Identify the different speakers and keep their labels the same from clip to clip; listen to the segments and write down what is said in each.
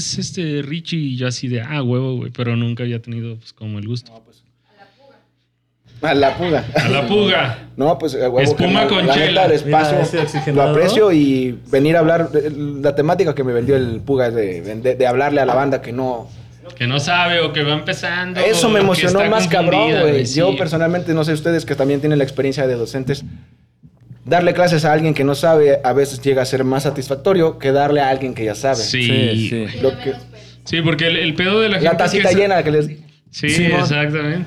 Speaker 1: es este Richie. Y yo así de, ah, huevo, güey. Pero nunca había tenido pues, como el gusto.
Speaker 2: A la puga.
Speaker 1: A la puga.
Speaker 2: No, pues eh, huevo.
Speaker 1: Espuma con
Speaker 2: la
Speaker 1: chela.
Speaker 2: neta,
Speaker 3: ese
Speaker 2: lo aprecio y venir a hablar. de- La temática que me vendió el puga es de, de- de hablarle a la banda que no.
Speaker 1: Que no sabe o que va empezando.
Speaker 2: Eso me emocionó más cabrón, güey.
Speaker 1: sí.
Speaker 2: Yo personalmente, no sé ustedes que también tienen la experiencia de docentes. Darle clases a alguien que no sabe a veces llega a ser más satisfactorio que darle a alguien que ya sabe.
Speaker 1: Sí,
Speaker 3: Sí, sí.
Speaker 1: sí.
Speaker 2: Lo que-
Speaker 1: porque el, el pedo de la gente.
Speaker 2: la tacita
Speaker 1: que
Speaker 2: llena que les
Speaker 1: Sí, exactamente.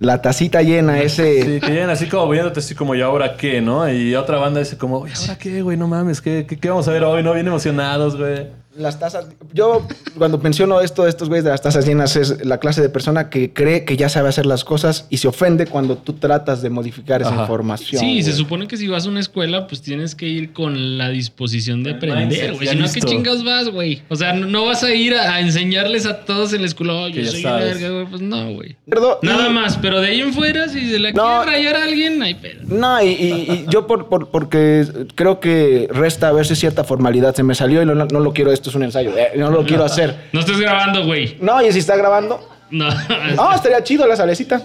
Speaker 2: La tacita llena, ese.
Speaker 3: Sí, que llegan así como viéndote así como, ¿y ahora qué, no? Y otra banda dice como, ¿y ahora qué, güey? No mames, ¿qué, qué, qué vamos a ver hoy? ¿No? Bien emocionados, güey.
Speaker 2: Las tazas. Yo, cuando menciono esto de estos güeyes de las tazas llenas, es la clase de persona que cree que ya sabe hacer las cosas y se ofende cuando tú tratas de modificar esa
Speaker 3: Ajá.
Speaker 2: información.
Speaker 1: Sí, se
Speaker 2: güey.
Speaker 1: supone que si vas a una escuela, pues tienes que ir con la disposición de aprender, güey. Si no, ¿qué chingas vas, güey? O sea, no, no vas a ir a, a enseñarles a todos en la escuela,
Speaker 3: Que ya
Speaker 1: soy verga, güey. Pues no, güey.
Speaker 2: Perdón,
Speaker 1: Nada más, pero de ahí en fuera, si se la
Speaker 2: No.
Speaker 1: quiere rayar a alguien, hay pedo.
Speaker 2: No, y, y- y yo por, por- porque creo que resta a veces cierta formalidad. Se me salió y lo- no, lo quiero, esto es un ensayo. eh, no lo quiero hacer.
Speaker 1: No estés grabando, güey.
Speaker 2: No, y si está grabando.
Speaker 1: No.
Speaker 2: No, estaría chido la salecita.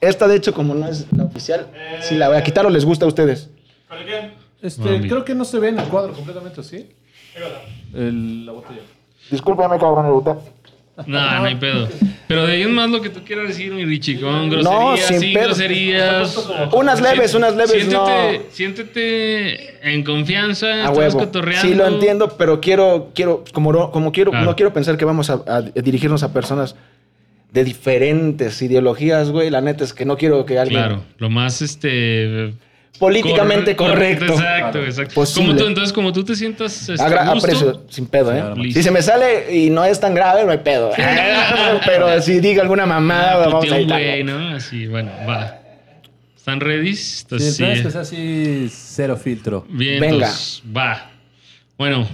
Speaker 2: Esta, de hecho, como no es la oficial, si la voy a quitar o les gusta a ustedes.
Speaker 3: Este,
Speaker 1: Mami.
Speaker 3: creo que no se ve en el cuadro completamente, ¿sí? El, la botella.
Speaker 2: Discúlpame, cabrón, el botón.
Speaker 1: No, no hay pedo. Pero de ahí en más lo que tú quieras decir, mi Richie, con groserías,
Speaker 2: sin
Speaker 1: sin,
Speaker 2: pedo.
Speaker 1: groserías.
Speaker 2: Unas leves, unas leves,
Speaker 1: siéntete,
Speaker 2: no.
Speaker 1: Siéntete en confianza,
Speaker 2: A huevo.
Speaker 1: cotorreando.
Speaker 2: Sí, lo entiendo, pero quiero, quiero, como no, como quiero,
Speaker 1: Claro.
Speaker 2: no quiero pensar que vamos a, a dirigirnos a personas de diferentes ideologías, güey. La neta es que no quiero que alguien
Speaker 1: Claro, lo más este
Speaker 2: políticamente
Speaker 1: corre-
Speaker 2: correcto.
Speaker 1: Exacto,
Speaker 3: Claro.
Speaker 1: exacto.
Speaker 2: Posible.
Speaker 1: Como tú, entonces, como tú te sientas este,
Speaker 2: Agra-
Speaker 1: gusto,
Speaker 2: aprecio, sin pedo, ¿eh?
Speaker 3: Claro.
Speaker 2: Si se me sale y no es tan grave, no hay pedo. pero si diga alguna mamada,
Speaker 1: ah,
Speaker 2: vamos a editarlo.
Speaker 1: güey, ¿no? Así, bueno, va. ¿Están ready?
Speaker 3: Sí,
Speaker 1: Entonces,
Speaker 3: es
Speaker 1: sí.
Speaker 3: sea así cero filtro.
Speaker 1: Bien,
Speaker 2: Venga.
Speaker 1: entonces, va. Bueno,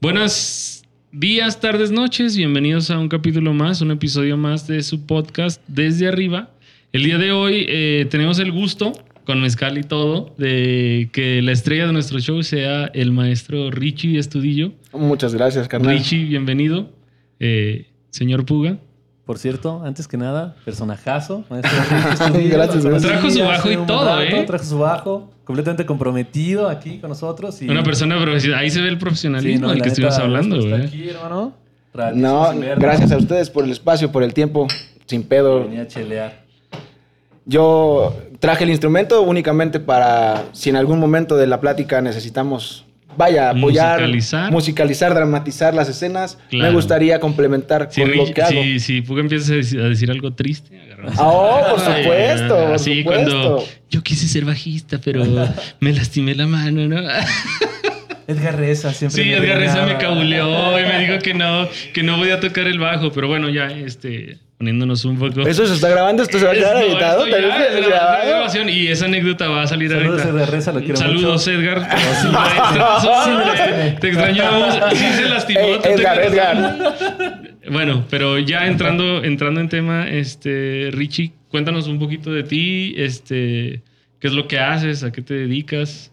Speaker 1: buenos días, tardes, noches. Bienvenidos a un capítulo más, un episodio más de su podcast Desde Arriba. El día de hoy eh, tenemos el gusto, con mezcal y todo, de que la estrella de nuestro show sea el maestro Richie Estudillo.
Speaker 2: Muchas gracias, carnal.
Speaker 1: Richie, bienvenido. Eh, señor Puga.
Speaker 3: Por cierto, antes que nada, personajazo. maestro
Speaker 2: Gracias,
Speaker 3: Lo conocí
Speaker 1: Trajo su bajo y todo,
Speaker 3: rato,
Speaker 1: ¿eh?
Speaker 3: Trajo su bajo, completamente comprometido aquí con nosotros. Y...
Speaker 1: Una persona profesional. Ahí se ve el
Speaker 3: Sí,
Speaker 1: profesionalismo
Speaker 3: no,
Speaker 1: del que
Speaker 3: neta,
Speaker 1: estuvimos hablando,
Speaker 3: gracias por
Speaker 1: güey.
Speaker 3: estar aquí, hermano.
Speaker 2: No, gracias a ustedes por el espacio, por el tiempo, sin pedo.
Speaker 3: Venía a chelear.
Speaker 2: Yo traje el instrumento únicamente para si en algún momento de la plática necesitamos, vaya, apoyar,
Speaker 1: Musicalizar.
Speaker 2: musicalizar, dramatizar las escenas.
Speaker 1: Claro.
Speaker 2: Me gustaría complementar
Speaker 1: Si,
Speaker 2: con lo que hago.
Speaker 1: si, si Puga empieza a decir, a algo triste, agarramos.
Speaker 2: Ah, oh, por
Speaker 1: Ay,
Speaker 2: supuesto, por
Speaker 1: así
Speaker 2: supuesto.
Speaker 1: cuando yo quise ser bajista, pero me lastimé la mano, ¿no?
Speaker 3: Edgar Reza siempre.
Speaker 1: Sí,
Speaker 3: me
Speaker 1: Edgar Reza me cabuleó y me dijo que no, que no podía tocar el bajo, pero bueno, ya, este, poniéndonos un poco.
Speaker 2: Eso se está grabando, esto se va a quedar
Speaker 1: No,
Speaker 2: editado.
Speaker 1: ya es grabación y esa anécdota va a salir
Speaker 3: Saludos,
Speaker 1: ahorita.
Speaker 3: Edgar Reza, lo quiero
Speaker 1: Saludos,
Speaker 3: mucho.
Speaker 1: Edgar. te extrañamos. Sí se lastimó.
Speaker 2: Ey,
Speaker 1: tú te
Speaker 2: Edgar, Edgar.
Speaker 1: Bueno, pero ya entrando, entrando en tema, este, Richie, cuéntanos un poquito de ti, este, qué es lo que haces, a qué te dedicas.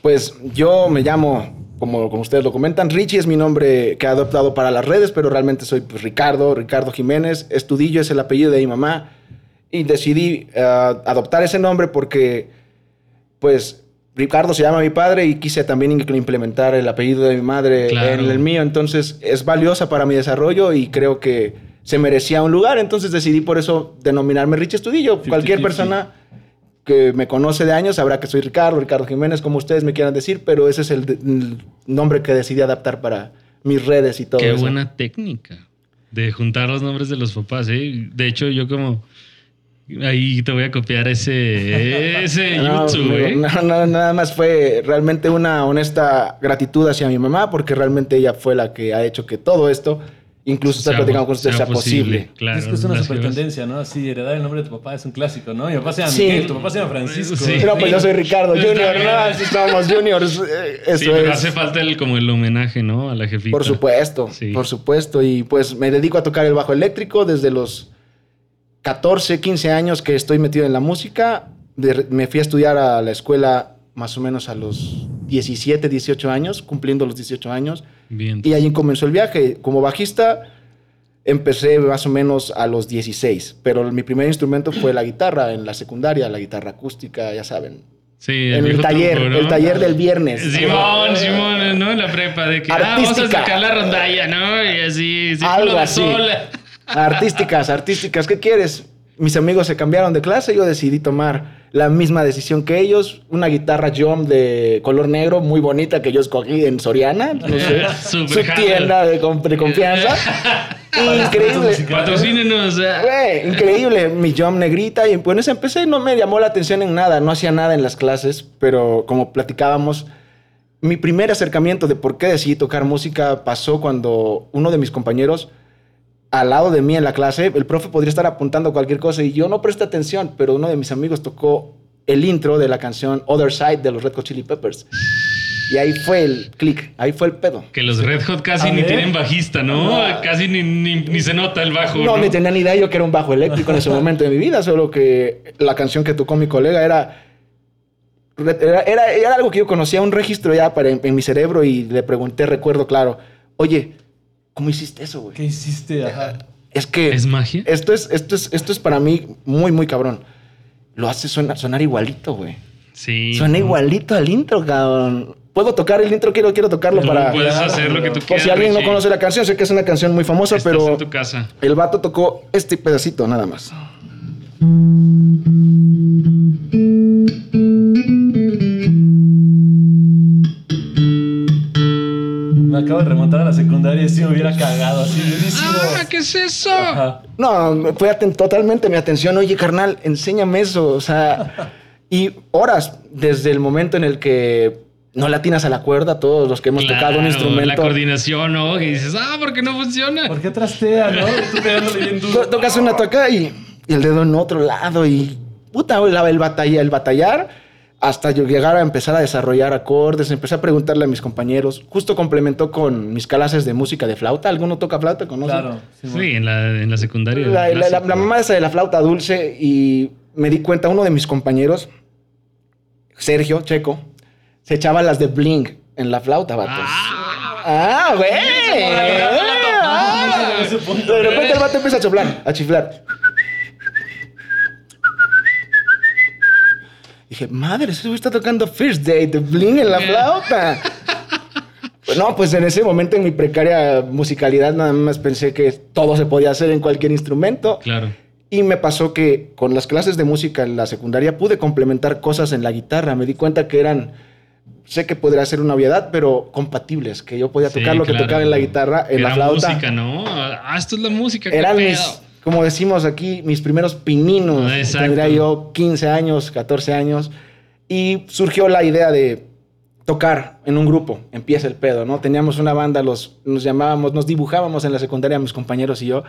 Speaker 2: Pues yo me llamo, como, como ustedes lo comentan, Richie es mi nombre que he adoptado para las redes, pero realmente soy pues, Ricardo, Ricardo Jiménez. Estudillo es el apellido de mi mamá. Y decidí eh, adoptar ese nombre porque, pues, Ricardo se llama mi padre y quise también implementar el apellido de mi madre
Speaker 1: Claro.
Speaker 2: en el mío. Entonces es valiosa para mi desarrollo y creo que se merecía un lugar. Entonces decidí por eso denominarme Richie Estudillo. Cualquier
Speaker 3: 50-50.
Speaker 2: persona que me conoce de años sabrá que soy Ricardo, Ricardo Jiménez, como ustedes me quieran decir, pero ese es el, de- el nombre que decidí adaptar para mis redes y todo
Speaker 1: Qué
Speaker 2: eso.
Speaker 1: buena técnica de juntar los nombres de los papás, ¿eh? De hecho, yo como... Ahí te voy a copiar ese, ese
Speaker 2: No,
Speaker 1: YouTube, ¿eh?
Speaker 2: no, no, nada más fue realmente una honesta gratitud hacia mi mamá, porque realmente ella fue la que ha hecho que todo esto, incluso estar platicando con ustedes, sea, posible.
Speaker 1: Claro,
Speaker 3: es que es una super tendencia, ¿no? Así, heredar el nombre de tu papá es un clásico, ¿no? Mi papá se llama
Speaker 2: Sí.
Speaker 3: Miguel, tu papá se llama Francisco.
Speaker 1: Sí.
Speaker 2: No, pues yo soy Ricardo Junior, no, así somos juniors, eh, eso
Speaker 1: Sí, pero
Speaker 2: es.
Speaker 1: hace falta el, como el homenaje, ¿no? A la jefita.
Speaker 2: Por supuesto,
Speaker 1: Sí.
Speaker 2: por supuesto. Y pues me dedico a tocar el bajo eléctrico desde los 14, 15 años que estoy metido en la música. De- me fui a estudiar a la escuela más o menos a los 17, 18 años, cumpliendo los 18 años.
Speaker 1: Bien.
Speaker 2: Y ahí comenzó el viaje. Como bajista empecé más o menos a los 16, pero mi primer instrumento fue la guitarra en la secundaria, la guitarra acústica, ya saben.
Speaker 1: Sí,
Speaker 2: en el taller,
Speaker 1: truco, ¿no?
Speaker 2: el taller del viernes.
Speaker 1: Simón, Simón, ¿no? La prepa de que ah, vamos a sacar la rondalla, ¿no? Y así,
Speaker 2: Algo así. Artísticas, artísticas. ¿Qué quieres? Mis amigos se cambiaron de clase, yo decidí tomar la misma decisión que ellos. Una guitarra Jom de color negro, muy bonita, que yo escogí en Soriana, no sé, su tienda de, de confianza. Increíble.
Speaker 1: Patrocínenos.
Speaker 2: Güey, increíble, mi Jom negrita. Y pues empecé, no me llamó la atención en nada, no hacía nada en las clases, pero como platicábamos, mi primer acercamiento de por qué decidí tocar música pasó cuando uno de mis compañeros, al lado de mí en la clase, el profe podría estar apuntando cualquier cosa y yo no presté atención, pero uno de mis amigos tocó el intro de la canción Other Side de los Red Hot Chili Peppers. Y ahí fue el click, ahí fue el pedo.
Speaker 1: Que los Red Hot casi
Speaker 3: A
Speaker 1: ni
Speaker 3: ver.
Speaker 1: tienen bajista, ¿no? Casi ni, ni, ni se nota el bajo.
Speaker 2: No,
Speaker 1: No,
Speaker 2: ni tenía ni idea yo que era un bajo eléctrico en ese momento de mi vida, solo que la canción que tocó mi colega era, era, era, era algo que yo conocía, un registro ya para, en, en mi cerebro y le pregunté, recuerdo claro, oye, ¿cómo hiciste eso, güey?
Speaker 3: ¿Qué hiciste? Ajá.
Speaker 2: Es que
Speaker 1: ¿Es magia?
Speaker 2: esto es, esto, es, esto es para mí muy, muy cabrón. Lo hace sonar, sonar igualito, güey.
Speaker 1: Sí.
Speaker 2: Suena igualito al intro, cabrón. Puedo tocar el intro, quiero, quiero tocarlo para...
Speaker 1: Puedes hacer lo que tú
Speaker 2: Por
Speaker 1: quieras.
Speaker 2: si alguien no conoce la canción, sé que es una canción muy famosa,
Speaker 1: Estás
Speaker 2: pero...
Speaker 1: en tu casa.
Speaker 2: El vato tocó este pedacito nada más.
Speaker 3: Me acabo de remontar a la secundaria y sí me hubiera cagado así, durísimo.
Speaker 1: Ah, ¿qué es eso?
Speaker 3: Ajá.
Speaker 2: No, fue aten- totalmente mi atención. Oye, carnal, enséñame eso. O sea, y horas desde el momento en el que no latinas a la cuerda, todos los que hemos tocado un
Speaker 1: Claro, La
Speaker 2: instrumento.
Speaker 1: coordinación, ¿no? Que dices, ah, ¿por qué no funciona?
Speaker 3: ¿Por qué trastea, no? Y Tú pegándole bien
Speaker 2: to-
Speaker 3: duro.
Speaker 2: tocas una toca y, y el dedo en otro lado y puta, el, el, batalla, el batallar hasta yo llegar a empezar a desarrollar acordes, empecé a preguntarle a mis compañeros. Justo complementó con mis clases de música de flauta. ¿Alguno toca flauta? ¿Conoce?
Speaker 3: Claro. sí, bueno.
Speaker 1: Sí, en la, en la secundaria.
Speaker 2: La, la- la-
Speaker 1: clásico.
Speaker 2: la mamá esa de la flauta dulce y me di cuenta, uno de mis compañeros, Sergio Checo, se echaba las de Bling en la flauta, vato.
Speaker 1: Ah,
Speaker 2: ¡Ah, güey! Ah. De repente el vato empieza a chiflar, a chiflar. Dije, madre, ese güey está tocando First Date de Bling en la flauta. Pues no, pues en ese momento en mi precaria musicalidad nada más pensé que todo se podía hacer en cualquier instrumento.
Speaker 1: claro.
Speaker 2: Y me pasó que con las clases de música en la secundaria pude complementar cosas en la guitarra. Me di cuenta que eran, sé que podría ser una obviedad, pero compatibles, que yo podía
Speaker 1: Sí,
Speaker 2: tocar lo que
Speaker 1: claro.
Speaker 2: tocaba en la guitarra, en
Speaker 1: Era
Speaker 2: la flauta.
Speaker 1: música, ¿no? Ah, esto es la música.
Speaker 2: Eran mis, como decimos aquí, mis primeros pininos.
Speaker 1: Ah, exacto.
Speaker 2: Tendría yo 15 años, 14 años. Y surgió la idea de tocar en un grupo. Empieza el pedo, ¿no? Teníamos una banda, los, nos llamábamos, nos dibujábamos en la secundaria, mis compañeros y yo,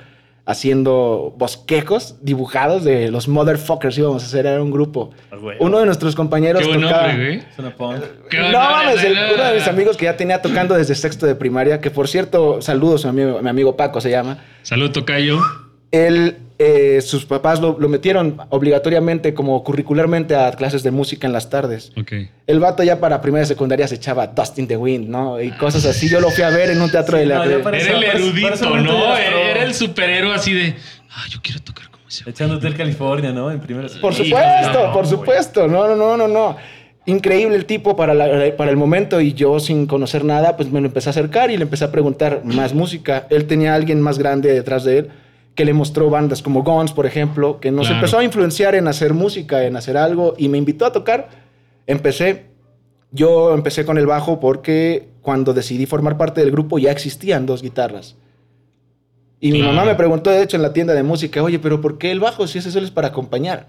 Speaker 2: haciendo bosquejos dibujados de los motherfuckers íbamos a hacer, era un grupo.
Speaker 3: Ah.
Speaker 2: Uno de nuestros compañeros
Speaker 1: Qué buen
Speaker 2: tocaba...
Speaker 1: nombre, güey.
Speaker 2: No mames, uno de mis amigos que ya tenía tocando desde sexto de primaria, que por cierto, saludos a mi amigo, mi amigo Paco se llama.
Speaker 1: Salud, Tocayo.
Speaker 2: Él, eh, sus papás lo, lo metieron obligatoriamente, como curricularmente, a clases de música en las tardes. El vato ya para primera y secundaria se echaba Dust in the Wind, ¿no? Y cosas así. Yo lo fui a ver en un teatro
Speaker 3: Sí,
Speaker 2: de la...
Speaker 3: no,
Speaker 1: Era el erudito, ¿no? Era el superhéroe así de, ah, yo quiero tocar como ese. güey".
Speaker 3: Echando Hotel California, ¿no? En primera.
Speaker 2: Por supuesto, por supuesto. No, no, no, no, no. Increíble el tipo para, la- para el momento y yo sin conocer nada, pues me lo empecé a acercar y le empecé a preguntar más música. Él tenía a alguien más grande detrás de él que le mostró bandas como Guns, por ejemplo, que nos
Speaker 1: Claro.
Speaker 2: empezó a influenciar en hacer música, en hacer algo y me invitó a tocar. Empecé, yo empecé con el bajo porque cuando decidí formar parte del grupo ya existían dos guitarras. Y mi
Speaker 1: Claro.
Speaker 2: mamá me preguntó, de hecho, en la tienda de música, oye, pero ¿por qué el bajo si ese solo es para acompañar?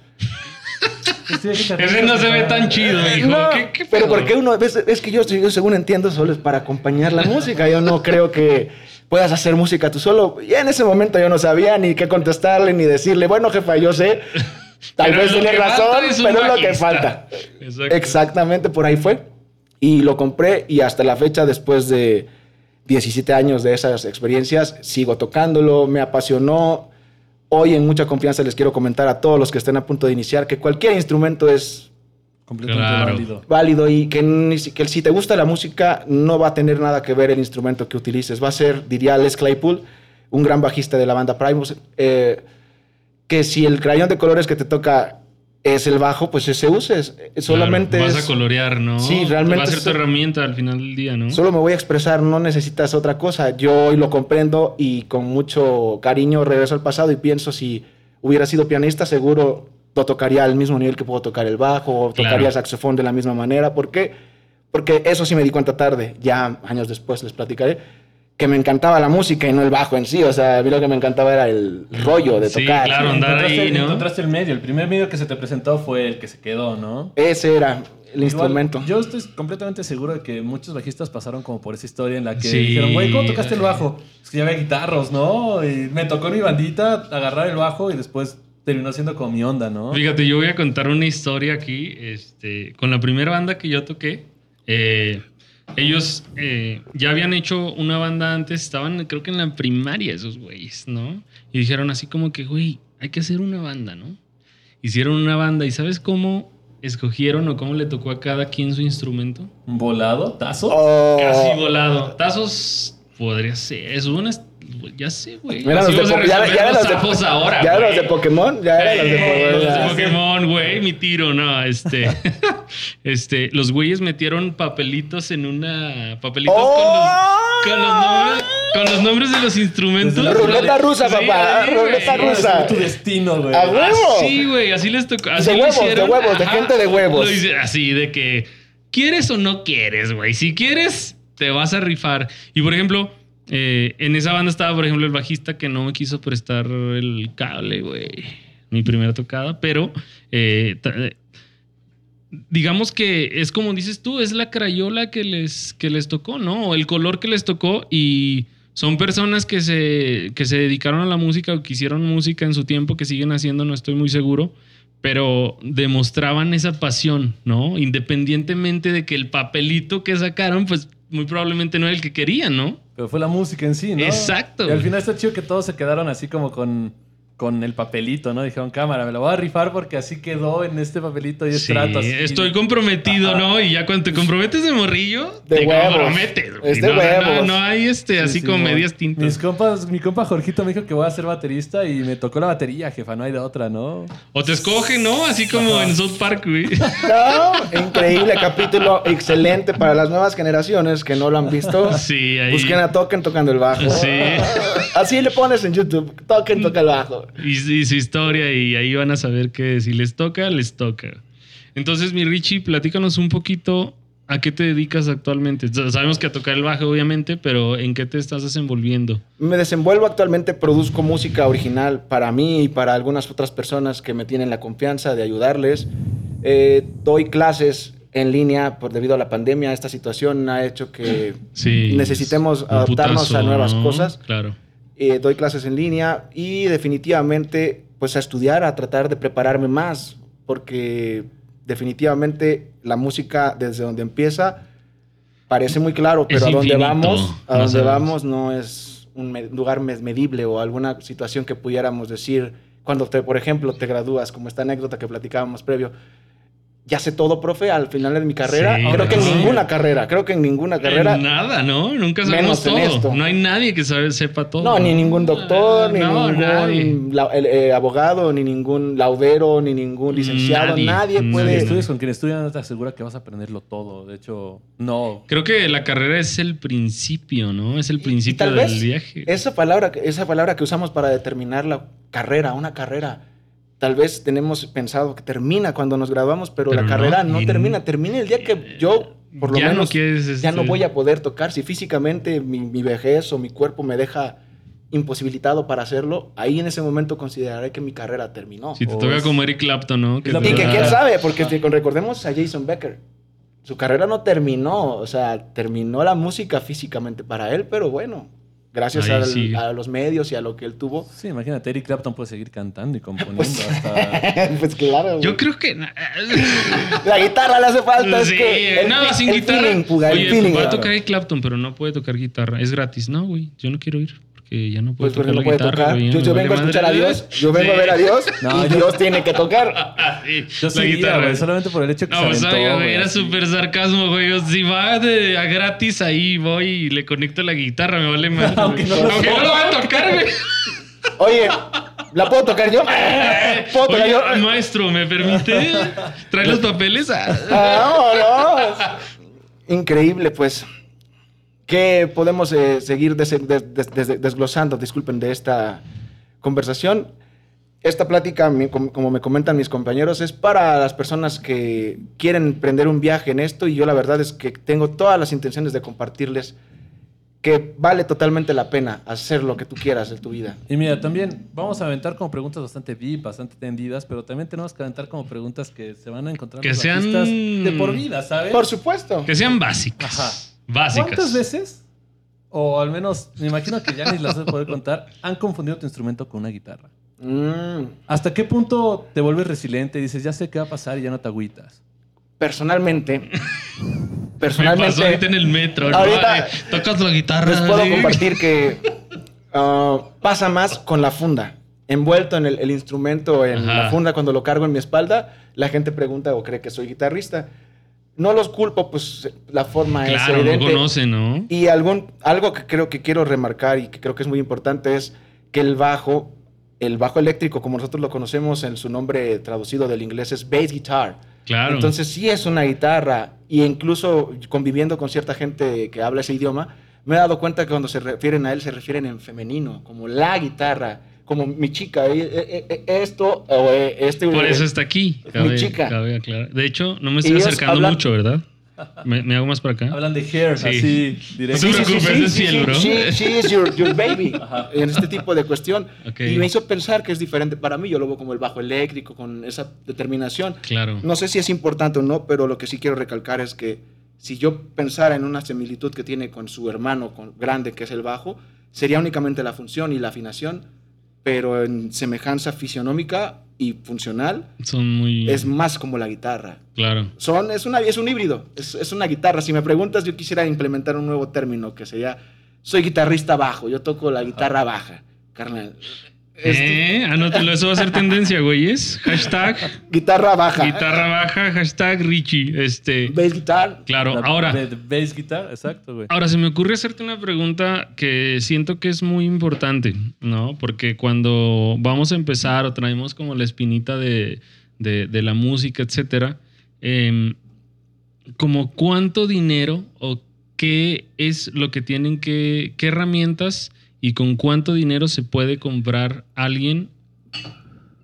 Speaker 1: Ese no se ve tan chido, hijo.
Speaker 2: No,
Speaker 1: ¿Qué, qué
Speaker 2: pero
Speaker 1: pedo?
Speaker 2: porque uno, es, es que yo, yo según entiendo, solo es para acompañar la música. Yo no creo que puedas hacer música tú solo. Y en ese momento yo no sabía ni qué contestarle ni decirle, bueno, jefa, yo sé. Tal
Speaker 1: Pero
Speaker 2: vez tiene razón, pero es lo que falta.
Speaker 1: Exacto.
Speaker 2: Exactamente, por ahí fue. Y lo compré y hasta la fecha, después de 17 años de esas experiencias, sigo tocándolo, me apasionó. Hoy en mucha confianza les quiero comentar a todos los que estén a punto de iniciar que cualquier instrumento es
Speaker 3: Completamente
Speaker 1: Claro.
Speaker 3: válido.
Speaker 2: válido y que, ni que si te gusta la música no va a tener nada que ver el instrumento que utilices. Va a ser, diría Les Claypool, un gran bajista de la banda Primus, eh, que si el crayón de colores que te toca es el bajo, pues ese uses. Solamente
Speaker 1: Claro, vas
Speaker 2: es-
Speaker 1: a colorear, ¿no?
Speaker 2: Sí, realmente
Speaker 1: Va a ser tu
Speaker 2: es-
Speaker 1: herramienta al final del día, ¿no?
Speaker 2: Solo me voy a expresar, no necesitas otra cosa. Yo hoy lo comprendo y con mucho cariño regreso al pasado y pienso si hubiera sido pianista, seguro lo tocaría al mismo nivel que puedo tocar el bajo o
Speaker 1: Claro.
Speaker 2: tocaría saxofón de la misma manera. ¿Por qué? Porque eso sí me di cuenta tarde, ya años después les platicaré, que me encantaba la música y no el bajo en sí. O sea, a mí lo que me encantaba era el rollo de
Speaker 1: Sí,
Speaker 2: tocar.
Speaker 1: claro, andar
Speaker 3: encontraste,
Speaker 1: ahí, ¿no?
Speaker 3: encontraste el medio. El primer medio que se te presentó fue el que se quedó, ¿no?
Speaker 2: Ese era el
Speaker 3: Igual,
Speaker 2: instrumento.
Speaker 3: yo estoy completamente seguro de que muchos bajistas pasaron como por esa historia en la que
Speaker 1: Sí.
Speaker 3: dijeron, güey, ¿cómo tocaste el bajo? Es que ya había guitarros, ¿no? Y me tocó en mi bandita agarrar el bajo y después terminó siendo como mi onda, ¿no?
Speaker 1: Fíjate, yo voy a contar una historia aquí. Este, con la primera banda que yo toqué, eh, ellos eh, ya habían hecho una banda antes, estaban creo que en la primaria esos güeyes, ¿no? Y dijeron así como que, güey, hay que hacer una banda, ¿no? Hicieron una banda y ¿sabes cómo escogieron o cómo le tocó a cada quien su instrumento?
Speaker 3: ¿Volado? ¿Tazo?
Speaker 2: Oh,
Speaker 1: Casi volado. Tazos podría ser. Es una. Ya sé, güey. Así
Speaker 2: los de Po- ya- ya
Speaker 1: los
Speaker 2: los de-
Speaker 1: ahora.
Speaker 2: ya los de Pokémon, ya eran los de Pokémon.
Speaker 1: los de
Speaker 2: ya.
Speaker 1: Pokémon, güey, mi tiro, no, este, este, los güeyes metieron papelitos en una, papelitos
Speaker 2: ¡Oh!
Speaker 1: con, los, con, los nombres, con los nombres de los instrumentos.
Speaker 2: Ruleta rusa,
Speaker 1: Sí,
Speaker 2: papá,
Speaker 1: sí,
Speaker 2: ruleta
Speaker 1: güey.
Speaker 2: rusa.
Speaker 3: tu destino, güey.
Speaker 2: ¡A huevo!
Speaker 1: Sí, güey, así les tocó. Así
Speaker 2: De
Speaker 1: lo
Speaker 2: huevos, de
Speaker 1: hicieron.
Speaker 2: huevos, de gente de huevos.
Speaker 1: Así de que quieres o no quieres, güey. Si quieres, te vas a rifar. Y por ejemplo, eh, en esa banda estaba, por ejemplo, el bajista que no me quiso prestar el cable, güey. Mi primera tocada, pero eh, eh, digamos que es como dices tú, es la crayola que les, que les tocó, ¿no? O el color que les tocó y son personas que se, que se dedicaron a la música o que hicieron música en su tiempo, que siguen haciendo, no estoy muy seguro, pero demostraban esa pasión, ¿no? Independientemente de que el papelito que sacaron, pues muy probablemente no era el que querían, ¿no?
Speaker 3: Pero fue la música en sí, ¿no?
Speaker 1: Exacto.
Speaker 3: Y al final está chido que todos se quedaron así como con, con el papelito, ¿no? Dijeron, cámara, me la voy a rifar porque así quedó en este papelito y es
Speaker 1: Sí,
Speaker 3: trato así.
Speaker 1: estoy comprometido,
Speaker 3: Ajá.
Speaker 1: ¿no? Y ya cuando te comprometes de morrillo,
Speaker 2: De
Speaker 1: te
Speaker 2: huevos.
Speaker 1: comprometes.
Speaker 2: Es de
Speaker 1: no, no,
Speaker 2: huevos.
Speaker 1: No, no hay este,
Speaker 3: Sí,
Speaker 1: así
Speaker 3: sí,
Speaker 1: como
Speaker 3: mo-
Speaker 1: medias
Speaker 3: Mis
Speaker 1: tintas.
Speaker 3: compas, mi compa Jorgito me dijo que voy a ser baterista y me tocó la batería, jefa, no hay de otra, ¿no?
Speaker 1: O te escogen, ¿no? Así como en South Park, güey.
Speaker 2: No, increíble capítulo, excelente para las nuevas generaciones que no lo han visto.
Speaker 1: Sí, ahí.
Speaker 2: Busquen a Token tocando el bajo.
Speaker 1: Sí.
Speaker 2: Así le pones en YouTube, Token toca el bajo.
Speaker 1: Y, y su historia, y ahí van a saber que si les toca, les toca. Entonces, mi Richie, platícanos un poquito a qué te dedicas actualmente. Sabemos que a tocar el bajo, obviamente, pero ¿en qué te estás desenvolviendo?
Speaker 2: Me desenvuelvo actualmente, produzco música original para mí y para algunas otras personas que me tienen la confianza de ayudarles. Eh, doy clases en línea por debido a la pandemia. Esta situación ha hecho que
Speaker 1: Sí.
Speaker 2: necesitemos adaptarnos
Speaker 1: putazo,
Speaker 2: a nuevas
Speaker 1: ¿no?
Speaker 2: cosas.
Speaker 1: Claro.
Speaker 2: Eh, doy clases en línea y definitivamente pues a estudiar, a tratar de prepararme más, porque definitivamente la música desde donde empieza parece muy claro,
Speaker 1: Es
Speaker 2: pero a donde vamos, a
Speaker 1: no
Speaker 2: donde
Speaker 1: sabemos.
Speaker 2: vamos no es un lugar medible o alguna situación que pudiéramos decir cuando te, por ejemplo, te gradúas, como esta anécdota que platicábamos previo. Ya sé todo, profe, al final de mi carrera.
Speaker 1: Sí,
Speaker 2: creo que en
Speaker 1: sí.
Speaker 2: ninguna carrera, creo que en ninguna carrera.
Speaker 1: En nada, ¿no? Nunca sabemos
Speaker 2: Menos en
Speaker 1: todo.
Speaker 2: esto.
Speaker 1: No hay nadie que sabe, sepa todo.
Speaker 2: No, ni ningún doctor, ni
Speaker 1: No, nadie.
Speaker 2: ningún la- el, eh, abogado, ni ningún laudero, ni ningún licenciado.
Speaker 1: Nadie,
Speaker 2: Nadie,
Speaker 1: nadie.
Speaker 2: puede.
Speaker 3: Estudios con quien estudian no te asegura que vas a aprenderlo todo. De hecho, no.
Speaker 1: Creo que la carrera es el principio, ¿no? Es el
Speaker 2: Y
Speaker 1: principio
Speaker 2: tal
Speaker 1: del
Speaker 2: vez
Speaker 1: viaje.
Speaker 2: esa palabra, esa palabra que usamos para determinar la carrera, una carrera. Tal vez tenemos pensado que termina cuando nos graduamos, pero,
Speaker 1: Pero
Speaker 2: la
Speaker 1: no,
Speaker 2: carrera no, termina. Termina el día que yo, por lo
Speaker 1: Ya no
Speaker 2: menos,
Speaker 1: quieres,
Speaker 2: ya no
Speaker 1: este-
Speaker 2: voy a poder tocar. Si físicamente mi, mi vejez o mi cuerpo me deja imposibilitado para hacerlo, ahí en ese momento consideraré que mi carrera terminó.
Speaker 1: Si te
Speaker 3: Oh,
Speaker 1: toca
Speaker 3: es-
Speaker 1: como Eric Clapton, ¿no? te
Speaker 2: Y que
Speaker 1: da-
Speaker 2: quién sabe, porque si recordemos a Jason Becker. Su carrera no terminó, o sea, terminó la música físicamente para él, pero bueno, gracias
Speaker 1: Ahí
Speaker 2: al-
Speaker 1: sigue.
Speaker 2: a los medios y a lo que él tuvo.
Speaker 3: Sí, imagínate, Eric Clapton puede seguir cantando y componiendo
Speaker 2: Pues,
Speaker 3: hasta.
Speaker 2: pues claro.
Speaker 1: Yo
Speaker 2: güey.
Speaker 1: creo que.
Speaker 2: La guitarra le hace falta,
Speaker 1: Sí,
Speaker 2: es que el,
Speaker 1: no,
Speaker 2: fi-
Speaker 1: sin
Speaker 2: el
Speaker 1: guitarra.
Speaker 2: feeling, puga, el
Speaker 1: Oye,
Speaker 2: feeling.
Speaker 1: va a tocar Eric Clapton, pero no puede tocar guitarra. Es gratis. No, güey. Yo no quiero ir. Porque que ya no puede
Speaker 2: Pues porque
Speaker 1: tocar
Speaker 2: no
Speaker 1: la
Speaker 2: puede
Speaker 1: guitarra.
Speaker 2: tocar.
Speaker 1: güey,
Speaker 2: Yo, yo vengo a escuchar a. Dios, yo vengo
Speaker 1: Sí.
Speaker 2: a ver a Dios
Speaker 3: No,
Speaker 2: y
Speaker 3: yo-
Speaker 2: Dios tiene que tocar.
Speaker 1: Sí,
Speaker 3: Yo
Speaker 1: la guitarra.
Speaker 3: güey, solamente por el hecho que
Speaker 1: No,
Speaker 3: se
Speaker 1: pues
Speaker 3: aventó,
Speaker 1: güey,
Speaker 3: güey,
Speaker 1: era súper sarcasmo, güey. Yo, Si va de, a gratis ahí, voy y le conecto la guitarra, me vale más.
Speaker 3: Aunque no
Speaker 1: Aunque no lo va a tocar, güey.
Speaker 2: Oye, ¿la puedo tocar yo? ¿Puedo tocar
Speaker 1: Oye,
Speaker 2: yo?
Speaker 1: maestro, ¿me permite? ¿Trae los papeles?
Speaker 2: Vámonos.
Speaker 1: Ah.
Speaker 2: Increíble, pues. ¿Qué podemos eh, seguir des- des- des- des- desglosando, disculpen, de esta conversación? Esta plática, como me comentan mis compañeros, es para las personas que quieren emprender un viaje en esto y yo la verdad es que tengo todas las intenciones de compartirles que vale totalmente la pena hacer lo que tú quieras en tu vida.
Speaker 3: Y mira, también vamos a aventar como preguntas bastante deep, bastante tendidas, pero también tenemos que aventar como preguntas que se van a encontrar
Speaker 1: Que
Speaker 3: los
Speaker 1: sean-
Speaker 3: de por vida, ¿sabes?
Speaker 2: Por supuesto.
Speaker 1: Que sean básicas.
Speaker 3: Ajá.
Speaker 1: Básicas.
Speaker 3: ¿Cuántas veces, o al menos me imagino que ya ni las vas a poder contar, han confundido tu instrumento con una guitarra?
Speaker 2: Mm,
Speaker 3: ¿Hasta qué punto te vuelves resiliente y dices, ya sé qué va a pasar y ya no te agüitas?
Speaker 2: personalmente,
Speaker 1: Me pasó
Speaker 2: personalmente,
Speaker 1: ahorita en el metro.
Speaker 2: Ahorita-
Speaker 1: Tocas la guitarra.
Speaker 2: Les puedo
Speaker 1: sí.
Speaker 2: compartir que ah, pasa más con la funda. Envuelto en el, el instrumento, en
Speaker 1: Ajá.
Speaker 2: la funda, cuando lo cargo en mi espalda, la gente pregunta o cree que soy guitarrista. No los culpo, pues la forma es
Speaker 1: Claro, no
Speaker 2: evidente.
Speaker 1: conoce, ¿no?
Speaker 2: y algún, algo que creo que quiero remarcar y que creo que es muy importante es que el bajo, el bajo eléctrico, como nosotros lo conocemos en su nombre traducido del inglés, es bass guitar.
Speaker 1: Claro.
Speaker 2: Entonces sí es una guitarra y incluso conviviendo con cierta gente que habla ese idioma, me he dado cuenta que cuando se refieren a él se refieren en femenino, como la guitarra, como mi chica, eh, eh, eh, esto o eh, este.
Speaker 1: Por eso está aquí.
Speaker 2: mi
Speaker 1: Cabe,
Speaker 2: chica.
Speaker 1: cabe. De hecho, no me estoy acercando
Speaker 2: hablan-
Speaker 1: mucho, ¿verdad? Me, me hago más para acá.
Speaker 3: Hablan de hair,
Speaker 1: Sí.
Speaker 3: así,
Speaker 1: No
Speaker 3: directo.
Speaker 1: se preocupes, es fiel, bro.
Speaker 2: She, she is your, your baby.
Speaker 3: Ajá.
Speaker 2: En este tipo de cuestión.
Speaker 1: Ok.
Speaker 2: Y me hizo pensar que es diferente para mí. Yo lo veo como el bajo eléctrico, con esa determinación.
Speaker 1: Claro.
Speaker 2: No sé si es importante o no, pero lo que sí quiero recalcar es que si yo pensara en una similitud que tiene con su hermano con, grande, que es el bajo, sería únicamente la función y la afinación, pero en semejanza fisionómica y funcional
Speaker 1: Son muy.
Speaker 2: es más como la guitarra.
Speaker 1: Claro.
Speaker 2: Son, es, una, es un híbrido, es, es una guitarra. Si me preguntas, yo quisiera implementar un nuevo término que sería, soy guitarrista bajo, yo toco la guitarra baja, carnal. Este,
Speaker 1: Eh, anótalo, eso va a ser tendencia, güeyes. Hashtag
Speaker 2: Guitarra baja.
Speaker 1: guitarra baja, hashtag Richie. Este.
Speaker 2: Bass guitar.
Speaker 1: Claro,
Speaker 3: La-
Speaker 1: ahora.
Speaker 3: De, de bass guitar, exacto, güey.
Speaker 1: Ahora se me ocurre hacerte una pregunta que siento que es muy importante, ¿no? Porque cuando vamos a empezar o traemos como la espinita de, de- de la música, etcétera, em, como cuánto dinero o qué es lo que tienen que, qué herramientas y con cuánto dinero se puede comprar alguien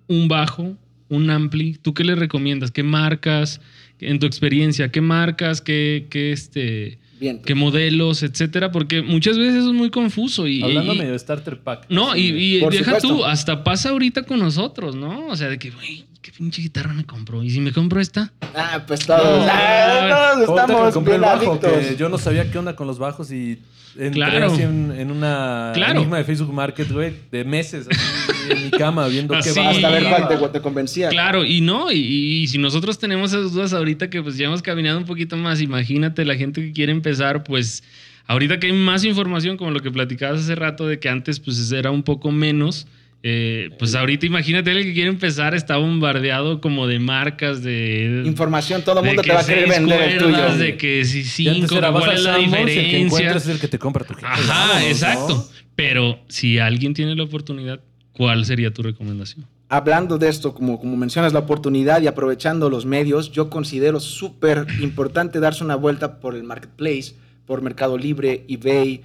Speaker 1: un bajo, un ampli. ¿Tú qué le recomiendas? ¿Qué marcas? En tu experiencia, ¿qué marcas? ¿Qué, qué este,
Speaker 2: Bien.
Speaker 1: qué modelos, etcétera? Porque muchas veces es muy confuso y,
Speaker 3: Hablando
Speaker 1: y-
Speaker 3: medio de starter pack.
Speaker 1: no, y, y deja
Speaker 2: supuesto.
Speaker 1: tú, hasta pasa ahorita con nosotros, ¿no? O sea, de que, güey, qué pinche guitarra me compro. Y si me compro esta,
Speaker 2: Ah, pues todos,
Speaker 1: No,
Speaker 2: ah, todos
Speaker 3: Ahorita que
Speaker 2: estamos
Speaker 3: compré
Speaker 2: bien
Speaker 3: el bajo,
Speaker 2: adictos.
Speaker 3: que yo no sabía qué onda con los bajos y entré
Speaker 1: Claro.
Speaker 3: así en, en una
Speaker 1: Claro.
Speaker 3: enigma de Facebook Market, güey, de meses, así en mi cama, viendo qué bajo.
Speaker 2: Hasta ver cuál te, te convencía.
Speaker 1: Claro, y no, y, y si nosotros tenemos esas dudas ahorita que pues ya hemos caminado un poquito más, imagínate la gente que quiere empezar, pues ahorita que hay más información, como lo que platicabas hace rato, de que antes pues era un poco menos, eh, pues ahorita imagínate el que quiere empezar está bombardeado como de marcas, de...
Speaker 2: Información, todo el mundo te va a querer vender el tuyo.
Speaker 1: De que si cinco,
Speaker 3: era,
Speaker 1: ¿cuál es la
Speaker 3: y el que
Speaker 1: diferencia?
Speaker 3: encuentras es el que te compra tu gente.
Speaker 1: Ajá, exacto. Pero si alguien tiene la oportunidad, ¿cuál sería tu recomendación?
Speaker 2: Hablando de esto, como, como mencionas la oportunidad y aprovechando los medios, yo considero súper importante darse una vuelta por el marketplace, por Mercado Libre, eBay,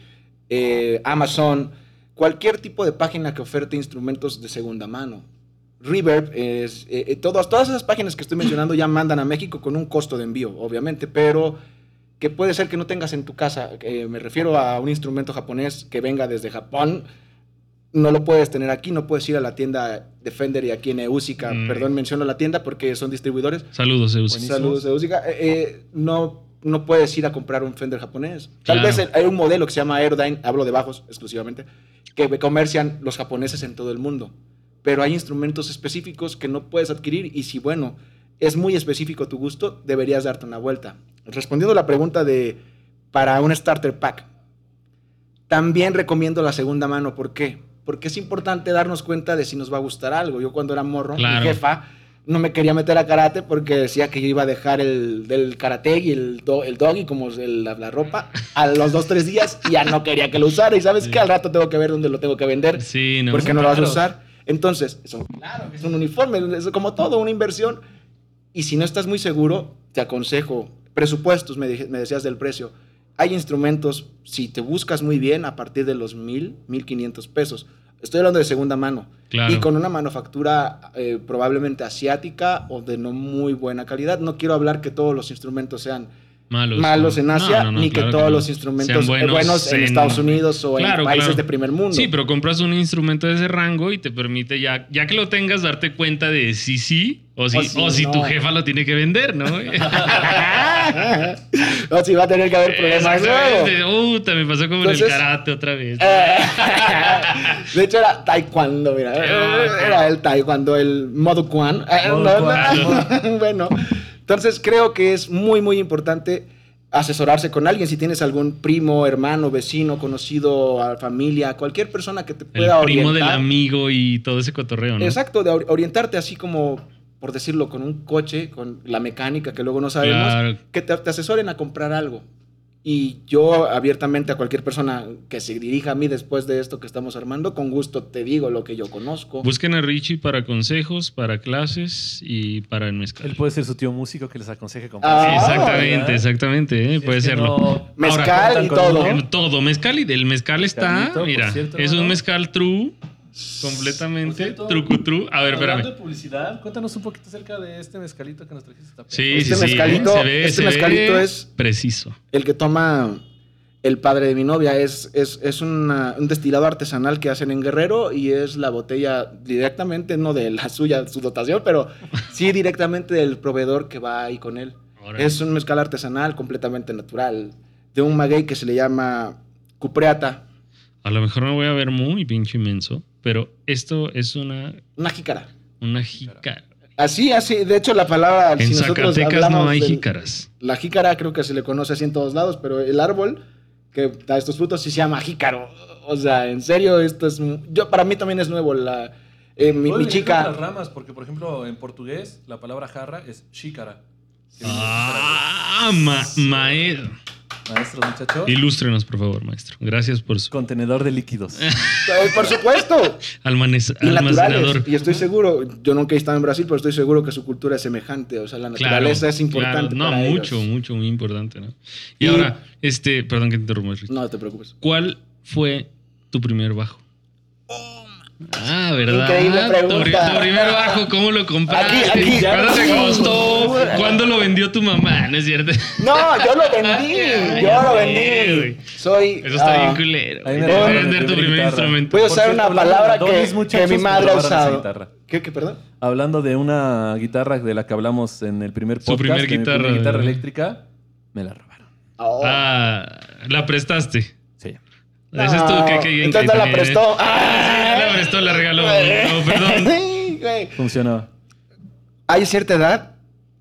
Speaker 2: eh, Amazon, cualquier tipo de página que oferte instrumentos de segunda mano. Reverb, es, eh, eh, todas, todas esas páginas que estoy mencionando ya mandan a México con un costo de envío, obviamente, pero que puede ser que no tengas en tu casa. Eh, me refiero a un instrumento japonés que venga desde Japón. No lo puedes tener aquí, no puedes ir a la tienda Defender y aquí en Eusica.
Speaker 1: Mm.
Speaker 2: Perdón, menciono la tienda porque son distribuidores.
Speaker 1: Saludos, Eus.
Speaker 3: Buenísimo.
Speaker 2: Saludos, Eusica. Eh, eh, no, no puedes ir a comprar un Fender japonés. Tal
Speaker 1: Claro.
Speaker 2: vez hay un modelo que se llama Aerodyne, hablo de bajos exclusivamente, que comercian los japoneses en todo el mundo. Pero hay instrumentos específicos que no puedes adquirir y si, bueno, es muy específico tu gusto, deberías darte una vuelta. Respondiendo a la pregunta de para un starter pack, También recomiendo la segunda mano. ¿Por qué? Porque es importante darnos cuenta de si nos va a gustar algo. Yo cuando era morro,
Speaker 1: Claro.
Speaker 2: mi jefa no me quería meter a karate porque decía que yo iba a dejar el del karate y el, do- el doggy como el- la, la ropa a los dos, tres días y ya no quería que lo usara. Y sabes que al rato tengo que ver dónde lo tengo que vender
Speaker 1: Sí, no.
Speaker 2: porque no lo vas a usar. Entonces, es un, claro, es un uniforme, es como todo, una inversión. Y si no estás muy seguro, te aconsejo, presupuestos, me, dije- me decías del precio. Hay instrumentos, si te buscas muy bien, a partir de los mil, mil quinientos pesos. Estoy hablando de segunda mano.
Speaker 1: Claro.
Speaker 2: Y con una manufactura eh, probablemente asiática o de no muy buena calidad. No quiero hablar que todos los instrumentos sean
Speaker 1: malos,
Speaker 2: en Asia,
Speaker 1: No, no, no,
Speaker 2: ni que todos los instrumentos
Speaker 1: Sean
Speaker 2: buenos, buenos en,
Speaker 1: en-
Speaker 2: Estados Unidos o
Speaker 1: Claro,
Speaker 2: en países
Speaker 1: claro.
Speaker 2: de primer mundo.
Speaker 1: Sí, pero compras un instrumento de ese rango y te permite ya, ya que lo tengas, darte cuenta de si sí o si,
Speaker 2: O
Speaker 1: o
Speaker 2: si
Speaker 1: tu jefa lo tiene que vender, ¿no?
Speaker 2: o si va a tener que haber problemas luego.
Speaker 1: Uh, me pasó como en el karate otra vez.
Speaker 2: De hecho, era taekwondo, mira. Era el taekwondo, el modo kwan. Eh, no, bueno, entonces creo que es muy, muy importante asesorarse con alguien. Si tienes algún primo, hermano, vecino, conocido, familia, cualquier persona que te
Speaker 1: el
Speaker 2: pueda
Speaker 1: primo del
Speaker 2: orientar.
Speaker 1: amigo y todo ese cotorreo, ¿no?
Speaker 2: Exacto, de or- orientarte así como, por decirlo, con un coche, con la mecánica que luego no sabemos,
Speaker 1: Claro.
Speaker 2: que te, te asesoren a comprar algo. Y yo abiertamente a cualquier persona que se dirija a mí después de esto que estamos armando, con gusto te digo lo que yo conozco.
Speaker 1: Busquen a Richie para consejos, para clases y para el mezcal.
Speaker 3: Él puede ser su tío músico que les aconseje comprar.
Speaker 2: Ah,
Speaker 1: exactamente,
Speaker 3: ¿verdad?
Speaker 1: exactamente, ¿eh? Puede serlo.
Speaker 3: no-
Speaker 2: Mezcal
Speaker 3: Ahora,
Speaker 2: y todo.
Speaker 1: todo, mezcal y del mezcal está, mira,
Speaker 3: cierto,
Speaker 1: es un
Speaker 3: ¿no?
Speaker 1: mezcal true, completamente,
Speaker 3: cierto,
Speaker 1: true. A ver,
Speaker 3: Hablando
Speaker 1: espérame.
Speaker 3: de publicidad, cuéntanos un poquito acerca de este mezcalito que nos trajiste. Está
Speaker 1: Sí,
Speaker 2: Este
Speaker 1: sí, sí,
Speaker 2: mezcalito-
Speaker 1: se ve,
Speaker 2: este
Speaker 1: se ve
Speaker 2: mezcalito es-
Speaker 1: preciso.
Speaker 2: El que toma el padre de mi novia es, es, es una- un destilado artesanal que hacen en Guerrero y es la botella directamente, no de la suya, su dotación, pero sí directamente del proveedor que va ahí con él.
Speaker 1: Órale.
Speaker 2: Es un mezcal artesanal completamente natural, de un maguey que se le llama cupreata,
Speaker 1: A lo mejor me voy a ver muy pinche inmenso, pero esto es una,
Speaker 2: una jícara.
Speaker 1: una jícara.
Speaker 2: Así, así, de hecho la palabra,
Speaker 1: En
Speaker 2: si nosotros
Speaker 1: Zacatecas no hay
Speaker 2: del-
Speaker 1: jícaras.
Speaker 2: La jícara creo que se le conoce así en todos lados, pero el árbol que da estos frutos sí se llama jícaro. O sea, en serio, esto es... Yo, para mí también es nuevo. La, eh, mi, mi chica...
Speaker 3: otras ramas, porque por ejemplo en portugués la palabra jarra es de
Speaker 1: Ah, ma maestro.
Speaker 3: Xícara. Maestro, muchacho.
Speaker 1: Ilústrenos, por favor, maestro. Gracias por su
Speaker 3: Contenedor de líquidos.
Speaker 2: Por supuesto.
Speaker 1: almanez-
Speaker 2: Y
Speaker 1: almacenador.
Speaker 2: Y estoy seguro, yo nunca he estado en Brasil, pero estoy seguro que su cultura es semejante. O sea, la
Speaker 1: Claro,
Speaker 2: naturaleza es importante.
Speaker 1: claro. No,
Speaker 2: para
Speaker 1: mucho,
Speaker 2: ellos.
Speaker 1: mucho, muy importante, ¿no? Y,
Speaker 2: Y-
Speaker 1: ahora, este, perdón que te interrumpa.
Speaker 2: No te preocupes.
Speaker 1: ¿Cuál fue tu primer bajo? Ah, ¿verdad?
Speaker 2: Increíble
Speaker 1: Tu,
Speaker 2: pregunta.
Speaker 1: pri- tu primer bajo, ¿cómo lo compraste?
Speaker 2: Aquí, aquí.
Speaker 1: ¿Cuánto te costó? ¿Cuándo lo vendió tu mamá? ¿No es cierto?
Speaker 2: No, yo lo vendí. Yo lo vendí.
Speaker 1: güey.
Speaker 2: Soy...
Speaker 1: Eso está
Speaker 2: ah,
Speaker 1: bien culero. voy a vender tu primer
Speaker 3: guitarra.
Speaker 1: instrumento.
Speaker 2: Voy a usar una palabra que, que mi madre ha usado.
Speaker 3: guitarra.
Speaker 2: ¿Qué, qué, perdón?
Speaker 3: Hablando de una guitarra de la que hablamos en el primer
Speaker 1: Su
Speaker 3: podcast,
Speaker 1: primer
Speaker 3: de mi
Speaker 1: guitarra,
Speaker 3: primera guitarra
Speaker 1: ¿verdad?
Speaker 3: eléctrica, me la robaron.
Speaker 2: Oh.
Speaker 1: Ah, la prestaste.
Speaker 3: Sí.
Speaker 1: Ese es tu que, que
Speaker 2: Entonces no la prestó.
Speaker 1: Ah, la prestó, la regaló. No, perdón.
Speaker 3: Funcionó.
Speaker 2: Hay cierta edad,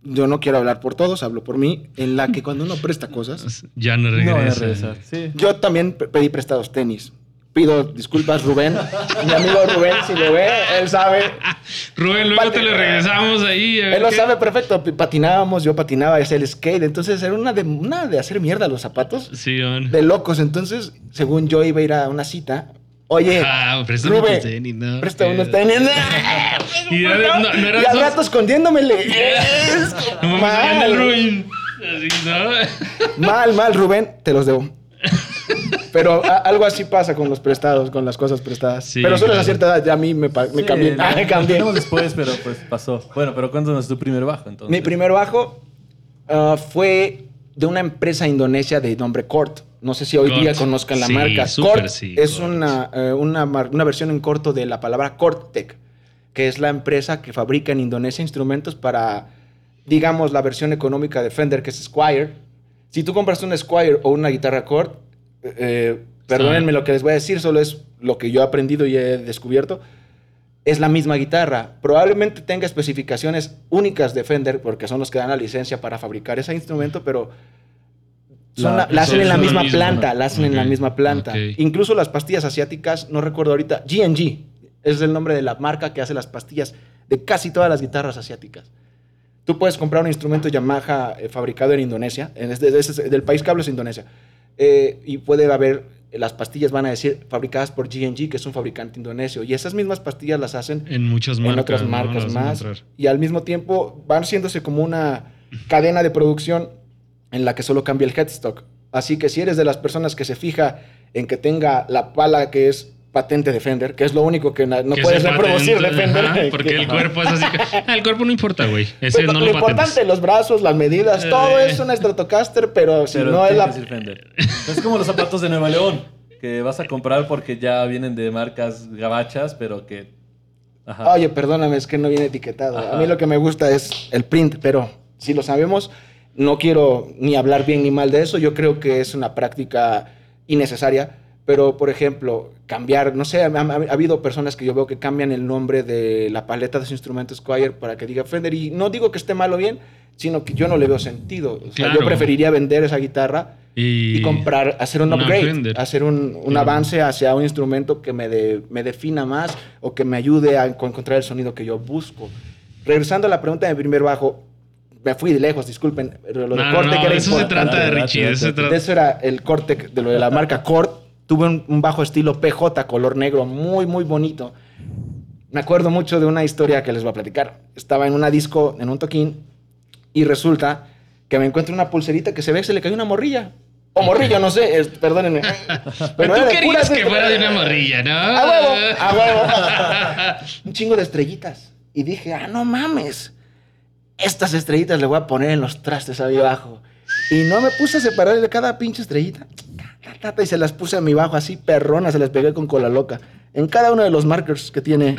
Speaker 2: yo no quiero hablar por todos, hablo por mí, en la que cuando uno presta cosas,
Speaker 1: Ya no
Speaker 3: No a
Speaker 1: regresa.
Speaker 3: regresar. Sí.
Speaker 2: yo también pe- pedí prestados tenis. Pido disculpas, Rubén. Mi amigo Rubén, si lo ve, él sabe.
Speaker 1: Rubén, luego te lo regresamos ahí. a ver
Speaker 2: Él lo
Speaker 1: qué-
Speaker 2: sabe perfecto. Patinábamos, yo patinaba, hacía el skate. Entonces era una de, una de hacer mierda los zapatos.
Speaker 1: Sí, man.
Speaker 2: De locos. Entonces, según yo iba a ir a una cita, oye,
Speaker 1: Ah, préstame
Speaker 2: Rubén,
Speaker 1: tus tenis, ¿no?
Speaker 2: presta unos tenis.
Speaker 1: Y era- no- no
Speaker 2: y al rato escondiéndomele.
Speaker 1: No mames,
Speaker 2: Mal.
Speaker 1: Rubén. Así, ¿no?
Speaker 2: Mal, mal, Rubén, te los debo. Pero a- algo así pasa con los prestados, con las cosas prestadas.
Speaker 1: Sí,
Speaker 2: pero solo a
Speaker 1: claro.
Speaker 2: cierta edad ya a mí me, me
Speaker 3: Sí,
Speaker 2: cambié.
Speaker 3: lo-
Speaker 2: Ah, me cambié.
Speaker 3: después, pero pues pasó. Bueno, pero cuéntanos tu primer bajo entonces.
Speaker 2: Mi primer bajo ah, fue de una empresa indonesia de nombre Cort. No sé si hoy
Speaker 1: Cort.
Speaker 2: día conozcan la
Speaker 1: Sí,
Speaker 2: marca.
Speaker 1: súper
Speaker 2: Cort
Speaker 1: sí,
Speaker 2: es
Speaker 1: Cort.
Speaker 2: Una, eh, una, una versión en corto de la palabra Cortec, que es la empresa que fabrica en Indonesia instrumentos para, digamos, la versión económica de Fender, que es Squire. Si tú compras un Squire o una guitarra Cort, eh, perdónenme lo que les voy a decir, solo es lo que yo he aprendido y he descubierto. Es la misma guitarra. Probablemente tenga especificaciones únicas de Fender, porque son los que dan la licencia para fabricar ese instrumento, pero Son
Speaker 3: La-
Speaker 2: la, la hacen en la misma planta, la hacen en la misma planta. Incluso las pastillas asiáticas, no recuerdo ahorita, G&G es el nombre de la marca que hace las pastillas de casi todas las guitarras asiáticas. Tú puedes comprar un instrumento Yamaha eh, fabricado en Indonesia, en este- del país que hablo es Indonesia, eh, y puede haber, las pastillas van a decir fabricadas por G&G, que es un fabricante indonesio, y esas mismas pastillas las hacen
Speaker 1: En muchas marcas.
Speaker 2: en otras marcas más. Y al mismo tiempo van haciéndose como una cadena de producción en la que solo cambia el headstock. Así que si eres de las personas que se fija en que tenga la pala que es patente de Fender, que es lo único que no
Speaker 1: Que
Speaker 2: puedes reproducir de
Speaker 1: patente,
Speaker 2: Fender.
Speaker 1: ajá, porque
Speaker 2: que-
Speaker 1: el cuerpo es así. que- Ah, el cuerpo no importa, güey. Ese
Speaker 2: Pero
Speaker 1: no
Speaker 2: lo
Speaker 1: lo
Speaker 2: importante, los brazos, las medidas, todo
Speaker 1: Eh.
Speaker 2: es una Stratocaster, pero si
Speaker 3: Pero
Speaker 2: no es la...
Speaker 3: que decir Fender. Es como los zapatos de Nueva León, que vas a comprar porque ya vienen de marcas gabachas, pero que... Ajá.
Speaker 2: Oye, perdóname, es que no viene etiquetado. A mí lo que me gusta es el print, pero si lo sabemos, no quiero ni hablar bien ni mal de eso. Yo creo que es una práctica innecesaria. Pero, por ejemplo, cambiar, no sé, ha, ha- ha habido personas que yo veo que cambian el nombre de la paleta de su instrumento Squire para que diga Fender. Y no digo que esté mal o bien, sino que yo no le veo sentido. O sea,
Speaker 1: Claro.
Speaker 2: yo preferiría vender esa guitarra
Speaker 1: Y,
Speaker 2: y comprar, hacer un upgrade,
Speaker 1: Fender.
Speaker 2: hacer un, un
Speaker 1: Claro.
Speaker 2: avance hacia un instrumento que me, de- me defina más o que me ayude a enco- encontrar el sonido que yo busco. Regresando a la pregunta de primer bajo, me fui de lejos, disculpen, pero lo de
Speaker 1: No, no,
Speaker 2: Cortec
Speaker 1: no,
Speaker 2: era
Speaker 1: de eso se trata de Richie. de eso se
Speaker 3: date.
Speaker 2: De
Speaker 1: trata.
Speaker 2: eso era el Cortec, de lo de la marca Cort. Tuve un, un bajo estilo PJ, color negro, muy, muy bonito. Me acuerdo mucho de una historia que les voy a platicar. Estaba en una disco, en un toquín, y resulta que me encuentro una pulserita que se ve que se le cayó una morrilla. O morrillo, no sé, es- perdónenme.
Speaker 1: Pero tú
Speaker 2: era de
Speaker 1: querías que fuera de una morrilla, ¿no?
Speaker 2: A huevo, a huevo. un chingo de estrellitas. Y dije, ah, no mames. Estas estrellitas le voy a poner en los trastes ahí abajo. Y no me puse a separar de cada pinche estrellita. Ta, ta, ta, Y se las puse a mi bajo así, perrona, se las pegué con cola loca. En cada uno de los markers que tiene.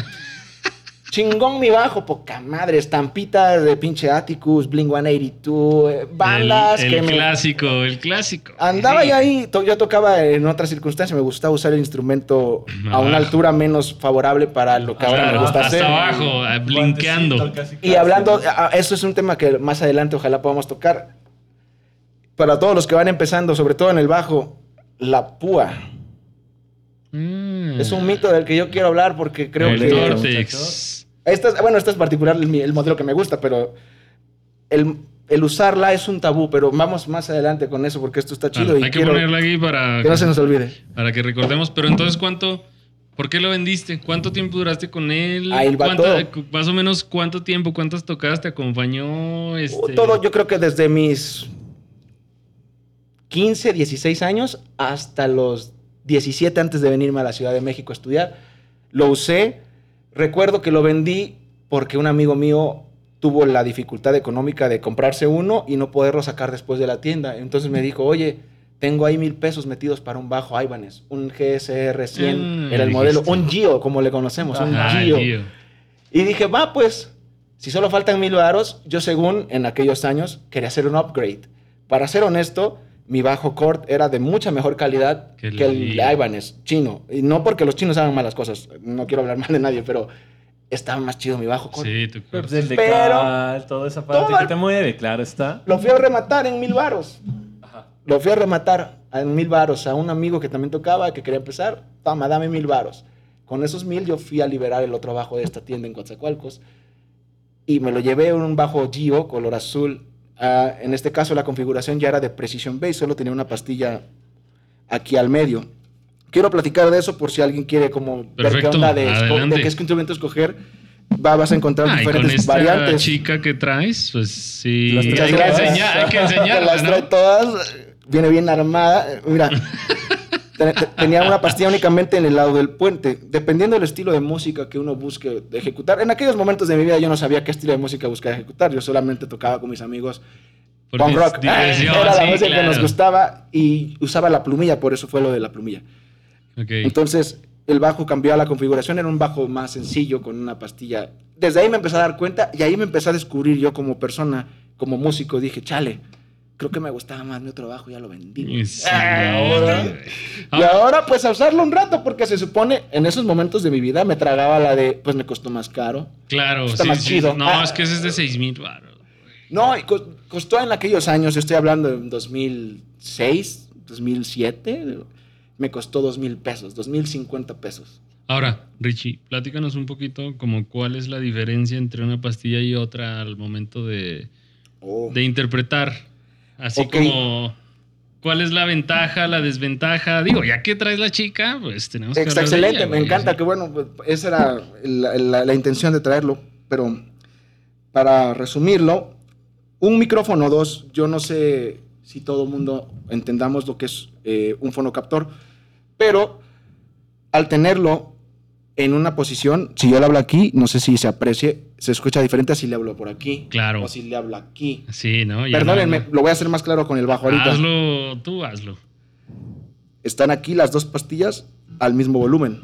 Speaker 2: Chingón mi bajo, poca madre. Estampitas de pinche Atticus, Blink 182, eh, bandas
Speaker 1: el,
Speaker 2: que
Speaker 1: el
Speaker 2: me.
Speaker 1: clásico, el clásico.
Speaker 2: Andaba
Speaker 1: Sí.
Speaker 2: ya ahí, to- yo tocaba en otras circunstancias, me gustaba usar el instrumento a una
Speaker 1: Abajo.
Speaker 2: altura menos favorable para lo que ahora
Speaker 1: Claro,
Speaker 2: me gusta
Speaker 1: hasta
Speaker 2: hacer.
Speaker 1: abajo, ah,
Speaker 3: casi,
Speaker 2: Y hablando, eso es un tema que más adelante ojalá podamos tocar. Para todos los que van empezando, sobre todo en el bajo, la púa.
Speaker 1: Mm.
Speaker 2: Es un mito del que yo quiero hablar porque creo
Speaker 1: el
Speaker 2: que...
Speaker 1: Tortex.
Speaker 2: Esta es- bueno, este es particular el, modelo que me gusta, pero el, el usarla es un tabú, pero vamos más adelante con eso porque esto está chido y
Speaker 1: hay que
Speaker 2: quiero
Speaker 1: ponerla aquí para
Speaker 2: que no se nos olvide.
Speaker 1: para que recordemos. Pero entonces, ¿cuánto? ¿Por qué lo vendiste? ¿Cuánto tiempo duraste con él?
Speaker 2: Ahí va
Speaker 1: ¿Cuánto-
Speaker 2: todo.
Speaker 1: cu- Más o menos, ¿cuánto tiempo? ¿Cuántas tocadas te acompañó? Este...
Speaker 2: Todo, yo creo que desde mis 15, 16 años hasta los 17 antes de venirme a la Ciudad de México a estudiar, lo usé. Recuerdo que lo vendí porque un amigo mío tuvo la dificultad económica de comprarse uno y no poderlo sacar después de la tienda. Entonces me dijo, oye, tengo ahí mil pesos metidos para un bajo Ibanez, un GSR 100,
Speaker 1: Ah,
Speaker 2: era el modelo,
Speaker 1: dijiste.
Speaker 2: un Gio, como le conocemos, un Gio.
Speaker 1: tío.
Speaker 2: Y dije, va, pues, si solo faltan mil varos, yo según en aquellos años quería hacer un upgrade. Para ser honesto, mi bajo Cort era de mucha mejor calidad
Speaker 1: Que
Speaker 2: que,
Speaker 1: el.
Speaker 2: Ibanez chino. Y no porque los chinos hagan malas cosas, no quiero hablar mal de nadie, pero estaba más chido mi bajo Cort.
Speaker 1: Sí, tu
Speaker 3: Pero, pues, el de cal, toda esa parte
Speaker 2: Todo
Speaker 3: que
Speaker 2: el-
Speaker 3: te mueve, claro está.
Speaker 2: Lo fui a rematar en mil varos.
Speaker 3: Ajá.
Speaker 2: Lo fui a rematar en mil varos a un amigo que también tocaba, que quería empezar. Toma, dame mil varos. Con esos mil yo fui a liberar el otro bajo de esta tienda en Coatzacoalcos y me lo llevé en un bajo Gio color azul. Ah, en este caso la configuración ya era de Precision Base, solo tenía una pastilla aquí al medio. Quiero platicar de eso por si alguien quiere como ver qué
Speaker 1: Perfecto,
Speaker 2: onda de, de qué instrumento escoger. Va, vas a encontrar
Speaker 1: Ah, y con
Speaker 2: diferentes
Speaker 1: esta
Speaker 2: variantes.
Speaker 1: chica que traes, pues sí.
Speaker 3: Las
Speaker 1: Hay que, enseñar, hay que
Speaker 2: las trae todas, viene bien armada. Mira, tenía una pastilla únicamente en el lado del puente. Dependiendo del estilo de música que uno busque ejecutar. En aquellos momentos de mi vida yo no sabía qué estilo de música buscar ejecutar. Yo solamente tocaba con mis amigos punk rock. Era la
Speaker 1: sí,
Speaker 2: música que nos gustaba y usaba la plumilla, por eso fue lo de la plumilla. Entonces, el bajo cambió a la configuración, era un bajo más sencillo con una pastilla. Desde ahí me empecé a dar cuenta y ahí me empecé a descubrir yo como persona, como músico. Dije, chale, creo que me gustaba más mi otro bajo, ya lo vendí.
Speaker 1: Y sí,
Speaker 2: Ah,
Speaker 1: güey.
Speaker 2: Y ahora, pues a usarlo un rato, porque se supone en esos momentos de mi vida me tragaba la de, pues me costó más caro.
Speaker 1: Claro,
Speaker 2: Está
Speaker 1: sí,
Speaker 2: más
Speaker 1: sí.
Speaker 2: chido.
Speaker 1: No,
Speaker 2: Ah.
Speaker 1: es que ese es de 6 mil baros.
Speaker 2: No, y co- costó en aquellos años, estoy hablando en 2006, 2007, me costó dos mil pesos, dos mil cincuenta pesos.
Speaker 1: Ahora, Richie, platícanos un poquito como cuál es la diferencia entre una pastilla y otra al momento de,
Speaker 2: Oh.
Speaker 1: de interpretar. Así como cuál es la ventaja, la desventaja. Digo, ya que traes la chica, pues tenemos que
Speaker 2: Está
Speaker 1: hablar de
Speaker 2: excelente,
Speaker 1: ella,
Speaker 2: me
Speaker 1: güey,
Speaker 2: encanta, que bueno, pues, esa era la, la- la intención de traerlo, pero para resumirlo, un micrófono o dos, yo no sé si todo el mundo entendamos lo que es eh, un fonocaptor, pero al tenerlo en una posición, si yo le hablo aquí, no sé si se aprecie, se escucha diferente a si le hablo por aquí,
Speaker 1: Claro.
Speaker 2: o si le hablo aquí.
Speaker 1: Sí, ¿no? Ya
Speaker 2: Perdónenme,
Speaker 1: no-
Speaker 2: lo voy a hacer más claro con el bajo ahorita.
Speaker 1: Hazlo, tú hazlo.
Speaker 2: Están aquí las dos pastillas al mismo volumen.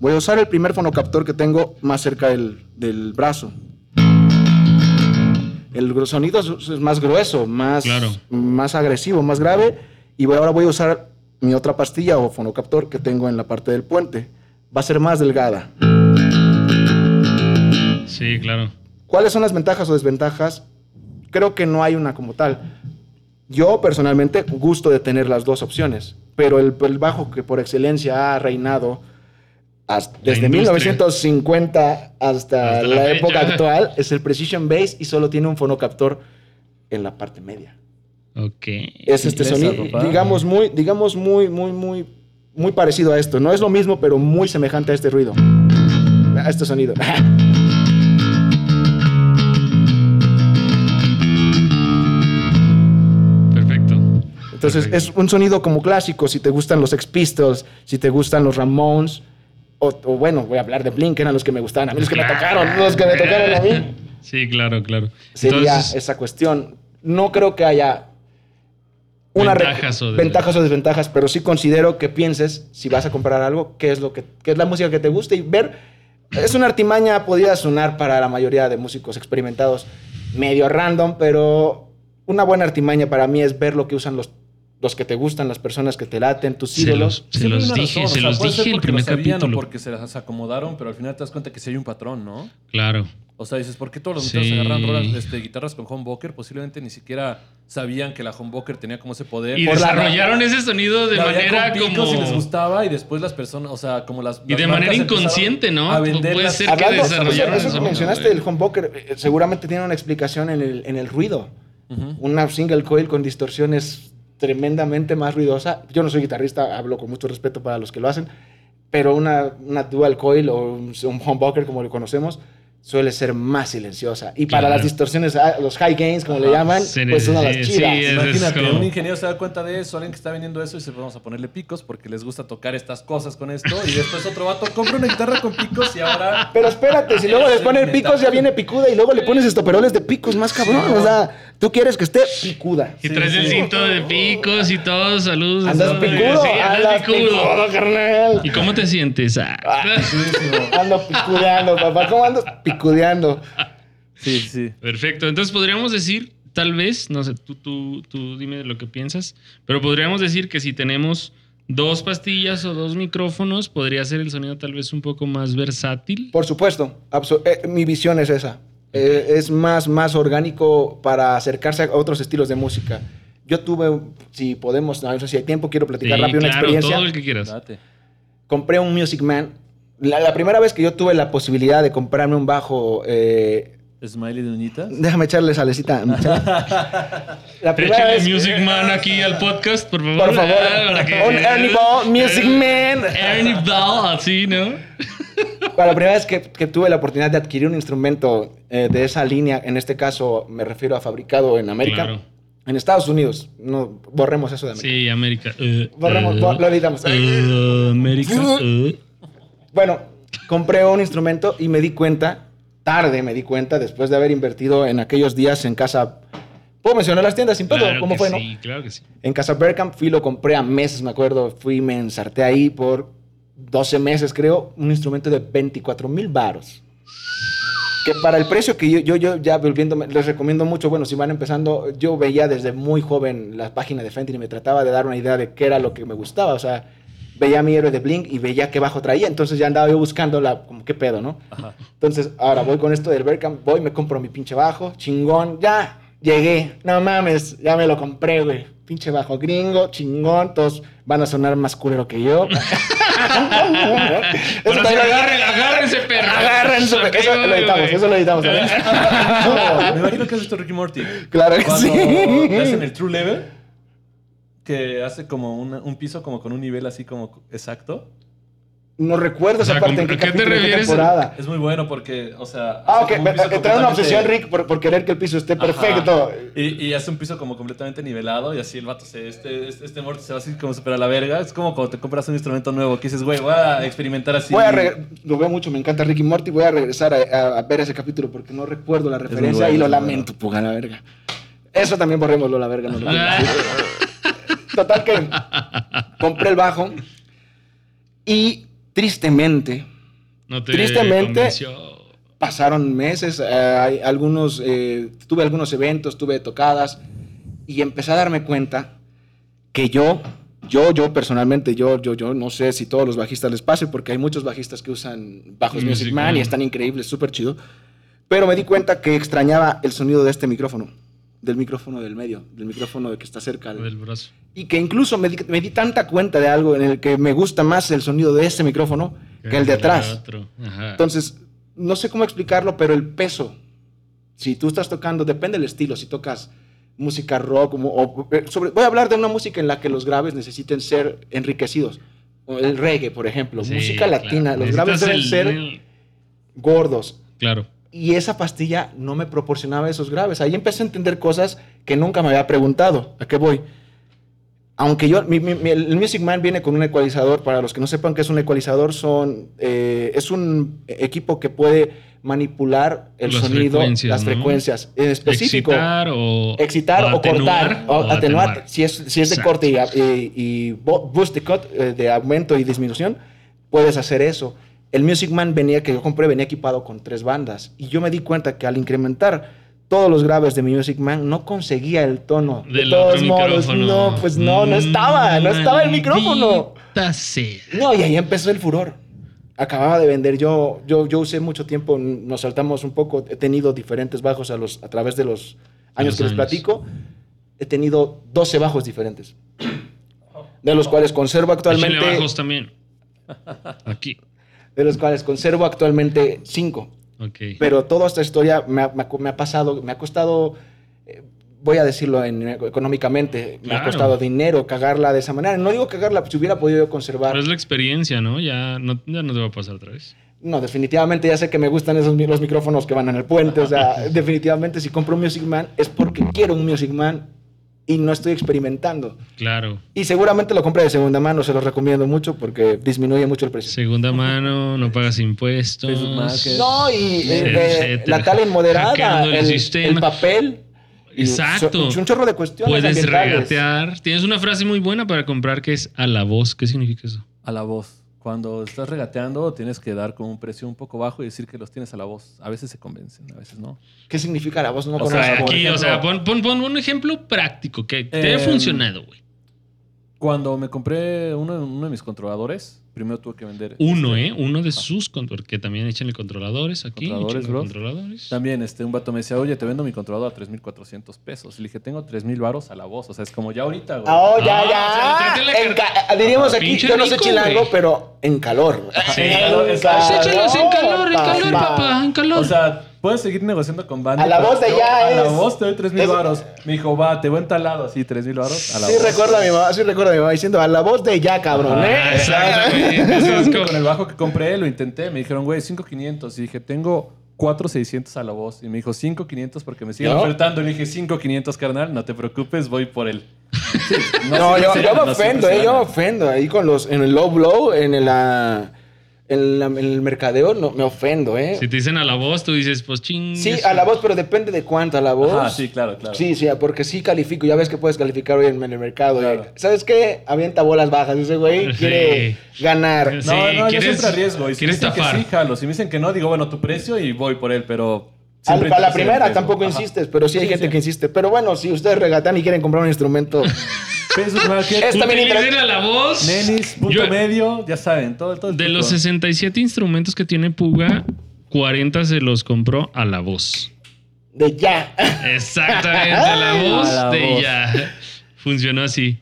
Speaker 2: Voy a usar el primer fonocaptor que tengo más cerca del, del brazo. El sonido es, es más grueso, más,
Speaker 1: Claro.
Speaker 2: más agresivo, más grave. Y voy- ahora voy a usar mi otra pastilla o fonocaptor que tengo en la parte del puente. Va a ser más delgada.
Speaker 1: Sí, claro.
Speaker 2: ¿Cuáles son las ventajas o desventajas? Creo que no hay una como tal. Yo personalmente gusto de tener las dos opciones, pero el, el bajo que por excelencia ha reinado hasta- desde
Speaker 1: industria.
Speaker 2: 1950 hasta,
Speaker 1: Hasta la
Speaker 2: la, época actual es el Precision Bass y solo tiene un fonocaptor en la parte media.
Speaker 1: Ok.
Speaker 2: Es este sonido, digamos muy, digamos muy, muy, muy, muy parecido a esto. No es lo mismo, pero muy semejante a este ruido, a este sonido.
Speaker 1: Perfecto.
Speaker 2: Entonces
Speaker 1: Perfecto.
Speaker 2: es un sonido como clásico, si te gustan los Sex Pistols, si te gustan los Ramones, o, o bueno, voy a hablar de Blink, eran los que me gustaban, a mí los que me tocaron, los que me tocaron a mí.
Speaker 1: Sí, claro, claro.
Speaker 2: Sería
Speaker 1: Entonces,
Speaker 2: esa cuestión. No creo que haya una
Speaker 1: Ventajas o
Speaker 2: ventajas o desventajas, pero sí considero que pienses, si vas a comprar algo, qué es, lo que, qué es la música que te gusta y ver. Es una artimaña, podría sonar para la mayoría de músicos experimentados medio random, pero una buena artimaña para mí es ver lo que usan los, los que te gustan, las personas que te laten, tus
Speaker 1: se
Speaker 2: ídolos.
Speaker 1: los, se
Speaker 3: Siempre hay
Speaker 1: los dije,
Speaker 3: razón, o
Speaker 1: se
Speaker 3: sea,
Speaker 1: los dije el primer capítulo.
Speaker 3: O porque se las acomodaron, pero al final te das cuenta que sí hay un patrón, ¿no?
Speaker 1: Claro.
Speaker 3: O sea, dices, ¿por qué todos los
Speaker 1: Sí.
Speaker 3: agarran rolas, este, guitarras con humbucker? Posiblemente ni siquiera sabían que la humbucker tenía como ese poder.
Speaker 1: Y
Speaker 2: Por la-
Speaker 1: desarrollaron ese sonido de manera como.
Speaker 3: y les gustaba y después las personas, o sea, como las
Speaker 1: Y de manera inconsciente, ¿no?
Speaker 3: A
Speaker 1: Puede ser que
Speaker 2: Hablando,
Speaker 1: desarrollaron
Speaker 2: eso,
Speaker 1: el
Speaker 2: eso que mencionaste del humbucker, eh, seguramente tiene una explicación en el, en el ruido. Una single coil con distorsiones tremendamente más ruidosa. Yo no soy guitarrista, hablo con mucho respeto para los que lo hacen, pero una, una dual coil o un, un humbucker como lo conocemos suele ser más silenciosa. Y para
Speaker 1: Claro.
Speaker 2: las distorsiones, ah, los high gains como le llaman,
Speaker 1: Sí,
Speaker 2: pues son las chidas.
Speaker 1: sí,
Speaker 3: Imagínate,
Speaker 1: como-
Speaker 3: un ingeniero se da cuenta de eso, alguien que está vendiendo eso y dice, vamos a ponerle picos porque les gusta tocar estas cosas con esto. Y después otro vato compra una guitarra con picos y ahora...
Speaker 2: Pero espérate, si luego les ponen picos ya viene picuda y luego le pones estoperoles de picos más cabrón. O sea, tú quieres que esté picuda.
Speaker 1: Y
Speaker 3: Sí,
Speaker 1: traes el
Speaker 3: sí.
Speaker 1: cinto de picos y todo, saludos.
Speaker 2: Andas
Speaker 1: todo,
Speaker 2: picudo,
Speaker 1: sí, andas
Speaker 2: andas
Speaker 1: picudo.
Speaker 2: picudo, carnal.
Speaker 1: ¿Y cómo te sientes? Ah.
Speaker 3: Chulísimo.
Speaker 2: Ando picudeando, papá. ¿Cómo ando picudeando?
Speaker 3: Sí, sí.
Speaker 1: Perfecto. Entonces podríamos decir, tal vez, no sé, tú, tú, tú dime lo que piensas, pero podríamos decir que si tenemos dos pastillas o dos micrófonos, podría ser el sonido tal vez un poco más versátil.
Speaker 2: Por supuesto, eh, mi visión es esa. Eh, es más, más orgánico para acercarse a otros estilos de música. Yo tuve, si podemos, no, sé si hay tiempo, quiero platicar
Speaker 1: Sí,
Speaker 2: rápido una
Speaker 1: claro,
Speaker 2: experiencia.
Speaker 1: todo el que quieras.
Speaker 3: Date.
Speaker 2: Compré un Music Man. La, la primera vez que yo tuve la posibilidad de comprarme un bajo, eh,
Speaker 3: Smiley de uñitas.
Speaker 2: déjame echarle salecita. la primera
Speaker 1: Échale
Speaker 2: vez,
Speaker 1: Music Man aquí al podcast, por favor.
Speaker 2: por favor,
Speaker 1: Ah,
Speaker 2: un Ernie Ball Music Man.
Speaker 1: Ernie Ball, así, ¿no?
Speaker 2: Para la primera vez que, que tuve la oportunidad de adquirir un instrumento eh, de esa línea, en este caso me refiero a fabricado en América,
Speaker 1: Claro.
Speaker 2: en Estados Unidos, no borremos eso de América.
Speaker 1: Sí, América. Eh,
Speaker 2: Borremos, bo- lo editamos.
Speaker 1: eh, América.
Speaker 2: Bueno, compré un instrumento y me di cuenta, tarde me di cuenta, después de haber invertido en aquellos días en casa. ¿Puedo mencionar las tiendas sin pedo?
Speaker 1: Claro
Speaker 2: ¿Cómo fue, no?
Speaker 1: Sí, claro que sí.
Speaker 2: En Casa Bergkamp fui, lo compré a meses, me acuerdo. Fui, me ensarté ahí por 12 meses, creo, un instrumento de 24 mil baros. Que para el precio que yo, yo, yo ya volviendo, les recomiendo mucho, bueno, si van empezando, yo veía desde muy joven la página de Fenton y me trataba de dar una idea de qué era lo que me gustaba. O sea, veía a mi héroe de Blink y veía qué bajo traía. Entonces ya andaba yo buscando la, como qué pedo, ¿no?
Speaker 3: Ajá.
Speaker 2: Entonces ahora voy con esto del Berkham, voy, me compro mi pinche bajo, chingón, ya, llegué. No mames, ya me lo compré, güey. Pinche bajo gringo, chingón, todos van a sonar más culero que yo.
Speaker 1: Agarren, agárrense, perro.
Speaker 2: Agárrense, eso lo editamos, eso lo editamos. ¿sabes?
Speaker 3: Me imagino que has visto Ricky Morty.
Speaker 2: Claro que
Speaker 3: Cuando
Speaker 2: sí.
Speaker 3: le hacen el true level, que hace como una- un piso como con un nivel así como exacto.
Speaker 2: No recuerdo
Speaker 1: O sea,
Speaker 2: esa parte en qué
Speaker 1: ¿a qué te refieres?
Speaker 2: temporada.
Speaker 3: Es muy bueno porque, o sea...
Speaker 2: Ah, ok,
Speaker 3: un piso
Speaker 2: trae una obsesión, Rick, por, por querer que el piso esté perfecto.
Speaker 3: Y, y hace un piso como completamente nivelado y así el vato se... Este, este, este Morty se va así como super a la verga. Es como cuando te compras un instrumento nuevo que dices, güey, voy a experimentar así.
Speaker 2: Voy a re- lo veo mucho, me encanta Ricky Morty. Voy a regresar a, a- a ver ese capítulo porque no recuerdo la referencia
Speaker 3: bueno,
Speaker 2: y lo lamento, puga la verga. Eso también borrémoslo la verga. no lo Total que compré el bajo y tristemente
Speaker 1: No te
Speaker 2: Tristemente-
Speaker 1: convenció.
Speaker 2: pasaron meses, eh, hay algunos, eh, tuve algunos eventos, tuve tocadas y empecé a darme cuenta que yo, yo, yo personalmente, yo, yo, yo, no sé si todos los bajistas les pase porque hay muchos bajistas que usan bajos
Speaker 1: Music
Speaker 2: Music Man
Speaker 1: Man.
Speaker 2: y están increíbles, súper chido, pero me di cuenta que extrañaba el sonido de este micrófono, del micrófono del medio, del micrófono que está cerca
Speaker 1: Del brazo.
Speaker 2: y que incluso me di, me di tanta cuenta de algo en el que me gusta más el sonido de este micrófono que el de atrás. Entonces, no sé cómo explicarlo, pero el peso, si tú estás tocando, depende del estilo, si tocas música rock, o, eh, sobre, voy a hablar de una música en la que los graves necesiten ser enriquecidos. O El reggae, por ejemplo,
Speaker 1: Sí,
Speaker 2: música latina,
Speaker 1: claro.
Speaker 2: los graves deben ser
Speaker 1: el-
Speaker 2: gordos.
Speaker 1: Claro.
Speaker 2: Y esa pastilla no me proporcionaba esos graves. Ahí empecé a entender cosas que nunca me había preguntado. ¿A qué voy? Aunque yo, mi- mi- mi- el Music Man viene con un ecualizador. Para los que no sepan qué es un ecualizador, son, eh, es un equipo que puede manipular el
Speaker 1: Las
Speaker 2: sonido,
Speaker 1: frecuencias,
Speaker 2: las
Speaker 1: ¿no?
Speaker 2: frecuencias. En específico,
Speaker 1: Excitar o.
Speaker 2: excitar o,
Speaker 1: atenuar,
Speaker 2: cortar, o, atenuar. Si es, si es de
Speaker 1: Exacto.
Speaker 2: corte y, y- y bo- boost de cut, eh, de aumento y disminución, puedes hacer eso. El Music Man venía, que yo compré, venía equipado con tres bandas. Y yo me di cuenta que al incrementar todos los graves de mi Music Man, no conseguía el tono. De
Speaker 1: Del
Speaker 2: todos modos,
Speaker 1: micrófono.
Speaker 2: no, pues no, no estaba, no estaba el micrófono.
Speaker 1: Sea.
Speaker 2: No, y ahí empezó el furor. Acababa de vender. Yo, yo, yo usé mucho tiempo, nos saltamos un poco. He tenido diferentes bajos a, los, a través de los años
Speaker 1: los
Speaker 2: que les platico. He tenido 12 bajos diferentes. De los cuales conservo actualmente.
Speaker 1: bajos también. Aquí.
Speaker 2: De los cuales conservo actualmente 5.
Speaker 1: Ok.
Speaker 2: Pero toda esta historia me ha, me pasado, me ha costado, eh, voy a decirlo en- económicamente, me ha costado dinero cagarla de esa manera. No digo cagarla, si hubiera podido conservar.
Speaker 1: Pero es la experiencia, ¿no? Ya no, ya no te va a pasar otra vez.
Speaker 2: No, definitivamente ya sé que me gustan esos los micrófonos que van en el puente. O sea, definitivamente si compro un Music Man es porque quiero un Music Man y no estoy experimentando.
Speaker 1: Claro.
Speaker 2: Y seguramente lo compré de segunda mano, se los recomiendo mucho porque disminuye mucho el precio.
Speaker 1: Segunda mano, no pagas impuestos.
Speaker 2: No, y eh, eh, la talent moderada,
Speaker 1: Hackeando el
Speaker 2: el, papel.
Speaker 1: Exacto.
Speaker 2: so- un chorro de cuestiones
Speaker 1: Puedes regatear. Tienes una frase muy buena para comprar que es a la voz. ¿Qué significa eso?
Speaker 3: A la voz. Cuando estás regateando, tienes que dar con un precio un poco bajo y decir que los tienes a la voz. A veces se convencen, a veces no.
Speaker 2: ¿Qué significa la voz? No
Speaker 3: O sea,
Speaker 1: Aquí, o sea, pon, pon- pon un ejemplo práctico que te
Speaker 3: Eh,
Speaker 1: ha funcionado, güey.
Speaker 3: Cuando me compré uno, uno de mis controladores, primero tuve que vender.
Speaker 1: Uno,
Speaker 3: este,
Speaker 1: ¿eh? Uno de sus controladores. Que también échenle controladores aquí.
Speaker 3: Controladores, bro.
Speaker 1: controladores.
Speaker 3: También este, un vato me decía, oye, te vendo mi controlador a 3.400 pesos. Y le dije, tengo 3.000 varos a la voz. O sea, es como ya ahorita, güey.
Speaker 2: Oh, ya,
Speaker 1: Ah,
Speaker 2: ya. En diríamos
Speaker 1: Ah,
Speaker 2: aquí, yo no
Speaker 1: rico,
Speaker 2: chilango, pero en calor.
Speaker 1: Sí.
Speaker 2: En
Speaker 3: calor, exacto.
Speaker 1: Pues échalos en calor, en calor,
Speaker 2: papá.
Speaker 1: papá, en calor.
Speaker 3: O sea, puedes seguir negociando con banda.
Speaker 2: A la voz de
Speaker 3: yo-
Speaker 2: ya
Speaker 3: A la
Speaker 2: es-
Speaker 3: voz te doy 3.000
Speaker 2: es-
Speaker 3: varos. Me dijo, va, te voy entalado así, 3.000 varos. A la
Speaker 2: Sí
Speaker 3: voz.
Speaker 2: recuerdo a mi mamá, sí recuerdo a mi mamá diciendo a la voz de ya, cabrón,
Speaker 1: Ah,
Speaker 2: ¿eh?
Speaker 1: exactamente. Eso es como-
Speaker 3: Con el bajo que compré, lo intenté. Me dijeron, güey, 5.500. Y dije, tengo 4.600 a la voz. Y me dijo, 5.500 porque me siguen
Speaker 2: ¿No?
Speaker 3: ofertando. Y le dije, 5.500, carnal. No te preocupes, voy por él. Sí,
Speaker 2: No, yo, yo me ofendo, eh, yo me ofendo. Ahí con los, en el low blow, en el, ah, en, la- en el mercadeo, no, me ofendo, ¿eh?
Speaker 1: Si te dicen a la voz, tú dices, pues ching.
Speaker 2: Sí, a la voz, pero depende de cuánto a la voz.
Speaker 3: Ajá, sí, claro, claro.
Speaker 2: Sí, sí, porque sí califico. Ya ves que puedes calificar hoy en el mercado.
Speaker 3: Claro.
Speaker 2: eh. ¿Sabes qué? Avienta bolas bajas. Ese güey
Speaker 1: Sí.
Speaker 2: quiere ganar.
Speaker 1: Sí,
Speaker 3: No, no, yo
Speaker 1: ¿quieres-
Speaker 3: siempre arriesgo. Y si me
Speaker 1: quieres
Speaker 3: dicen que sí, jalo. Si me dicen que no, digo, bueno, tu precio y voy por él, pero...
Speaker 2: Al-
Speaker 3: siempre
Speaker 2: para la primera tampoco
Speaker 3: Ajá.
Speaker 2: insistes, pero sí hay
Speaker 3: Sí,
Speaker 2: gente
Speaker 3: sí.
Speaker 2: que insiste. Pero bueno, si ustedes regatan y quieren comprar un instrumento,
Speaker 3: Facebook Market.
Speaker 2: Es también
Speaker 1: Utilicen a la voz.
Speaker 3: Nenis, punto
Speaker 1: Yo-
Speaker 3: medio, ya saben, todo, todo el
Speaker 1: De
Speaker 3: truco.
Speaker 1: los 67 instrumentos que tiene Puga, 40 se los compró a la voz.
Speaker 2: De ya.
Speaker 1: Exactamente, a la voz
Speaker 3: A la
Speaker 1: de
Speaker 3: voz.
Speaker 1: ya. Funcionó así.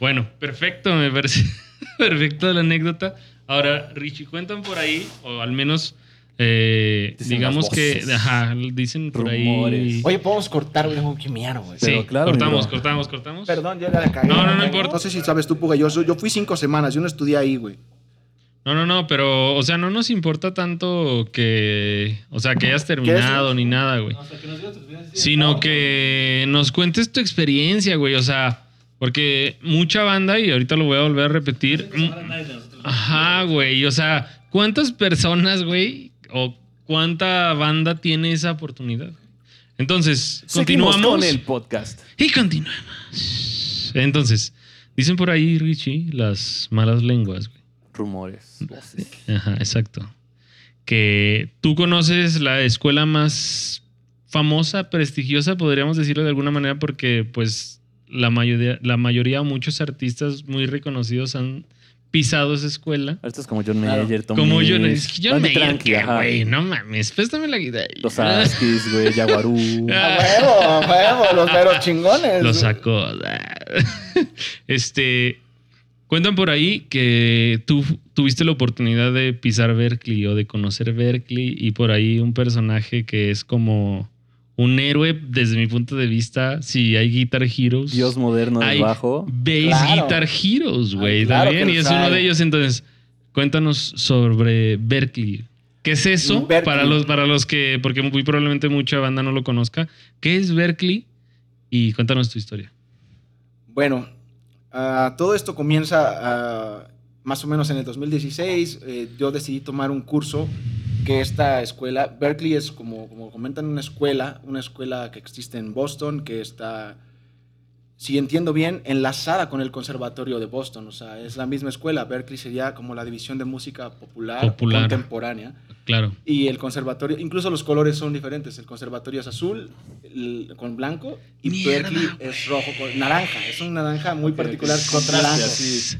Speaker 1: Bueno, perfecto, me parece perfecto la anécdota. Ahora, Richie, cuentan por ahí, o al menos eh, digamos que, ajá, dicen por ahí.
Speaker 2: Oye, podemos cortar, güey. Que miar, güey.
Speaker 1: Sí,
Speaker 3: claro,
Speaker 1: cortamos, cortamos, cortamos.
Speaker 2: Perdón, yo ya la cagué.
Speaker 1: No, no, no importa.
Speaker 2: No sé si sabes tú, Puga. Yo, yo fui cinco semanas. Yo no estudié ahí, güey.
Speaker 1: No, no, no, pero, o sea, no nos importa tanto que, o sea, que hayas terminado ni nada, güey.
Speaker 3: O sea, que nos digas tu experiencia, sí,
Speaker 1: Sino
Speaker 3: no,
Speaker 1: que nos cuentes tu experiencia, güey. O sea, porque mucha banda, y ahorita lo voy a volver a repetir.
Speaker 3: no nosotros.
Speaker 1: Ajá, güey. O sea, ¿cuántas personas, güey? O cuánta banda tiene esa oportunidad? Entonces,
Speaker 3: Seguimos
Speaker 1: continuamos.
Speaker 3: con el podcast.
Speaker 1: Y continuamos. Entonces, dicen por ahí, Richie, las malas lenguas, güey.
Speaker 3: Rumores.
Speaker 1: Ajá, exacto. Que tú conoces la escuela más famosa, prestigiosa, podríamos decirlo de alguna manera, porque pues la mayoría, la mayoría o muchos artistas muy reconocidos han pisado esa escuela.
Speaker 3: Esto es como John
Speaker 2: Claro.
Speaker 3: Mayer, Tom
Speaker 1: Como yo, es que
Speaker 3: ajá.
Speaker 1: güey, no mames, préstame la guitarra.
Speaker 3: Los Askis, güey, Yaguarú.
Speaker 2: A huevo, a huevo. Los meros chingones.
Speaker 1: Lo sacó. Este. Cuentan por ahí que tú tuviste la oportunidad de pisar Berkeley o de conocer Berkeley y por ahí un personaje que es como un héroe desde mi punto de vista. Si hay Guitar Heroes.
Speaker 3: Dios moderno del
Speaker 1: hay
Speaker 3: bajo.
Speaker 1: Bass
Speaker 2: Claro.
Speaker 1: Guitar Heroes, güey.
Speaker 2: Claro
Speaker 1: también. Y es uno de ellos. Entonces, cuéntanos sobre Berkeley. ¿Qué es eso?
Speaker 2: Berkeley.
Speaker 1: Para los, para los que, porque muy probablemente mucha banda no lo conozca. ¿Qué es Berkeley? Y cuéntanos tu historia.
Speaker 2: Bueno, ah, todo esto comienza ah, más o menos en el 2016. Eh, yo decidí tomar un curso que esta escuela, Berkeley es como, como comentan una escuela, una escuela que existe en Boston, que está, si entiendo bien, enlazada con el Conservatorio de Boston. O sea, es la misma escuela. Berkeley sería como la división de música popular,
Speaker 1: Popular.
Speaker 2: contemporánea.
Speaker 1: Claro.
Speaker 2: Y el conservatorio, incluso los colores son diferentes. El conservatorio es azul el- con blanco y
Speaker 1: Mierda,
Speaker 2: Berkeley es rojo con naranja. Es un naranja muy particular
Speaker 3: que
Speaker 2: con
Speaker 3: contraste
Speaker 2: blanco.
Speaker 3: así.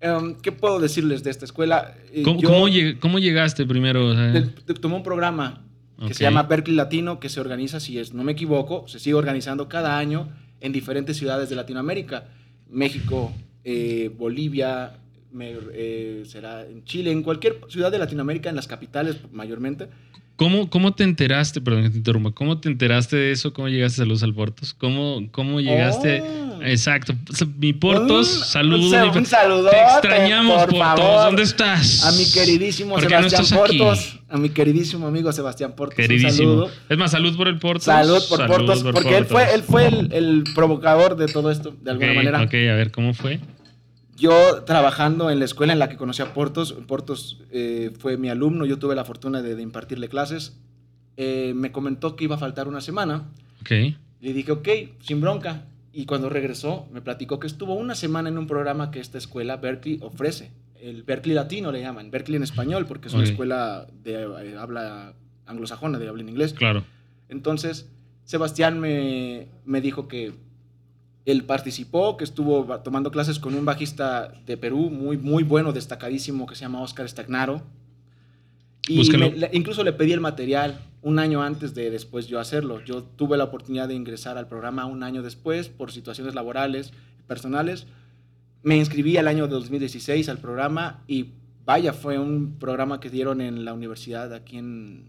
Speaker 2: Em, ¿Qué puedo decirles de esta escuela? Eh,
Speaker 1: ¿Cómo,
Speaker 2: yo
Speaker 1: cómo lleg- cómo llegaste primero? O sea,
Speaker 2: tomé un programa que se llama Berkeley Latino, que se organiza, si es, no me equivoco, se sigue organizando cada año en diferentes ciudades de Latinoamérica. México, eh, Bolivia, me- eh, será en Chile, en cualquier ciudad de Latinoamérica, en las capitales mayormente.
Speaker 1: ¿Cómo, ¿Cómo te enteraste? Perdón que te interrumpa. ¿Cómo te enteraste de eso? ¿Cómo llegaste a los Alportos? ¿Cómo, cómo llegaste?
Speaker 2: Oh.
Speaker 1: Exacto. Mi Portos,
Speaker 2: Un-
Speaker 1: saludos.
Speaker 2: un sal-
Speaker 1: mi-
Speaker 2: un saludote,
Speaker 1: Te extrañamos,
Speaker 2: por
Speaker 1: Portos.
Speaker 2: favor.
Speaker 1: ¿Dónde estás?
Speaker 2: A mi queridísimo
Speaker 1: ¿Por qué no
Speaker 2: Sebastián
Speaker 1: aquí?
Speaker 2: Portos. A mi queridísimo amigo Sebastián Portos. Un
Speaker 1: Queridísimo.
Speaker 2: saludo.
Speaker 1: Es más, salud por el Portos.
Speaker 2: Salud por
Speaker 1: Salud
Speaker 2: Portos.
Speaker 1: por
Speaker 2: porque él fue, él fue el, el provocador de todo esto, de alguna manera.
Speaker 1: Ok, a ver, ¿cómo fue?
Speaker 2: Yo trabajando en la escuela en la que conocí a Portos, Portos eh, fue mi alumno, yo tuve la fortuna de, de impartirle clases. Eh, me comentó que iba a faltar una semana. Le dije, ok, sin bronca. Y cuando regresó, me platicó que estuvo una semana en un programa que esta escuela, Berkeley, ofrece. El Berkeley Latino le llaman, Berkeley en español, porque es una escuela de eh, habla anglosajona, de habla en inglés.
Speaker 1: Claro.
Speaker 2: Entonces, Sebastián me, me dijo que él participó, que estuvo tomando clases con un bajista de Perú muy, muy bueno, destacadísimo, que se llama Oscar Stagnaro. Y me- le- incluso le pedí el material un año antes de después yo hacerlo. Yo tuve la oportunidad de ingresar al programa un año después por situaciones laborales, personales. Me inscribí al año de 2016 al programa y vaya, fue un programa que dieron en la universidad aquí en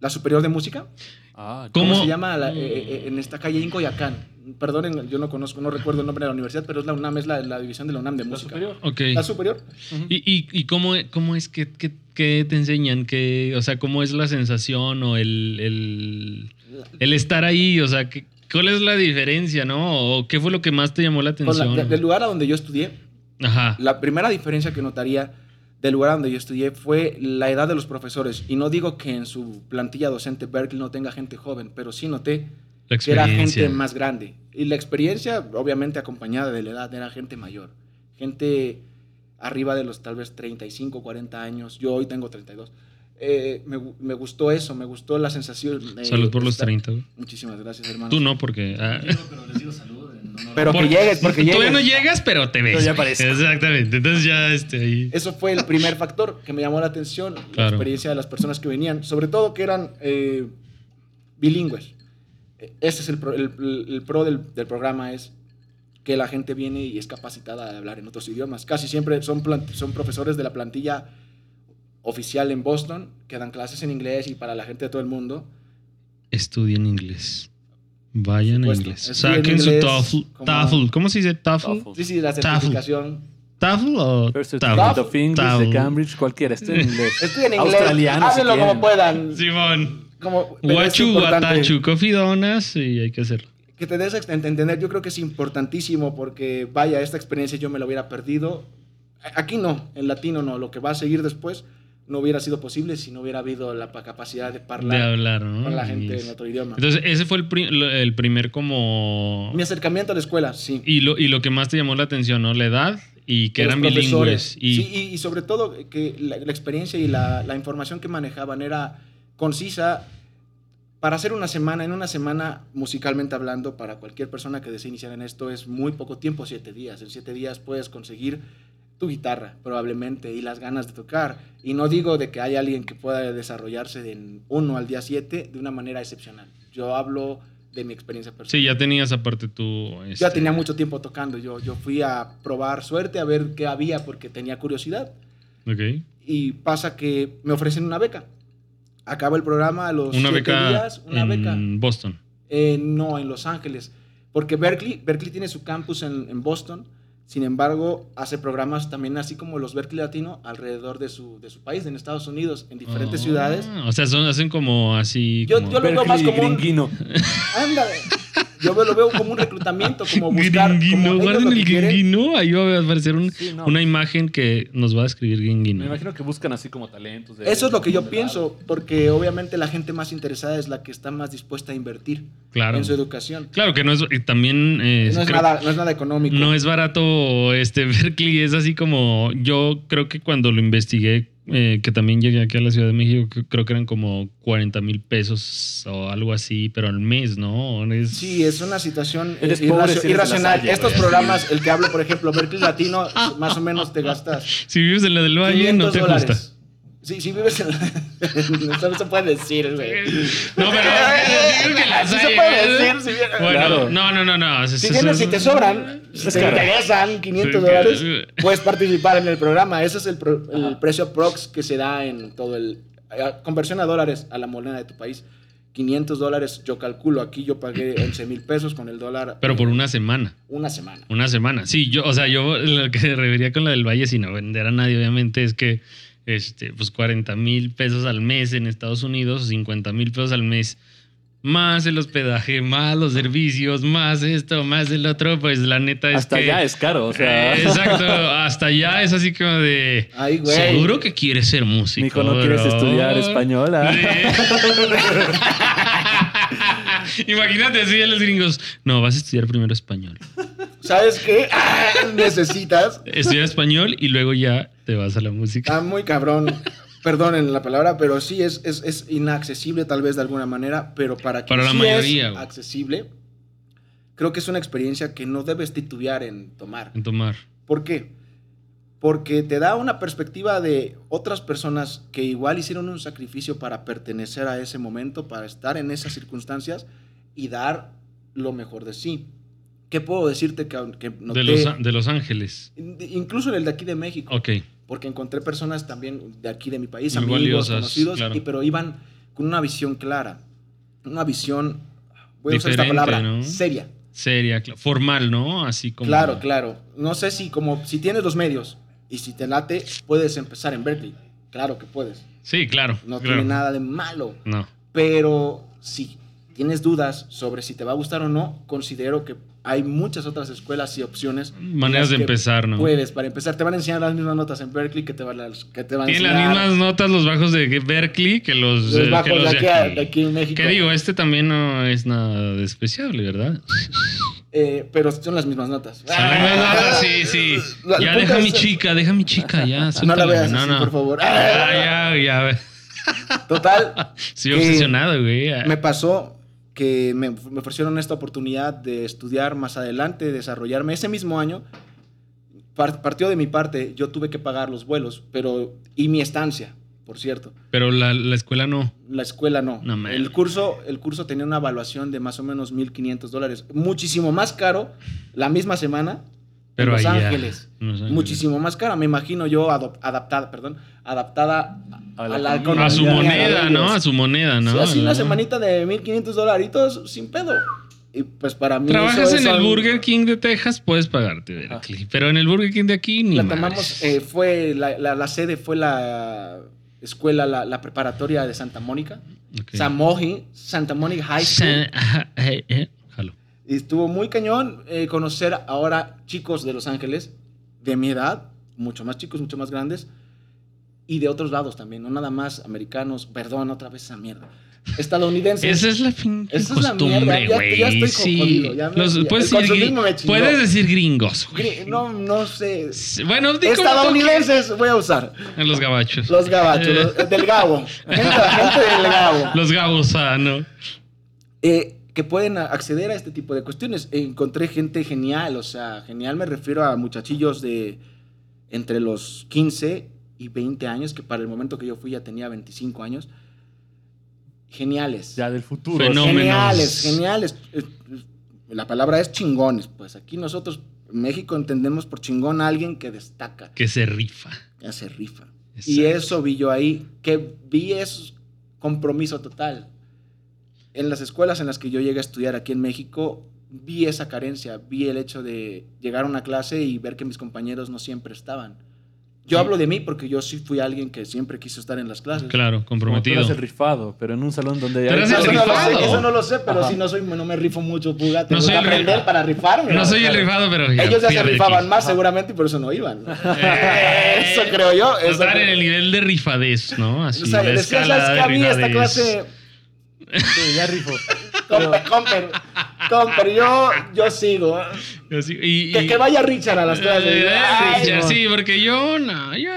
Speaker 2: la Superior de Música.
Speaker 3: Ah,
Speaker 2: ¿Cómo,
Speaker 1: ¿Cómo?
Speaker 2: se llama? La- eh, eh, en esta calle Incoyacán. Perdonen, yo no conozco, no recuerdo el nombre de la universidad, pero es la UNAM, es la, la división de la UNAM de
Speaker 3: La
Speaker 2: música.
Speaker 3: superior.
Speaker 1: Ok.
Speaker 2: La superior.
Speaker 1: ¿Y, y, y cómo, cómo es que, que- que te enseñan? que o sea, ¿cómo es la sensación o el, el, el estar ahí? O sea, ¿qué- ¿cuál es la diferencia, no? ¿O qué fue lo que más te llamó la
Speaker 2: Pues la-
Speaker 1: atención?
Speaker 2: de- del lugar a donde yo estudié,
Speaker 1: Ajá.
Speaker 2: la primera diferencia que notaría del lugar donde yo estudié fue la edad de los profesores. Y no digo que en su plantilla docente Berkeley no tenga gente joven, pero sí noté que era gente más grande. Y la experiencia, obviamente acompañada de la edad, era gente mayor. Gente arriba de los tal vez 35, 40 años. Yo hoy tengo 32. Eh, me, me gustó eso, me gustó la sensación. de
Speaker 1: Salud por los
Speaker 2: estar-
Speaker 1: 30. güey.
Speaker 2: Muchísimas gracias, hermano.
Speaker 1: Tú no, porque... ah,
Speaker 3: pero les digo salud
Speaker 2: Pero
Speaker 1: Por-
Speaker 2: que llegues, porque
Speaker 1: Todavía
Speaker 2: llegues.
Speaker 1: no llegas, pero te ves.
Speaker 3: Pero ya.
Speaker 1: Exactamente. Entonces ya este ahí.
Speaker 2: Eso fue el primer factor que me llamó la atención, la
Speaker 1: Claro.
Speaker 2: experiencia de las personas que venían, sobre todo que eran eh, bilingües. Ese es el pro, el- el- pro del, del programa, es que la gente viene y es capacitada a hablar en otros idiomas. Casi siempre son, plan- son profesores de la plantilla oficial en Boston, que dan clases en inglés y para la gente de todo el mundo.
Speaker 1: Estudien inglés. Vayan a inglés.
Speaker 2: Estudien
Speaker 1: Saquen su TOEFL.
Speaker 2: como-
Speaker 1: TOEFL. ¿Cómo se dice TOEFL?
Speaker 3: TOEFL.
Speaker 2: Sí, sí, la
Speaker 1: TOEFL.
Speaker 2: certificación.
Speaker 1: ¿TOEFL o TOEFL?
Speaker 3: Of English
Speaker 1: TOEFL.
Speaker 3: de Cambridge, cualquiera, esté en inglés.
Speaker 2: Estudien inglés,
Speaker 3: Australiano, si
Speaker 2: háblenlo como
Speaker 3: quieren.
Speaker 2: puedan.
Speaker 1: Simón.
Speaker 2: Como,
Speaker 1: Guachu, guatachu, coffee donuts y hay que hacerlo.
Speaker 2: que te des a entender, yo creo que es importantísimo porque, vaya, esta experiencia yo me la hubiera perdido. Aquí no, en latino no, lo que va a seguir después no hubiera sido posible si no hubiera habido la pa- capacidad de
Speaker 1: De
Speaker 2: hablar
Speaker 1: hablar, ¿no?
Speaker 2: con la gente
Speaker 1: Y-
Speaker 2: en otro idioma.
Speaker 1: Entonces, ese fue el, pri- el primer como...
Speaker 2: Mi acercamiento a la escuela, sí.
Speaker 1: Y lo, y lo que más te llamó la atención, ¿no? La edad y que eran bilingües. Y,
Speaker 2: Sí, y, y sobre todo que la, la experiencia y la, la información que manejaban era concisa para hacer una semana, en una semana musicalmente hablando, para cualquier persona que desee iniciar en esto es muy poco tiempo, siete días. En siete días puedes conseguir tu guitarra, probablemente, y las ganas de tocar. Y no digo de que hay alguien que pueda desarrollarse en uno al día siete de una manera excepcional. Yo hablo de mi experiencia personal.
Speaker 1: sí, ya tenías aparte tú...
Speaker 2: Yo ya
Speaker 1: este,
Speaker 2: tenía mucho tiempo tocando. Yo, yo fui a probar suerte, a ver qué había, porque tenía curiosidad.
Speaker 1: Ok.
Speaker 2: Y pasa que me ofrecen una beca. Acaba el programa a los
Speaker 1: Una
Speaker 2: siete
Speaker 1: beca
Speaker 2: días. Una
Speaker 1: en
Speaker 2: beca.
Speaker 1: Boston.
Speaker 2: Eh, no, en Los Ángeles. Porque Berkeley, Berkeley tiene su campus en, en Boston. Sin embargo, hace programas también así como los Berkeley Latino alrededor de su, de su país, en Estados Unidos, en diferentes
Speaker 1: Ah,
Speaker 2: ciudades.
Speaker 1: O sea, son, hacen como así...
Speaker 2: Yo-
Speaker 1: como-
Speaker 2: yo lo veo más como un-. Ándale. Yo lo veo como un reclutamiento, como buscar. como
Speaker 1: Gringuino,
Speaker 2: ellos
Speaker 1: guarden el gringuino. Ahí va a aparecer un-
Speaker 3: Sí, no.
Speaker 1: una imagen que nos va a escribir
Speaker 3: Me
Speaker 1: gringuino.
Speaker 3: imagino que buscan así como talentos. de-
Speaker 2: Eso es lo que yo pienso, porque obviamente la gente más interesada es la que está más dispuesta a invertir
Speaker 1: Claro.
Speaker 2: en su educación.
Speaker 1: Claro que no es... y También... eh,
Speaker 2: No es,
Speaker 1: creo-
Speaker 2: nada, no es nada económico.
Speaker 1: No es barato este Berkeley, es así como yo creo que cuando lo investigué, eh, que también llegué aquí a la Ciudad de México, que- creo que eran como 40 mil pesos o algo así, pero al mes, ¿no? Es-
Speaker 2: Sí, es una situación
Speaker 3: Eres
Speaker 2: irracio-
Speaker 3: pobre si eres de la
Speaker 2: irracional.
Speaker 3: Salle,
Speaker 2: Estos
Speaker 3: güey.
Speaker 2: programas, el que hablo, por ejemplo, Berkeley Latino, más o menos te gastas
Speaker 1: Si vives en la del Valle,
Speaker 2: 500
Speaker 1: no te
Speaker 2: dólares.
Speaker 1: gusta.
Speaker 2: Sí, si vives en Eso no se puede decir, güey.
Speaker 1: No, pero digo que la
Speaker 2: Sí se puede
Speaker 1: ¿eh?
Speaker 2: decir, si bien-
Speaker 1: Bueno,
Speaker 3: Claro.
Speaker 1: no, no, no, no.
Speaker 2: Si, tienes, si te sobran, si te interesan 500
Speaker 1: Sí,
Speaker 2: dólares, puedes participar en el programa. Ese es el, pro- el precio prox que se da en todo el... a- Conversión a dólares a la moneda de tu país. 500 dólares, yo calculo. Aquí yo pagué 11 mil pesos con el dólar.
Speaker 1: Pero por
Speaker 2: eh,
Speaker 1: una semana.
Speaker 2: una semana.
Speaker 1: Una semana. Sí, yo, o sea, yo lo que refería con la del Valle, sin vender a nadie, obviamente, es que este, pues 40 mil pesos al mes en Estados Unidos, 50 mil pesos al mes, más el hospedaje, más los servicios, más esto, más el otro, pues la neta es
Speaker 3: Hasta
Speaker 1: que.
Speaker 3: allá es caro, o sea.
Speaker 1: Eh, exacto, hasta allá es así como de.
Speaker 2: Ay, güey.
Speaker 1: Seguro que quieres ser músico.
Speaker 3: Mijo, ¿no quieres
Speaker 1: bro?"
Speaker 3: estudiar español? ah?
Speaker 1: Sí. Imagínate así a los gringos. No, vas a estudiar primero español.
Speaker 2: ¿Sabes qué? Ah, Necesitas.
Speaker 1: Estudiar español y luego ya te vas a la música.
Speaker 2: Está muy cabrón. Perdonen la palabra, pero sí es, es, es inaccesible tal vez de alguna manera, pero para que
Speaker 1: Para la
Speaker 2: sí
Speaker 1: mayoría,
Speaker 2: es accesible, creo que es una experiencia que no debes titubear en tomar.
Speaker 1: En tomar.
Speaker 2: ¿Por qué? Porque te da una perspectiva de otras personas que igual hicieron un sacrificio para pertenecer a ese momento, para estar en esas circunstancias y dar lo mejor de sí. ¿Qué puedo decirte que, que noté?
Speaker 1: De los, de los Ángeles.
Speaker 2: Incluso en el de aquí de México
Speaker 1: Ok.
Speaker 2: Porque encontré personas también de aquí de mi país,
Speaker 1: Muy
Speaker 2: amigos,
Speaker 1: valiosas,
Speaker 2: conocidos,
Speaker 1: claro.
Speaker 2: y, pero iban con una visión clara, una visión, voy a usar esta palabra,
Speaker 1: ¿no?
Speaker 2: seria.
Speaker 1: Seria, formal, ¿no? Así como.
Speaker 2: Claro, claro. No sé si como si tienes los medios y si te late, puedes empezar en Berkeley. Claro que puedes.
Speaker 1: Sí, claro.
Speaker 2: No
Speaker 1: claro.
Speaker 2: tiene nada de malo.
Speaker 1: No.
Speaker 2: Pero si tienes dudas sobre si te va a gustar o no, considero que hay muchas otras escuelas y opciones.
Speaker 1: Maneras de empezar, ¿no?
Speaker 2: Puedes, para empezar, te van a enseñar las mismas notas en Berkeley que te van a, que te van a
Speaker 1: Tienen
Speaker 2: enseñar.
Speaker 1: las mismas notas los bajos de Berkeley que los,
Speaker 2: Los
Speaker 1: eh, que
Speaker 2: bajos
Speaker 1: los
Speaker 2: de aquí, a-
Speaker 1: aquí.
Speaker 2: de aquí en México.
Speaker 1: Que digo, este también no es nada despreciable, ¿verdad?
Speaker 2: Eh, pero son las mismas notas.
Speaker 1: Son las mismas notas, sí, sí.
Speaker 2: La-
Speaker 1: Ya deja
Speaker 2: es-
Speaker 1: mi chica, deja mi chica, ya.
Speaker 2: No la veas
Speaker 1: no,
Speaker 2: así,
Speaker 1: no.
Speaker 2: por favor.
Speaker 1: Ah, ya, ya.
Speaker 2: Total,
Speaker 1: Estoy obsesionado, güey.
Speaker 2: me pasó que me, me ofrecieron esta oportunidad de estudiar más adelante, desarrollarme. Ese mismo año par- partió de mi parte, yo tuve que pagar los vuelos, pero y mi estancia, por cierto.
Speaker 1: Pero la, la escuela no.
Speaker 2: La escuela no.
Speaker 1: No,
Speaker 2: el, curso, el curso tenía una evaluación de más o menos 1.500 dólares. Muchísimo más caro la misma semana
Speaker 1: Pero
Speaker 2: en Los Ángeles.
Speaker 1: en Los Ángeles.
Speaker 2: Muchísimo más cara. Me imagino yo adaptada, perdón, adaptada
Speaker 3: A
Speaker 2: a
Speaker 3: la economía.
Speaker 1: A su moneda. ¿no? A su moneda, ¿no?
Speaker 2: Sí, así una semanita de 1.500 dolaritos sin pedo. Y pues para mí
Speaker 1: Trabajas
Speaker 2: eso
Speaker 1: en el Burger King de Texas, puedes pagarte, Berkeley. Pero en el Burger King de aquí ni
Speaker 2: La tomamos, eh, fue, la, la- la sede fue la escuela, la, la preparatoria de Santa Mónica.
Speaker 1: Ok.
Speaker 2: Samoji, Santa Mónica High School.
Speaker 1: Sa- ajá, eh, eh, jalo.
Speaker 2: Y estuvo muy cañón eh, conocer ahora chicos de Los Ángeles, de mi edad, mucho más chicos, mucho más grandes, y de otros lados también, no nada más americanos, perdón, otra vez esa mierda. Estadounidenses.
Speaker 1: Esa es la pinche
Speaker 2: Esa es la
Speaker 1: costumbre,
Speaker 2: mierda, ya-
Speaker 1: güey.
Speaker 2: ya estoy
Speaker 1: sí.
Speaker 2: jodido, ya me-
Speaker 1: Los-
Speaker 2: ya-
Speaker 1: puedes, decir, puedes decir gringos. güey.
Speaker 2: No, no sé.
Speaker 1: Bueno, di
Speaker 2: Estadounidenses voy a usar.
Speaker 1: En los gabachos.
Speaker 2: Los gabachos, los- del Gabo. Gente, gente del Gabo.
Speaker 1: Los gabos, ah, no.
Speaker 2: eh, que pueden acceder a este tipo de cuestiones. Encontré gente genial, o sea, genial me refiero a muchachillos de entre los 15 y 20 años, que para el momento que yo fui ya tenía 25 años. Geniales.
Speaker 3: Ya del futuro.
Speaker 1: Fenómeno.
Speaker 2: Geniales, geniales. Eh, eh, La palabra es chingones, pues aquí nosotros en México entendemos por chingón a alguien que destaca,
Speaker 1: Que se rifa.
Speaker 2: que hace rifa. Y eso vi yo ahí, que vi es compromiso total. En las escuelas en las que yo llegué a estudiar aquí en México, vi esa carencia, vi el hecho de llegar a una clase y ver que mis compañeros no siempre estaban. Yo
Speaker 1: Sí.
Speaker 2: hablo de mí porque yo sí fui alguien que siempre quiso estar en las clases.
Speaker 1: Claro,
Speaker 3: Como tú
Speaker 1: comprometido.
Speaker 3: eres el rifado, pero en un salón donde hay...
Speaker 1: eres
Speaker 2: Eso,
Speaker 1: el
Speaker 2: no sé, eso no lo sé, pero
Speaker 3: Ajá.
Speaker 2: sí no, soy, no me rifo mucho, puga. Tengo
Speaker 1: soy
Speaker 2: que
Speaker 1: el
Speaker 2: aprender para rifarme.
Speaker 1: No soy el rifado, pero ya
Speaker 2: Ellos ya se rifaban
Speaker 1: aquí.
Speaker 2: más seguramente y por eso no iban.
Speaker 1: Eh,
Speaker 2: eso creo yo. Eso
Speaker 1: Estar
Speaker 2: creo.
Speaker 1: en el nivel de rifadez, ¿no? Así,
Speaker 2: O sea,
Speaker 1: la
Speaker 2: decía,
Speaker 1: escala
Speaker 2: ¿sabes qué? A mí esta clase...
Speaker 3: Sí, ya rifo.
Speaker 2: Comper, comper, comper, yo, yo sigo.
Speaker 1: Y-
Speaker 2: Que,
Speaker 1: y-
Speaker 2: que vaya Richard a las clases.
Speaker 1: Eh,
Speaker 2: Ay,
Speaker 1: Richard,
Speaker 2: no.
Speaker 1: sí, porque yo no, yo,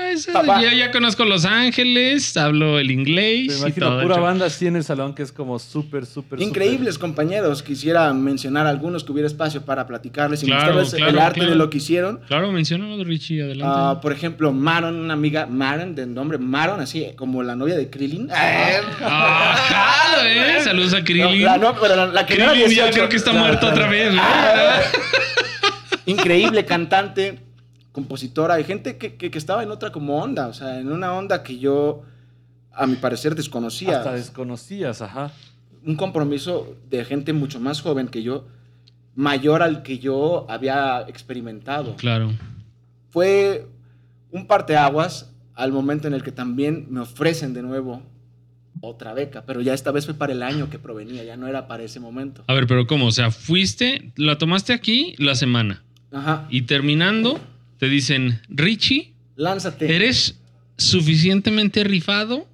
Speaker 1: ya conozco Los Ángeles, hablo el
Speaker 3: Me
Speaker 1: inglés y
Speaker 3: imagino
Speaker 1: todo.
Speaker 3: pura banda así en el salón que es como súper, súper, súper-
Speaker 2: Increíbles compañeros. Quisiera mencionar algunos que hubiera espacio para platicarles y
Speaker 1: Claro,
Speaker 2: mostrarles el arte
Speaker 1: claro.
Speaker 2: de lo que hicieron.
Speaker 1: Claro, menciónalo, Richie, adelante.
Speaker 2: Ah, por ejemplo, Maron, una amiga, Maron, de nombre Maron, así como la novia de Krillin.
Speaker 1: Ah, jalo, eh. Saludos a
Speaker 2: No,
Speaker 1: Krillin.
Speaker 2: la, no, pero la, la que no era
Speaker 1: Krillin ya
Speaker 2: 18.
Speaker 1: creo que está muerto otra vez. ¿no?
Speaker 2: Increíble cantante, compositora, hay gente que, que- que estaba en otra como onda, o sea, en una onda que yo, a mi parecer, desconocía.
Speaker 3: Hasta desconocías, ajá.
Speaker 2: un compromiso de gente mucho más joven que yo, mayor al que yo había experimentado.
Speaker 1: Claro.
Speaker 2: Fue un parteaguas al momento en el que también me ofrecen de nuevo otra beca, pero ya esta vez fue para el año que provenía, ya no era para ese momento.
Speaker 1: A ver, pero ¿cómo? O sea, fuiste, la tomaste aquí la semana
Speaker 2: Ajá,
Speaker 1: y terminando te dicen, Richie,
Speaker 2: lánzate.
Speaker 1: eres suficientemente rifado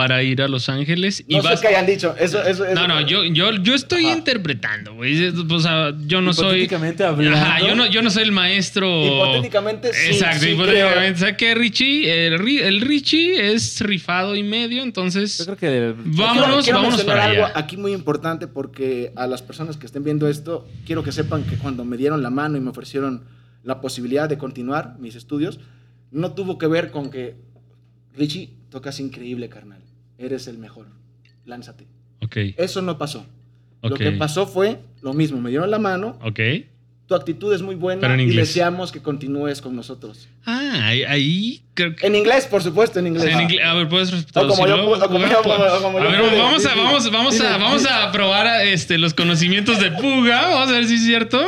Speaker 1: para ir a Los Ángeles y
Speaker 2: no
Speaker 1: vas...
Speaker 2: sé qué hayan dicho, eso, eso, eso-
Speaker 1: No, no, yo, yo, yo estoy
Speaker 2: Ajá.
Speaker 1: interpretando, güey. O sea, yo no soy...
Speaker 3: Hablando.
Speaker 1: Ajá, yo no, yo no soy el maestro...
Speaker 2: Hipotéticamente sí,
Speaker 1: Exacto,
Speaker 2: sí
Speaker 1: hipotéticamente. ¿Sabes qué, Richie? El, el Richie es rifado y medio, entonces...
Speaker 3: Yo creo que...
Speaker 1: Vámonos,
Speaker 2: quiero, quiero
Speaker 1: vámonos
Speaker 2: mencionar
Speaker 1: para
Speaker 2: algo
Speaker 1: allá.
Speaker 2: aquí muy importante porque a las personas que estén viendo esto, quiero que sepan que cuando me dieron la mano y me ofrecieron la posibilidad de continuar mis estudios, no tuvo que ver con que, Richie, tocas increíble, carnal. Eres el mejor. Lánzate.
Speaker 1: Ok,
Speaker 2: Eso no pasó. Lo
Speaker 1: ok,
Speaker 2: que pasó fue lo mismo. Me dieron la mano,
Speaker 1: ok.
Speaker 2: tu actitud es muy buena y deseamos que continúes con nosotros.
Speaker 1: Ah, ahí, ahí creo que...
Speaker 2: En inglés, por supuesto, en inglés.
Speaker 1: En inglés- a ver, puedes
Speaker 2: O como yo
Speaker 1: a ver, vamos a, vamos, vamos a, vamos a probar este, los conocimientos de Puga. Vamos a ver si es cierto.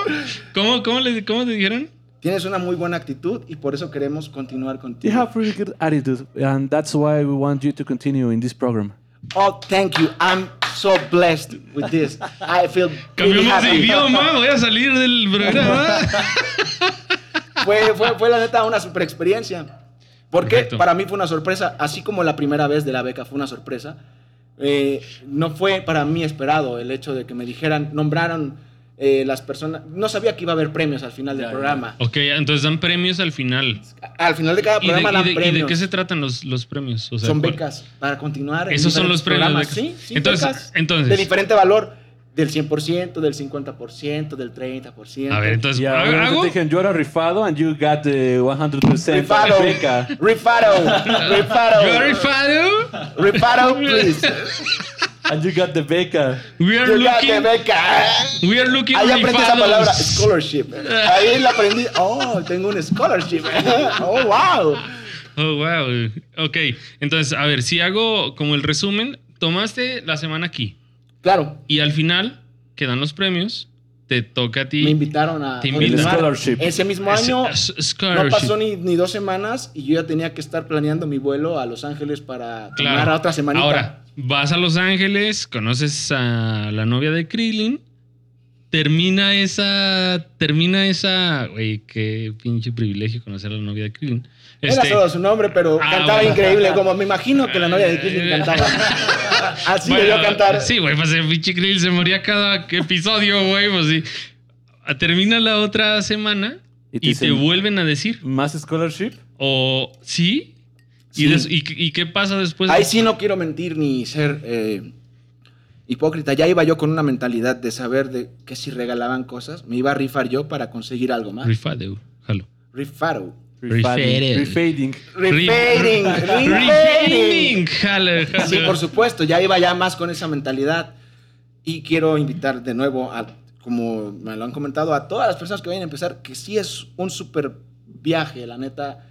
Speaker 1: ¿Cómo, cómo, le, cómo te dijeron?
Speaker 2: Tienes una muy buena actitud y por eso queremos continuar
Speaker 3: You
Speaker 2: contigo.
Speaker 3: have really good attitude, and that's why we want you to continue in this program.
Speaker 2: Oh, thank you. I'm so blessed with this. I feel really
Speaker 1: Cambiamos de
Speaker 2: happy.
Speaker 1: idioma, voy a salir del programa.
Speaker 2: fue, fue, fue la neta una super experiencia. Porque
Speaker 1: Perfecto.
Speaker 2: para mí fue una sorpresa, así como la primera vez de la beca fue una sorpresa. eh, no fue para mí esperado el hecho de que me dijeran, nombraron eh, las personas. No sabía que iba a haber premios al final del
Speaker 3: Ya, ya.
Speaker 2: programa.
Speaker 1: ok, entonces dan premios al final.
Speaker 2: Al final de cada
Speaker 1: ¿Y de,
Speaker 2: programa
Speaker 1: y
Speaker 2: dan
Speaker 1: de- y de
Speaker 2: premios.
Speaker 1: qué se tratan los, los premios? O sea,
Speaker 2: son
Speaker 1: ¿cuál-
Speaker 2: becas para continuar.
Speaker 1: Esos son los premios,
Speaker 2: programas.
Speaker 1: becas.
Speaker 2: Sí, sí,
Speaker 1: Entonces-
Speaker 2: becas
Speaker 1: entonces-
Speaker 2: De diferente valor. Del 100%, del 50%, del 30%.
Speaker 1: A ver, entonces,
Speaker 3: Ya, obviamente
Speaker 1: ¿hago?
Speaker 3: te dijeron, you are rifado and you got the 100%
Speaker 2: Rifado.
Speaker 3: beca.
Speaker 2: Rifado. Rifado.
Speaker 1: Are rifado?
Speaker 2: Rifado, please.
Speaker 3: And you got the beca.
Speaker 1: We are
Speaker 2: You got the
Speaker 1: looking,
Speaker 2: beca.
Speaker 1: we are looking
Speaker 2: Ahí aprendí esa palabra, scholarship. Ahí la aprendí. Oh, tengo un scholarship. Oh, wow.
Speaker 1: Oh, wow. Ok, entonces, a ver, si hago como el resumen, tomaste la semana aquí
Speaker 2: Claro,
Speaker 1: y al final quedan los premios, te toca a ti.
Speaker 2: me invitaron a.
Speaker 3: Scholarship.
Speaker 2: Ese mismo año
Speaker 1: s-
Speaker 2: no pasó ni, ni dos semanas y yo ya tenía que estar planeando mi vuelo a Los Ángeles para tomar
Speaker 1: Claro.
Speaker 2: a otra semanita.
Speaker 1: Ahora, vas a Los Ángeles, conoces a la novia de Krillin, termina esa, termina esa, güey, qué pinche privilegio conocer a la novia de Krillin.
Speaker 2: Era
Speaker 1: Este,
Speaker 2: solo su nombre, pero
Speaker 1: Ah,
Speaker 2: cantaba
Speaker 1: bueno.
Speaker 2: increíble, como me imagino que la novia de Krillin cantaba. Así
Speaker 1: bueno,
Speaker 2: debió cantar.
Speaker 1: Sí, güey, pues el pinche Krillin se moría cada episodio, güey, pues sí. Termina la otra semana
Speaker 3: Y
Speaker 1: y
Speaker 3: te
Speaker 1: vuelven a decir,
Speaker 3: ¿Más scholarship?
Speaker 1: o sí,
Speaker 2: Sí.
Speaker 1: ¿Y, des- y- y qué pasa después?
Speaker 2: Ahí sí no quiero mentir ni ser eh, hipócrita. Ya iba yo con una mentalidad de saber de que si regalaban cosas, me iba a rifar yo para conseguir algo más.
Speaker 1: Rifadeu, jalo.
Speaker 2: Rifaro.
Speaker 1: Refading.
Speaker 3: Refading.
Speaker 2: Refading. Refading.
Speaker 1: Jalo.
Speaker 2: Sí, por supuesto, ya iba ya más con esa mentalidad. Y quiero invitar de nuevo, a, como me lo han comentado, a todas las personas que vayan a empezar, que sí es un súper viaje, la neta,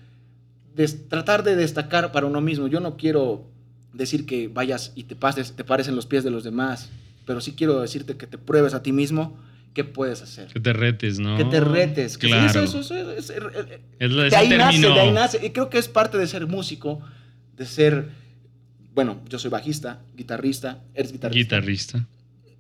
Speaker 2: tratar de destacar para uno mismo. Yo no quiero decir que vayas y te pases, te pares en los pies de los demás, pero sí quiero decirte que te pruebes a ti mismo qué puedes hacer.
Speaker 1: Que te retes, ¿no?
Speaker 2: Que te retes.
Speaker 1: Claro.
Speaker 2: eso- eso- eso- eso- eso-
Speaker 1: Es lo de
Speaker 2: de ahí nace, de ahí nace. Y creo que es parte de ser músico, de ser, bueno, yo soy bajista, guitarrista, eres guitarrista.
Speaker 1: Guitarrista.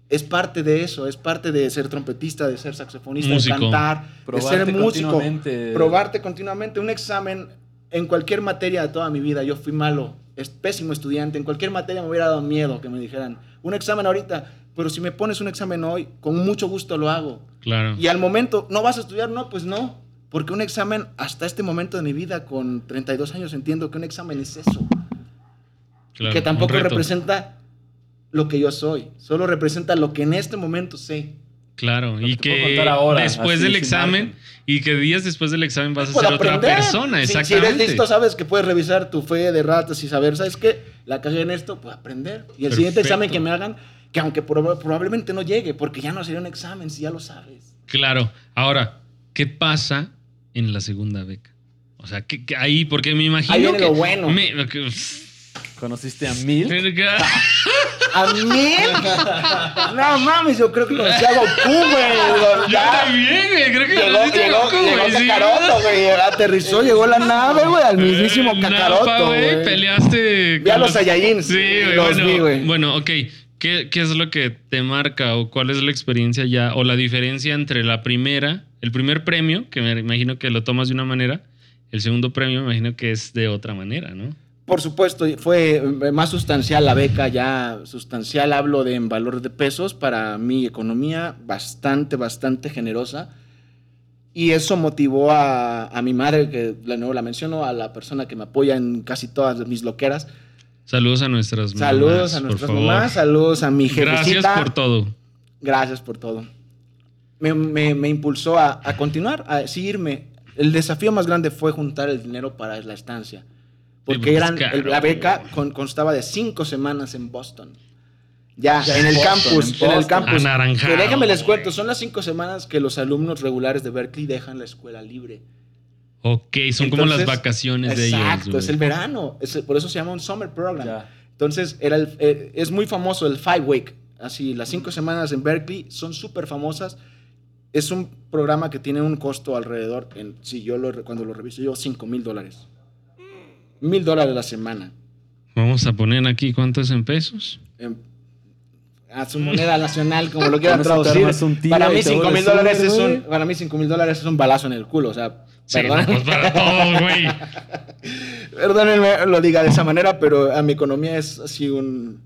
Speaker 2: Es parte de eso, es parte de ser trompetista, de ser saxofonista,
Speaker 1: Músico.
Speaker 2: de cantar,
Speaker 3: Probarte
Speaker 2: de ser músico,
Speaker 3: continuamente.
Speaker 2: probarte continuamente. Un examen en cualquier materia de toda mi vida, yo fui malo, es pésimo estudiante, en cualquier materia me hubiera dado miedo que me dijeran, un examen ahorita, pero si me pones un examen hoy, con mucho gusto lo hago.
Speaker 1: Claro.
Speaker 2: Y al momento, ¿no vas a estudiar? No, pues no. Porque un examen, hasta este momento de mi vida, con 32 años, entiendo que un examen es eso.
Speaker 1: claro,
Speaker 2: que tampoco representa lo que yo soy. Solo representa lo que en este momento sé.
Speaker 1: Claro,
Speaker 3: Lo
Speaker 1: y
Speaker 3: que ahora,
Speaker 1: después
Speaker 3: así,
Speaker 1: del examen
Speaker 3: margen.
Speaker 1: y que días después del examen vas a ser otra persona,
Speaker 2: Si-
Speaker 1: exactamente.
Speaker 2: Si eres listo, sabes que puedes revisar tu fe de ratas y saber, ¿sabes qué? La cagué en esto, pues aprender. Y el siguiente examen que me hagan, que aunque proba- probablemente no llegue, porque ya no sería un examen, si ya lo sabes.
Speaker 1: Claro. Ahora, ¿qué pasa en la segunda beca? O sea, que, que ahí, porque me imagino
Speaker 2: Ahí viene
Speaker 1: que
Speaker 2: lo bueno.
Speaker 1: me- que-
Speaker 3: ¿Conociste a Mil?
Speaker 2: ¿A mí? no mames, yo creo que conocí a Goku, güey.
Speaker 1: Yo
Speaker 2: Ya.
Speaker 1: también, güey. Creo que
Speaker 2: Llegó,
Speaker 1: conociste a
Speaker 2: llegó,
Speaker 1: Goku,
Speaker 2: llegó
Speaker 1: güey.
Speaker 2: Kakaroto, güey. Aterrizó, llegó la nave, güey, al mismísimo
Speaker 1: Eh, Napa,
Speaker 2: Cacaroto, güey.
Speaker 1: Peleaste.
Speaker 2: Vi a los Saiyajins.
Speaker 1: Sí, güey.
Speaker 2: Los
Speaker 1: bueno,
Speaker 2: vi, güey.
Speaker 1: Bueno, ok. ¿Qué, ¿Qué es lo que te marca o cuál es la experiencia ya o la diferencia entre la primera, el primer premio, que me imagino que lo tomas de una manera, el segundo premio me imagino que es de otra manera, ¿no?
Speaker 2: Por supuesto, fue eh, más sustancial la beca, ya sustancial, hablo de en valor de pesos, para mi economía bastante, bastante generosa. Y eso motivó a, a mi madre, que de nuevo la menciono, a la persona que me apoya en casi todas mis loqueras.
Speaker 1: Saludos a nuestras mamás.
Speaker 2: Saludos a
Speaker 1: por
Speaker 2: nuestras
Speaker 1: favor.
Speaker 2: mamás, saludos a mi jefecita.
Speaker 1: Gracias por todo.
Speaker 2: Gracias por todo. Me, me- me impulsó a, a continuar, a seguirme. El desafío más grande fue juntar el dinero para la estancia. Porque eran,
Speaker 1: caro,
Speaker 2: el- la beca con- constaba de cinco semanas en Boston. Ya,
Speaker 3: Ya
Speaker 2: en
Speaker 3: en
Speaker 2: el
Speaker 3: Boston,
Speaker 2: campus,
Speaker 3: en
Speaker 2: en, el campus. Que déjenme les cuento, son las cinco semanas que los alumnos regulares de Berkeley dejan la escuela libre.
Speaker 1: Ok, son como las vacaciones de ellos.
Speaker 2: Exacto, es el verano. es por eso se llama un summer program.
Speaker 3: Ya.
Speaker 2: Entonces, era el- eh, es muy famoso el Five Week. Así, las cinco semanas en Berkeley son súper famosas. Es un programa que tiene un costo alrededor, en, si yo lo, cuando lo reviso yo, 5 mil dólares. Mil dólares la semana.
Speaker 1: Vamos a poner aquí cuántos en pesos.
Speaker 2: En- a su moneda nacional, como lo quieran traducir. Para mí, 5 mil dólares es un, para mí, 5 mil dólares es un balazo en el culo. O sea,
Speaker 1: Sí,
Speaker 2: perdón.
Speaker 1: no, pues para todos, güey.
Speaker 2: Perdónenme lo diga de esa manera, pero a mi economía es así un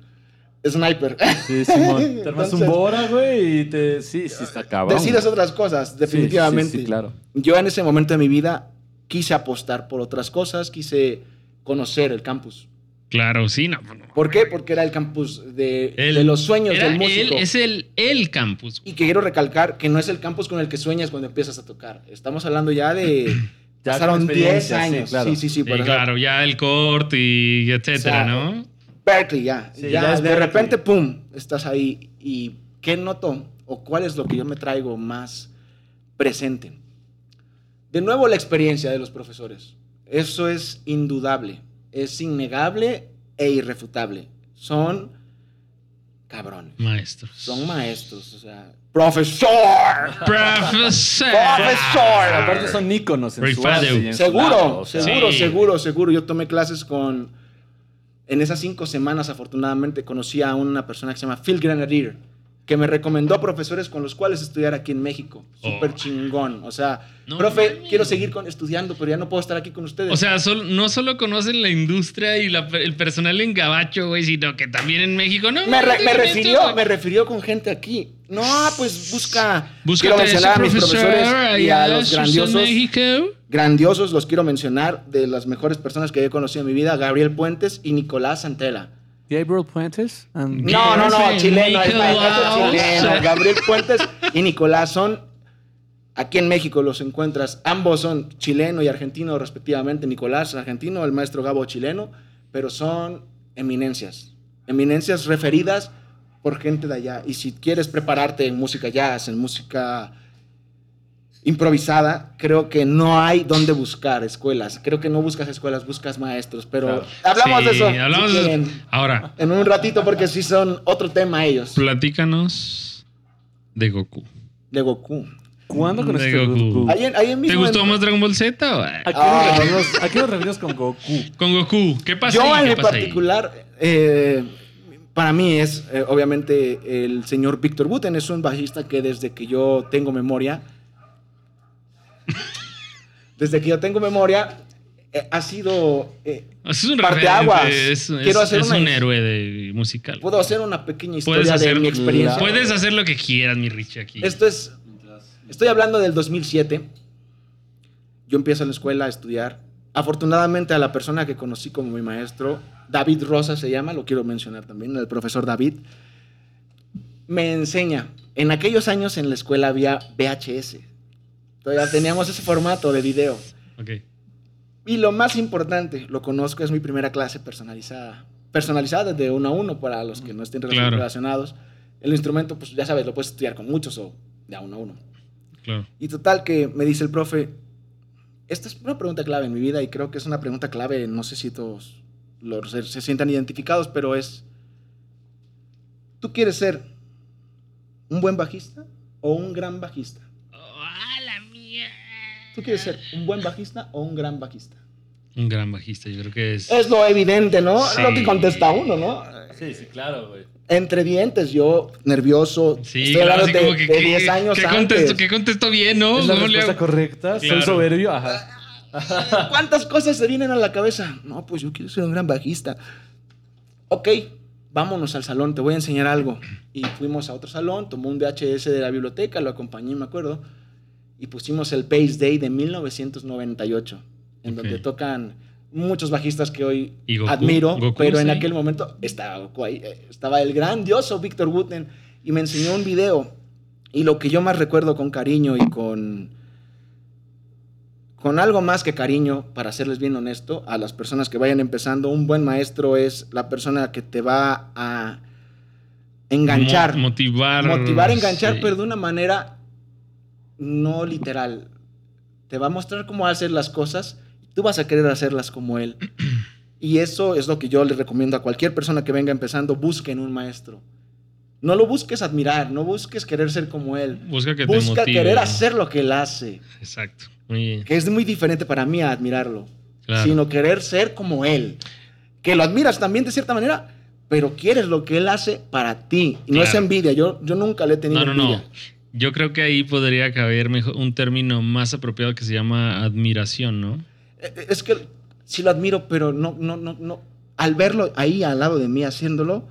Speaker 2: sniper.
Speaker 3: Sí, Simón. Te armas un Bora, güey, y te... Sí, sí está cabrón.
Speaker 2: Decides
Speaker 3: güey.
Speaker 2: otras cosas,
Speaker 3: Sí,
Speaker 2: definitivamente.
Speaker 3: Sí, sí, claro.
Speaker 2: Yo en ese momento de mi vida quise apostar por otras cosas, quise conocer el campus.
Speaker 1: Claro, sí, no. no.
Speaker 2: ¿Por qué? Porque era el campus de,
Speaker 1: El-
Speaker 2: de los sueños
Speaker 1: era
Speaker 2: del músico.
Speaker 1: es el, el campus.
Speaker 2: Y quiero recalcar que no es el campus con el que sueñas cuando empiezas a tocar. Estamos hablando ya de...
Speaker 3: Ya
Speaker 2: pasaron
Speaker 3: con
Speaker 2: 10
Speaker 3: experiencia, sí,
Speaker 2: años. Sí,
Speaker 3: claro.
Speaker 2: sí, sí.
Speaker 1: Sí, claro, ya el corte y etcétera,
Speaker 2: O sea,
Speaker 1: ¿no?
Speaker 2: Berkeley, ya.
Speaker 3: Sí,
Speaker 2: ya, de
Speaker 3: Berkeley.
Speaker 2: repente, pum, estás ahí. ¿Y qué noto? ¿O cuál es lo que yo me traigo más presente? De nuevo, la experiencia de los profesores. Eso es indudable. Es innegable e irrefutable. Son cabrones.
Speaker 1: Maestros.
Speaker 2: Son maestros. O sea, ¡profesor!
Speaker 1: Profesor.
Speaker 2: ¡Profesor!
Speaker 3: Aparte son íconos en su arte y en su
Speaker 2: Seguro,
Speaker 3: lado, o sea,
Speaker 2: seguro,
Speaker 1: Sí.
Speaker 2: seguro, seguro. Yo tomé clases con. En esas cinco semanas, afortunadamente, conocí a una persona que se llama Phil Grenadier, que me recomendó profesores con los cuales estudiar aquí en México. Súper
Speaker 1: Oh.
Speaker 2: chingón. O sea,
Speaker 1: No
Speaker 2: profe, quiero seguir con, estudiando, pero ya no puedo estar aquí con ustedes.
Speaker 1: O sea, sol- no solo conocen la industria y la- el personal en Gabacho, güey, sino que también en México. No,
Speaker 2: me, re- me refirió, me refirió con gente aquí. No, pues busca.
Speaker 1: Búscate
Speaker 2: quiero mencionar a mis
Speaker 1: profesor
Speaker 2: profesores y a los grandiosos. Grandiosos, los quiero mencionar, de las mejores personas que he conocido en mi vida, Gabriel Puentes y Nicolás Santela.
Speaker 3: Gabriel Puentes. and-
Speaker 2: No, no, no, chileno, es maestro chileno. Gabriel Puentes y Nicolás son, aquí en México los encuentras, ambos son chileno y argentino respectivamente, Nicolás argentino, el maestro Gabo chileno, pero son eminencias, eminencias referidas por gente de allá. Y si quieres prepararte en música jazz, en música improvisada, creo que no hay dónde buscar escuelas. Creo que no buscas escuelas, buscas maestros, pero
Speaker 3: Claro.
Speaker 2: hablamos
Speaker 1: Sí,
Speaker 2: de eso.
Speaker 1: hablamos
Speaker 2: si
Speaker 1: de eso.
Speaker 2: quieren,
Speaker 1: Ahora,
Speaker 2: en un ratito porque sí son otro tema ellos.
Speaker 1: platícanos de Goku.
Speaker 2: De Goku.
Speaker 3: ¿Cuándo conociste a
Speaker 1: Goku.
Speaker 3: Goku?
Speaker 2: Ahí, en- ahí en
Speaker 1: ¿Te gustó
Speaker 2: en-
Speaker 1: más Dragon Ball Z? o-
Speaker 3: ¿A qué,
Speaker 2: Ah.
Speaker 3: nos referimos, ¿A qué nos referimos con Goku?
Speaker 1: Con Goku. ¿Qué pasa
Speaker 2: Yo
Speaker 1: ahí?
Speaker 2: en particular, eh, para mí es eh, obviamente el señor Víctor Buten, es un bajista que desde que yo tengo memoria, desde que yo tengo memoria, eh, ha sido... eh,
Speaker 1: Es un
Speaker 2: Parteaguas.
Speaker 1: Es, es-
Speaker 2: Quiero hacer
Speaker 1: es
Speaker 2: una-
Speaker 1: un héroe de musical.
Speaker 2: puedo hacer una pequeña historia de mi experiencia.
Speaker 1: Puedes hacer lo que quieras, mi Richie, aquí.
Speaker 2: Esto es. Estoy hablando del 2007. Yo empiezo en la escuela a estudiar. Afortunadamente, a la persona que conocí como mi maestro, David Rosa se llama, lo quiero mencionar también, el profesor David, me enseña. En aquellos años en la escuela había VHS. Todavía teníamos ese formato de video.
Speaker 1: Ok.
Speaker 2: Y lo más importante, lo conozco, es mi primera clase personalizada. Personalizada de uno a uno para los que no estén
Speaker 1: Claro.
Speaker 2: relacionados. El instrumento, pues ya sabes, lo puedes estudiar con muchos o de a uno a uno.
Speaker 1: Claro.
Speaker 2: Y total que me dice el profe, esta es una pregunta clave en mi vida y creo que es una pregunta clave, no sé si todos lo- se, se sientan identificados, pero es, ¿tú quieres ser un buen bajista o un gran bajista? ¿Tú quieres ser un buen bajista o un gran bajista?
Speaker 1: Un gran bajista, yo creo que es.
Speaker 2: Es lo evidente, ¿no?
Speaker 1: Sí.
Speaker 2: Lo que contesta uno, ¿no?
Speaker 3: Sí, sí, claro, güey.
Speaker 2: Entre dientes, yo nervioso.
Speaker 1: Sí,
Speaker 2: estoy
Speaker 1: claro,
Speaker 2: hablando
Speaker 1: así
Speaker 2: de,
Speaker 1: como que.
Speaker 2: de
Speaker 1: que-
Speaker 2: 10 años
Speaker 1: que
Speaker 2: antes.
Speaker 1: contesto, que contesto bien, ¿no?
Speaker 3: ¿Es la
Speaker 1: ¿Cómo le
Speaker 3: respuesta
Speaker 1: hago?
Speaker 3: correcta?
Speaker 1: Claro.
Speaker 3: ¿Soy soberbio? Ajá.
Speaker 2: ¿Cuántas cosas se vienen a la cabeza? No, pues yo quiero ser un gran bajista. Ok, vámonos al salón, te voy a enseñar algo. Y fuimos a otro salón, tomó un VHS de la biblioteca, lo acompañé, me acuerdo, y pusimos el Pace Day de 1998, en donde tocan muchos bajistas que hoy admiro,
Speaker 1: Goku,
Speaker 2: pero en
Speaker 1: sí.
Speaker 2: aquel momento estaba Goku ahí, eh, estaba el grandioso Víctor Wooten y me enseñó un video. Y lo que yo más recuerdo con cariño y con con algo más que cariño, para serles bien honesto, a las personas que vayan empezando, un buen maestro es la persona que te va a enganchar.
Speaker 1: Mo- motivar.
Speaker 2: motivar, enganchar,
Speaker 1: sí.
Speaker 2: pero de una manera no literal. Te va a mostrar cómo hacer las cosas, tú vas a querer hacerlas como él. Y eso es lo que yo le recomiendo a cualquier persona que venga empezando, busquen un maestro. No lo busques admirar, no busques querer ser como él.
Speaker 1: Busca que te
Speaker 2: Busca
Speaker 1: motive.
Speaker 2: querer hacer lo que él hace
Speaker 1: Exacto. Muy
Speaker 2: que es muy diferente para mí a admirarlo,
Speaker 1: Claro.
Speaker 2: sino querer ser como él. Que lo admiras también de cierta manera, pero quieres lo que él hace para ti. Y no es envidia, yo, yo nunca le he tenido
Speaker 1: No, no,
Speaker 2: envidia.
Speaker 1: no. Yo creo que ahí podría caber un término más apropiado que se llama admiración, ¿no?
Speaker 2: Eh, Es que sí lo admiro, pero no, no, no, no. Al verlo ahí al lado de mí haciéndolo,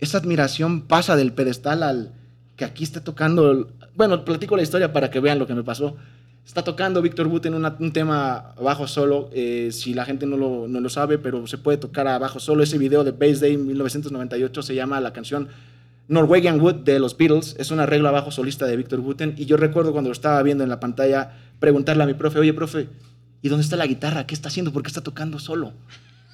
Speaker 2: esa admiración pasa del pedestal al que aquí esté tocando. Bueno, platico la historia para que vean lo que me pasó. Está tocando Víctor Buten un tema bajo solo. eh, si la gente no lo, no lo sabe, pero se puede tocar a bajo solo. Ese video de Bass Day 1998 se llama la canción Norwegian Wood de los Beatles. Es un arreglo a bajo solista de Víctor Buten. Y yo recuerdo cuando lo estaba viendo en la pantalla preguntarle a mi profe, oye, profe, ¿y dónde está la guitarra? ¿Qué está haciendo? ¿Por qué está tocando solo?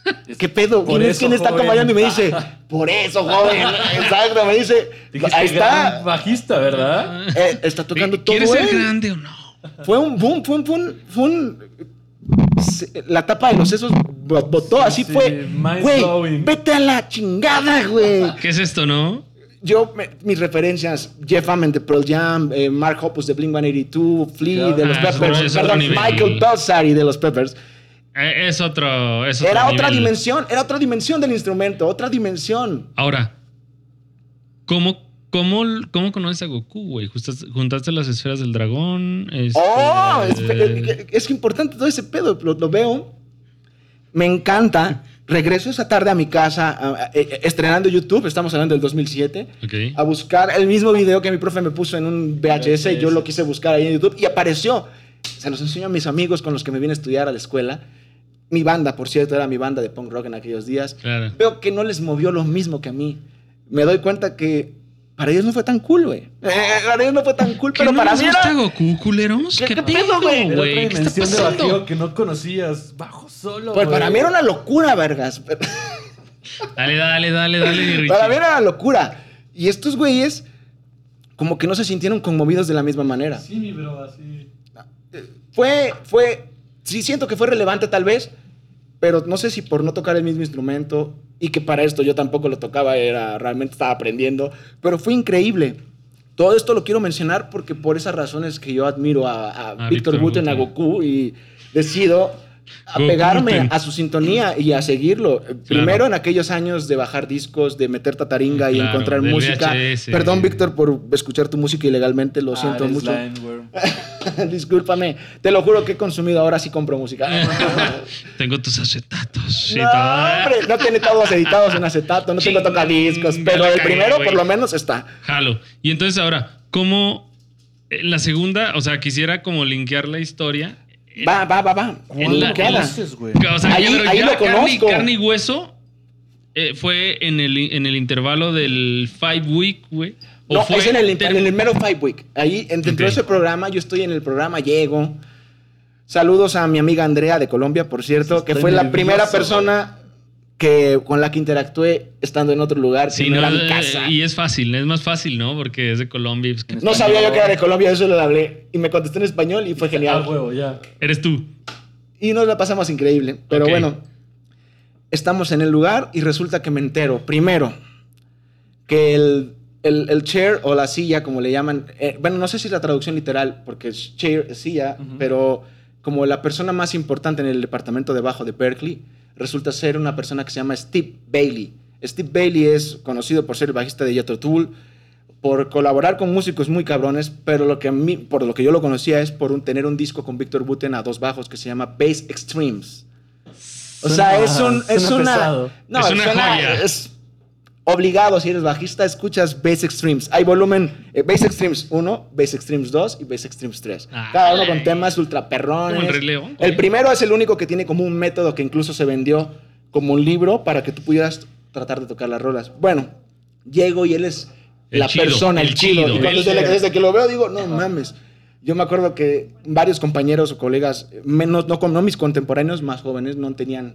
Speaker 2: ¿Qué pedo?
Speaker 3: Por
Speaker 2: ¿Quién, es-
Speaker 3: eso,
Speaker 2: quién está acompañando? Y me dice, por eso, joven. Exacto, me dice,
Speaker 3: Dijiste
Speaker 2: ahí está.
Speaker 3: bajista, ¿verdad?
Speaker 2: Eh, está tocando todo
Speaker 1: ¿Quieres ser
Speaker 2: él.
Speaker 1: grande o no?
Speaker 2: Fue un boom, fue un, fue un, fue un- se- La tapa de los sesos bo- botó, así
Speaker 3: sí,
Speaker 2: fue. Güey, vete a la chingada, güey.
Speaker 1: ¿Qué es esto, no?
Speaker 2: Yo, me- mis referencias, Jeff Hammond de Pearl Jam, eh, Mark Hoppus de Blink-182, Flea de los
Speaker 1: Ah, es otro-
Speaker 2: Peppers, perdón,
Speaker 1: nivel.
Speaker 2: Michael Balsari de los Peppers.
Speaker 1: Eh, Es otro. Es otro
Speaker 2: Era otra dimensión, era otra dimensión del instrumento, otra dimensión.
Speaker 1: Ahora, ¿cómo, cómo, cómo conoces a Goku, güey? Juntaste las esferas del dragón. este,
Speaker 2: Oh, es, es- es importante todo ese pedo. Lo, lo veo. Me encanta. Regreso esa tarde a mi casa, a- a- eh, estrenando YouTube, estamos hablando del 2007,
Speaker 1: Ok.
Speaker 2: a buscar el mismo video que mi profe me puso en un VHS. y Yo
Speaker 3: VHS.
Speaker 2: lo quise buscar ahí en YouTube y apareció. Se los enseño a mis amigos con los que me vine a estudiar a la escuela. Mi banda, por cierto, era mi banda de punk rock en aquellos días.
Speaker 1: Claro.
Speaker 2: Veo que no les movió lo mismo que a mí. Me doy cuenta que para ellos no fue tan cool, güey. Eh, para ellos no fue tan cool,
Speaker 1: ¿Qué
Speaker 2: pero
Speaker 1: no
Speaker 2: para mí era...
Speaker 1: Goku, culeros?
Speaker 2: ¿Qué-
Speaker 1: ¿Qué,
Speaker 2: qué
Speaker 1: pedo,
Speaker 2: güey?
Speaker 1: ¿Qué está
Speaker 3: de
Speaker 1: pasando?
Speaker 3: que no conocías. Bajo solo.
Speaker 2: Pues para mí era una locura, vergas.
Speaker 1: Dale, dale, dale, dale.
Speaker 2: Para mí era una locura. Y estos güeyes, como que no se sintieron conmovidos de la misma manera.
Speaker 3: Sí, mi bro, así.
Speaker 2: Fue, fue, sí siento que fue relevante tal vez, pero no sé si por no tocar el mismo instrumento y que para esto yo tampoco lo tocaba, era, realmente estaba aprendiendo, pero fue increíble. Todo esto lo quiero mencionar porque por esas razones que yo admiro a, a
Speaker 1: A
Speaker 2: Víctor Buten, a. Goku y decido apegarme
Speaker 1: Gokuten.
Speaker 2: a su sintonía y a seguirlo. Primero en aquellos años de bajar discos, de meter tataringa y
Speaker 1: Claro,
Speaker 2: encontrar música.
Speaker 1: VHS.
Speaker 2: Perdón, Víctor, por escuchar tu música ilegalmente, lo
Speaker 3: Ah,
Speaker 2: siento mucho. Discúlpame, te lo juro que he consumido, ahora sí compro música.
Speaker 1: Tengo tus acetatos
Speaker 2: no, hombre, no tiene todos editados en acetato, no tengo tocadiscos, pero el primero por lo menos está.
Speaker 1: Jalo. Y entonces ahora, ¿cómo en la segunda, o sea, quisiera como linkear la historia?
Speaker 2: Va, va, va, va.
Speaker 1: En la-
Speaker 2: ¿Qué
Speaker 1: en la-
Speaker 2: hagas?
Speaker 3: haces, güey?
Speaker 1: O sea,
Speaker 2: Ahí- ahí lo
Speaker 1: carne,
Speaker 2: conozco.
Speaker 1: carne y hueso eh, fue en el, en el intervalo del Five Week, güey. ¿O
Speaker 2: No,
Speaker 1: fue
Speaker 2: es en el, en el mero Five Week. Ahí, en- dentro
Speaker 1: Ok.
Speaker 2: de ese programa, yo estoy en el programa, llego. Saludos a mi amiga Andrea de Colombia, por cierto, que fue la primera persona que, con la que interactué estando en otro lugar,
Speaker 1: Sí,
Speaker 2: no
Speaker 1: no,
Speaker 2: era mi
Speaker 1: eh,
Speaker 2: casa.
Speaker 1: y es fácil, es más fácil, ¿no? Porque es de Colombia. y pues, que-
Speaker 2: No sabía yo que era de Colombia, eso le hablé. Y me contestó en español y fue
Speaker 3: Ah,
Speaker 2: genial.
Speaker 3: huevo, ya.
Speaker 1: Eres tú.
Speaker 2: Y nos la pasamos increíble. Pero bueno, estamos en el lugar y resulta que me entero, primero, que el, el- el chair o la silla, como le llaman, eh, bueno, no sé si es la traducción literal, porque es chair, es silla, pero como la persona más importante en el departamento de bajo de Berkeley, resulta ser una persona que se llama Steve Bailey. Steve Bailey es conocido por ser el bajista de Jethro Tull, por colaborar con músicos muy cabrones, pero lo que a mí, por lo que yo lo conocía es por un, tener un disco con Víctor Buten a dos bajos que se llama Bass Extremes. O sea,
Speaker 3: Suena-
Speaker 2: es un es
Speaker 3: suena
Speaker 2: una no,
Speaker 1: Es una
Speaker 2: suena-
Speaker 1: joya.
Speaker 2: es obligado si eres bajista escuchas Bass Extremes. Hay volumen eh, Bass Extremes 1, Bass Extremes 2 y Bass Extremes 3.
Speaker 1: Ah,
Speaker 2: Cada uno con temas ultra perrones.
Speaker 1: Como el Rey León, güey.
Speaker 2: El primero es el único que tiene como un método que incluso se vendió como un libro para que tú pudieras tratar de tocar las rolas. Bueno, llego y él es
Speaker 1: El
Speaker 2: la
Speaker 1: chido,
Speaker 2: persona, el,
Speaker 1: el
Speaker 2: chido.
Speaker 1: chido,
Speaker 2: Y cuando
Speaker 1: el
Speaker 2: desde, que lo veo digo, no mames. Yo me acuerdo que varios compañeros o colegas, menos, no, no mis contemporáneos más jóvenes, no tenían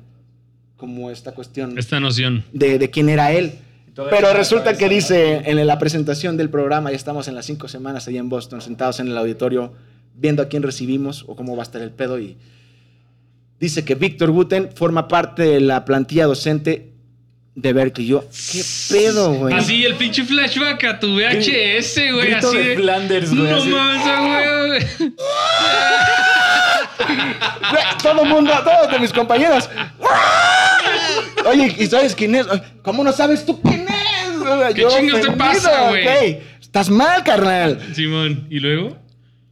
Speaker 2: como esta cuestión
Speaker 1: Esta noción.
Speaker 2: de, de quién era él. Pero resulta que dice en la presentación del programa, ya estamos en las cinco semanas allá en Boston, sentados en el auditorio, viendo a quién recibimos o cómo va a estar el pedo. Y dice que Víctor Buten forma parte de la plantilla docente de Berkeley. Yo, ¿qué pedo, güey?
Speaker 1: Así el pinche flashback a tu VHS, güey.
Speaker 3: Grito
Speaker 1: Así
Speaker 3: de
Speaker 1: de.
Speaker 3: Flanders, güey,
Speaker 1: No mames, güey.
Speaker 2: Güey, Todo el mundo, todos de mis compañeros. Oye, ¿y sabes quién es? ¿Cómo no sabes tú quién es?
Speaker 1: ¿Qué chingas te pasa, güey?
Speaker 2: ok. Estás mal, carnal.
Speaker 1: Simón, ¿y luego?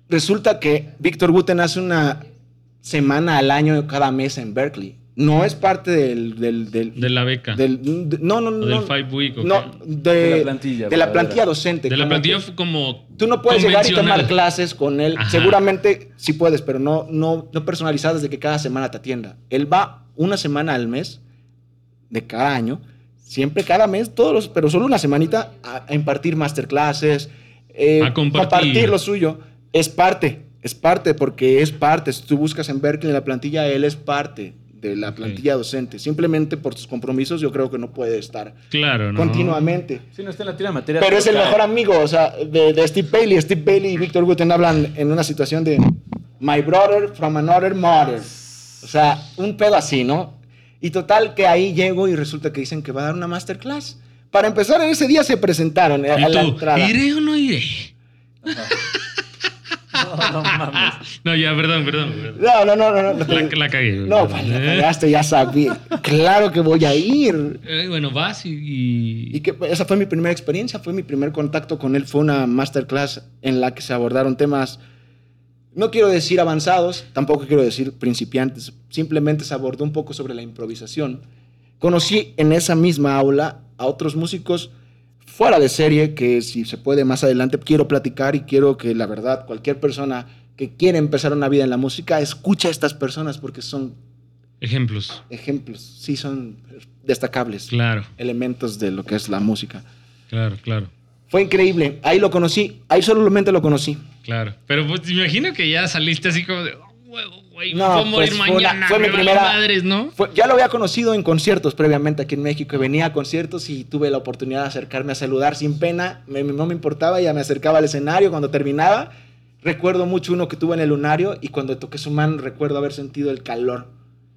Speaker 2: Resulta que Víctor Buten hace una semana al año cada mes en Berkeley. No es parte del... del, del,
Speaker 1: De la beca.
Speaker 2: del- de- no, no,
Speaker 1: o
Speaker 2: no.
Speaker 1: del Five Week. ¿o
Speaker 2: no,
Speaker 1: qué?
Speaker 2: de,
Speaker 3: De la plantilla,
Speaker 2: De la plantilla docente.
Speaker 1: De la plantilla como.
Speaker 2: Tú no puedes llegar y tomar clases con él.
Speaker 1: Ajá.
Speaker 2: Seguramente sí puedes, pero no, no, no personalizadas de que cada semana te atienda. Él va una semana al mes de cada año, siempre cada mes, todos los, pero solo una semanita a, a impartir masterclasses, eh,
Speaker 1: A compartir.
Speaker 2: lo suyo. Es parte, es parte, porque es parte. Si tú buscas en Berkeley en la plantilla, él es parte de la plantilla docente. Simplemente por sus compromisos, yo creo que no puede estar
Speaker 1: Claro, ¿no?
Speaker 2: continuamente.
Speaker 3: Sí, no está en la tira de materia.
Speaker 2: Pero es el mejor amigo, o sea, de, de Steve Bailey. Steve Bailey y Victor Guten hablan en una situación de My brother from another mother. O sea, un pedo así, ¿no? Y total que ahí llego y resulta que dicen que va a dar una masterclass. Para empezar, en ese día se presentaron eh, a, la
Speaker 1: tú,
Speaker 2: entrada.
Speaker 1: ¿iré o no iré?
Speaker 3: No, no mames.
Speaker 1: No, ya, perdón, perdón. perdón.
Speaker 2: No, no, no, no. No,
Speaker 1: La, la cagué.
Speaker 2: no
Speaker 1: perdón.
Speaker 2: pues, la
Speaker 1: Eh,
Speaker 2: cagaste, ya sabía. Claro que voy a ir.
Speaker 1: eh, bueno, vas y. y-
Speaker 2: Y que esa fue mi primera experiencia, fue mi primer contacto con él, fue una masterclass en la que se abordaron temas, no quiero decir avanzados, tampoco quiero decir principiantes, simplemente se abordó un poco sobre la improvisación. Conocí en esa misma aula a otros músicos fuera de serie que si se puede más adelante quiero platicar y quiero que la verdad cualquier persona que quiere empezar una vida en la música escuche a estas personas porque son
Speaker 1: Ejemplos.
Speaker 2: ejemplos, sí son destacables
Speaker 1: Claro,
Speaker 2: elementos de lo que es la música.
Speaker 1: claro, claro.
Speaker 2: Fue increíble. Ahí lo conocí. Ahí solamente lo conocí.
Speaker 1: Claro. Pero pues me imagino que ya saliste así como de. "Oh, güey,
Speaker 2: No, pues, fue una-
Speaker 1: mañana.
Speaker 2: fue mi primera-
Speaker 1: madres, ¿no?
Speaker 2: Fue- ya lo había conocido en conciertos previamente aquí en México. Venía a conciertos y tuve la oportunidad de acercarme a saludar sin pena. Me- no me importaba, ya me acercaba al escenario cuando terminaba. Recuerdo mucho uno que tuve en el lunario y cuando toqué su mano recuerdo haber sentido el calor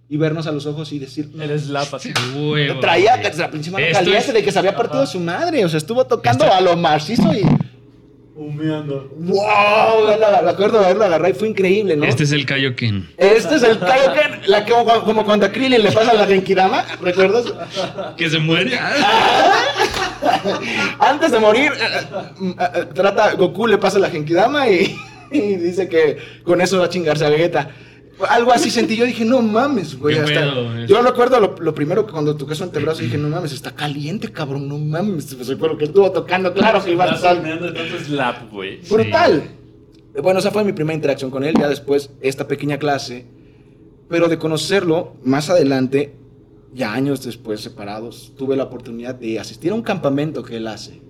Speaker 2: y vernos a los ojos y decir...
Speaker 3: Slap así.
Speaker 1: Huevo,
Speaker 2: Traía
Speaker 1: güey.
Speaker 2: la pinche mano
Speaker 1: Esto
Speaker 2: caliente
Speaker 1: es-
Speaker 2: de que se había partido
Speaker 3: Ajá.
Speaker 2: su madre. O sea, estuvo tocando
Speaker 1: Esto-
Speaker 2: a lo macizo y...
Speaker 3: Humeando.
Speaker 2: ¡Wow! Me acuerdo de haberlo agarrado y fue increíble, ¿no?
Speaker 1: Este es el Kaioken.
Speaker 2: Este es el Kaioken, la que, como, como cuando a Krillin le pasa la Genkidama, ¿recuerdas?
Speaker 1: Que se muere.
Speaker 2: Antes de morir, eh, eh, eh, trata, Goku le pasa la Genkidama y, y dice que con eso va a chingarse a Vegeta. Algo así sentí, yo dije, no mames, güey. Hasta-
Speaker 1: pedo,
Speaker 2: yo recuerdo lo, lo primero que cuando toqué su antebrazo dije, no mames, está caliente, cabrón, no mames. Pues recuerdo que estuvo tocando, claro que iba a estar
Speaker 3: humeando de tanto slap, güey.
Speaker 2: brutal. Bueno, esa fue mi primera interacción con él, ya después esta pequeña clase, pero de conocerlo más adelante, ya años después separados, tuve la oportunidad de asistir a un campamento que él hace.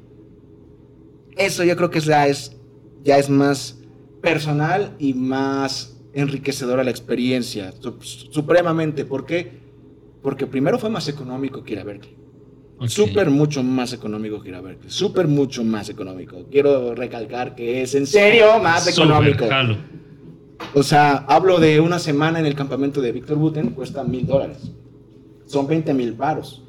Speaker 2: Eso yo creo que ya es, ya es más personal y más enriquecedora la experiencia, su- supremamente. ¿Por qué? Porque primero fue más económico que ir a Berkeley. Súper mucho más económico que ir a Berkeley. Súper mucho más económico. Quiero recalcar que es en serio más económico.
Speaker 1: jalo.
Speaker 2: O sea, hablo de una semana en el campamento de Víctor Buten, cuesta mil dólares. Son 20 mil varos.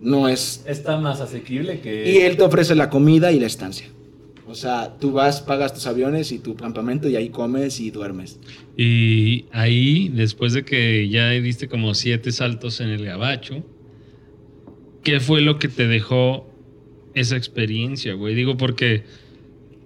Speaker 2: No es...
Speaker 3: Está más asequible que.
Speaker 2: Y él te ofrece la comida y la estancia. O sea, tú vas, pagas tus aviones y tu campamento y ahí comes y duermes.
Speaker 1: Y ahí, después de que ya diste como siete saltos en el gabacho, ¿qué fue lo que te dejó esa experiencia, güey? Digo, porque,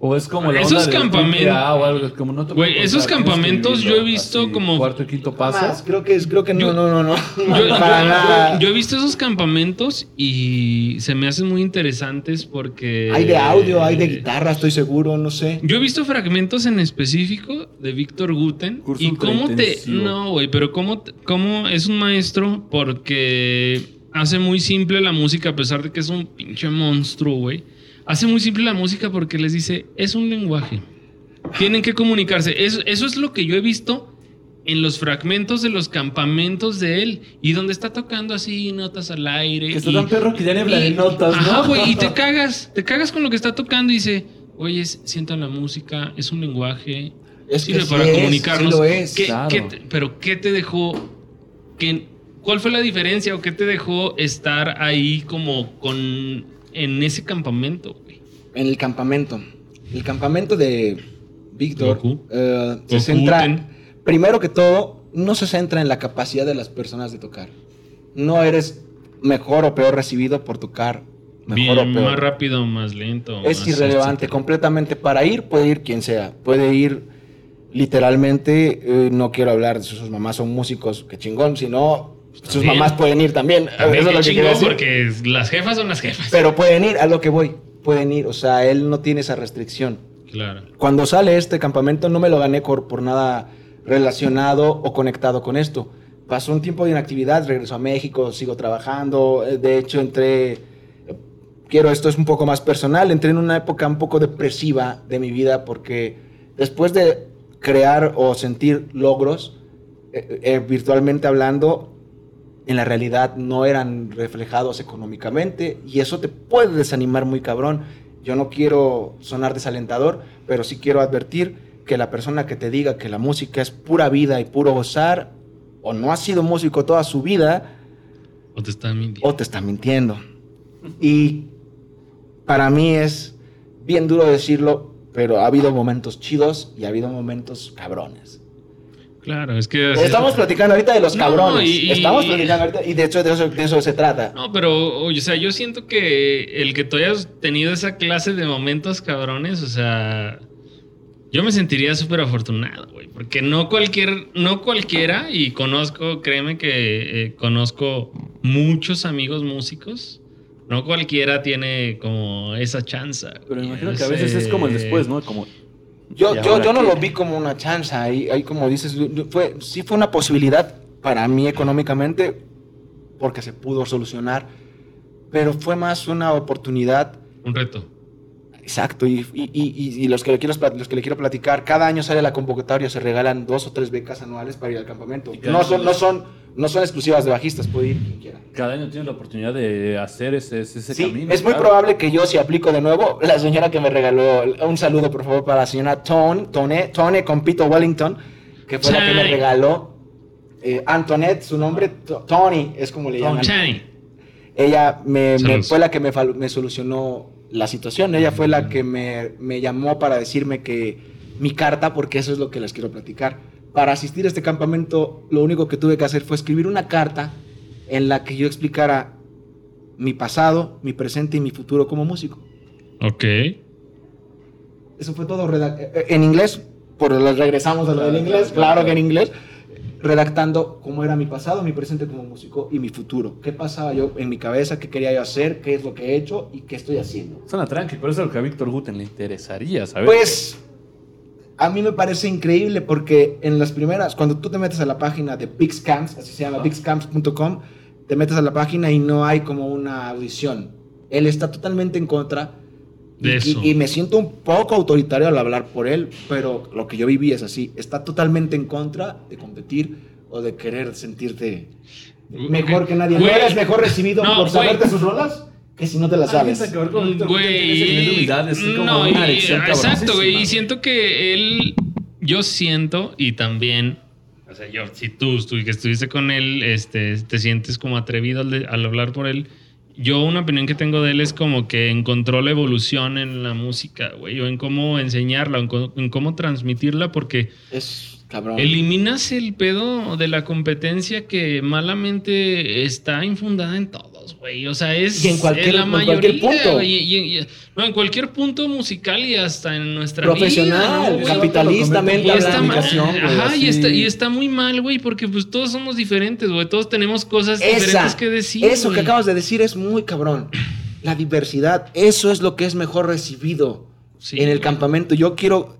Speaker 3: O es como la
Speaker 1: Esos campamentos-
Speaker 3: triple A o algo, como no te
Speaker 1: Güey, esos campamentos yo he visto
Speaker 3: así,
Speaker 1: como-
Speaker 3: Cuarto y quinto
Speaker 2: Más, creo que es, creo que no,
Speaker 1: Yo-
Speaker 2: no, no, no.
Speaker 1: yo, yo-
Speaker 2: Para nada.
Speaker 1: yo- yo he visto esos campamentos y se me hacen muy interesantes porque...
Speaker 2: Hay de audio, hay de guitarra, estoy seguro, no sé.
Speaker 1: Yo he visto fragmentos en específico de Víctor Guten
Speaker 3: Curso
Speaker 1: y cómo te no, güey, pero cómo cómo es un maestro porque hace muy simple la música a pesar de que es un pinche monstruo, güey. Hace muy simple la música porque les dice, es un lenguaje. Tienen que comunicarse. Eso, eso es lo que yo he visto en los fragmentos de los campamentos de él y donde está tocando así notas al aire.
Speaker 3: Que está
Speaker 1: y-
Speaker 3: tan perro que ya ni habla de notas, ¿no?
Speaker 1: Ajá, güey, y te cagas, te cagas con lo que está tocando y dice, oye, sientan la música, es un lenguaje,
Speaker 2: Es que
Speaker 1: sirve
Speaker 2: sí
Speaker 1: para
Speaker 2: es,
Speaker 1: comunicarnos.
Speaker 2: sí lo es,
Speaker 1: ¿Qué-
Speaker 3: claro.
Speaker 1: qué te- pero ¿qué te dejó? qué- ¿Cuál fue la diferencia o qué te dejó estar ahí como con en ese campamento, güey?
Speaker 2: En el campamento. El campamento de Víctor eh, se centra, primero que todo, no se centra en la capacidad de las personas de tocar. No eres mejor o peor recibido por tocar mejor
Speaker 1: Bien,
Speaker 2: o peor.
Speaker 1: más rápido, más lento.
Speaker 2: Es
Speaker 1: más
Speaker 2: irrelevante, completamente. Para ir, puede ir quien sea. Puede ir literalmente, eh, no quiero hablar de sus mamás, son músicos, que chingón, sino Sus mamás pueden ir también.
Speaker 1: También
Speaker 2: Eso es
Speaker 1: qué
Speaker 2: lo que quiero
Speaker 1: chingón,
Speaker 2: decir.
Speaker 1: porque las jefas son las jefas.
Speaker 2: Pero pueden ir, a lo que voy. Pueden ir. O sea, él no tiene esa restricción.
Speaker 1: claro.
Speaker 2: Cuando sale este campamento no me lo gané por, por nada relacionado o conectado con esto. Pasó un tiempo de inactividad, regresó a México, sigo trabajando. eh, De hecho, entré, quiero, esto es un poco más personal, entré en una época un poco depresiva de mi vida porque después de crear o sentir logros, eh, eh, virtualmente hablando, en la realidad no eran reflejados económicamente y eso te puede desanimar muy cabrón. Yo no quiero sonar desalentador, pero sí quiero advertir que la persona que te diga que la música es pura vida y puro gozar, o no ha sido músico toda su vida,
Speaker 1: O te están mintiendo.
Speaker 2: o te está mintiendo. Y para mí es bien duro decirlo, pero ha habido momentos chidos y ha habido momentos cabrones.
Speaker 1: Claro, es que...
Speaker 2: Estamos platicando ahorita de los
Speaker 1: No,
Speaker 2: cabrones.
Speaker 1: y- y-
Speaker 2: Estamos platicando ahorita y de hecho de eso, de eso se trata.
Speaker 1: No, pero, o sea, yo siento que el que tú hayas tenido esa clase de momentos cabrones, o sea, yo me sentiría súper afortunado, güey, porque no cualquier, no cualquiera, y conozco, créeme que eh, conozco muchos amigos músicos, no cualquiera tiene como esa chance.
Speaker 3: Pero imagino que a veces es como el después, ¿no? Como.
Speaker 2: Yo,
Speaker 3: ¿Y
Speaker 2: yo, yo no lo vi como una chance, ahí, ahí como dices, fue, sí fue una posibilidad para mí económicamente, porque se pudo solucionar, pero fue más una oportunidad,
Speaker 1: Un reto.
Speaker 2: Exacto, y, y, y- y los, que le quiero, los que le quiero platicar, cada año sale la convocatoria, se regalan dos o tres becas anuales para ir al campamento. No son, no, son, no son exclusivas de bajistas, puede ir quien quiera.
Speaker 3: Cada año tienes la oportunidad de hacer ese, ese
Speaker 2: Sí,
Speaker 3: camino.
Speaker 2: es muy
Speaker 3: claro.
Speaker 2: probable que yo si aplico de nuevo, la señora que me regaló, un saludo por favor para la señora Tone, Tone, Tone con Pito Wellington, que fue la que me
Speaker 1: Tony.
Speaker 2: regaló, eh, Antoinette, su nombre, To- Tony, es como le llaman.
Speaker 1: Chani.
Speaker 2: Ella me, fue la que me solucionó la situación, ella fue la que me, me llamó para decirme que mi carta, porque eso es lo que les quiero platicar, para asistir a este campamento, lo único que tuve que hacer fue escribir una carta en la que yo explicara mi pasado, mi presente y mi futuro como músico.
Speaker 1: Ok.
Speaker 2: Eso fue todo eh, eh, en inglés, por regresamos a lo del inglés, claro que en inglés, redactando cómo era mi pasado, mi presente como músico y mi futuro. ¿Qué pasaba yo en mi cabeza? ¿Qué quería yo hacer? ¿Qué es lo que he hecho? ¿Y qué estoy haciendo?
Speaker 3: Suena tranqui, pero eso es lo que a Víctor Guten le interesaría, ¿sabes?
Speaker 2: Pues a mí me parece increíble porque en las primeras, cuando tú te metes a la página de Pixcamps, así se llama, pixcamps.com, te metes a la página y no hay como una audición. Él está totalmente en contra.
Speaker 1: De
Speaker 2: y,
Speaker 1: eso.
Speaker 2: y- y me siento un poco autoritario al hablar por él, pero lo que yo viví es así. Está totalmente en contra de competir o de querer sentirte mejor que nadie. ¿No eres mejor recibido
Speaker 1: No,
Speaker 2: por saberte
Speaker 1: güey.
Speaker 2: sus rolas que si no te las sabes?
Speaker 3: Que ver con
Speaker 1: Güey,
Speaker 3: humildad, es como
Speaker 1: no,
Speaker 3: una
Speaker 1: y- exacto, güey. Y siento que él, yo siento y también, o sea, yo, si tú, tú que estuviste con él, este, te sientes como atrevido al, de- al hablar por él. Yo una opinión que tengo de él es como que encontró la evolución en la música, güey, o en cómo enseñarla, en, en cómo transmitirla, porque
Speaker 2: Es cabrón.
Speaker 1: eliminas el pedo de la competencia que malamente está infundada en todos, güey. O sea, es
Speaker 2: Y en cualquier-
Speaker 1: la
Speaker 2: en
Speaker 1: mayoría,
Speaker 2: cualquier punto.
Speaker 1: güey, y- y- y- no, en cualquier punto musical y hasta en nuestra
Speaker 2: Profesional,
Speaker 1: vida, ¿no, güey?
Speaker 2: capitalistamente
Speaker 1: Y está, mal, ajá, y está, y está muy mal, güey, porque pues todos somos diferentes, güey. Todos tenemos cosas diferentes que decir.
Speaker 2: eso que acabas de decir es muy cabrón. La diversidad, eso es lo que es mejor recibido
Speaker 1: Sí,
Speaker 2: en el campamento. Yo quiero,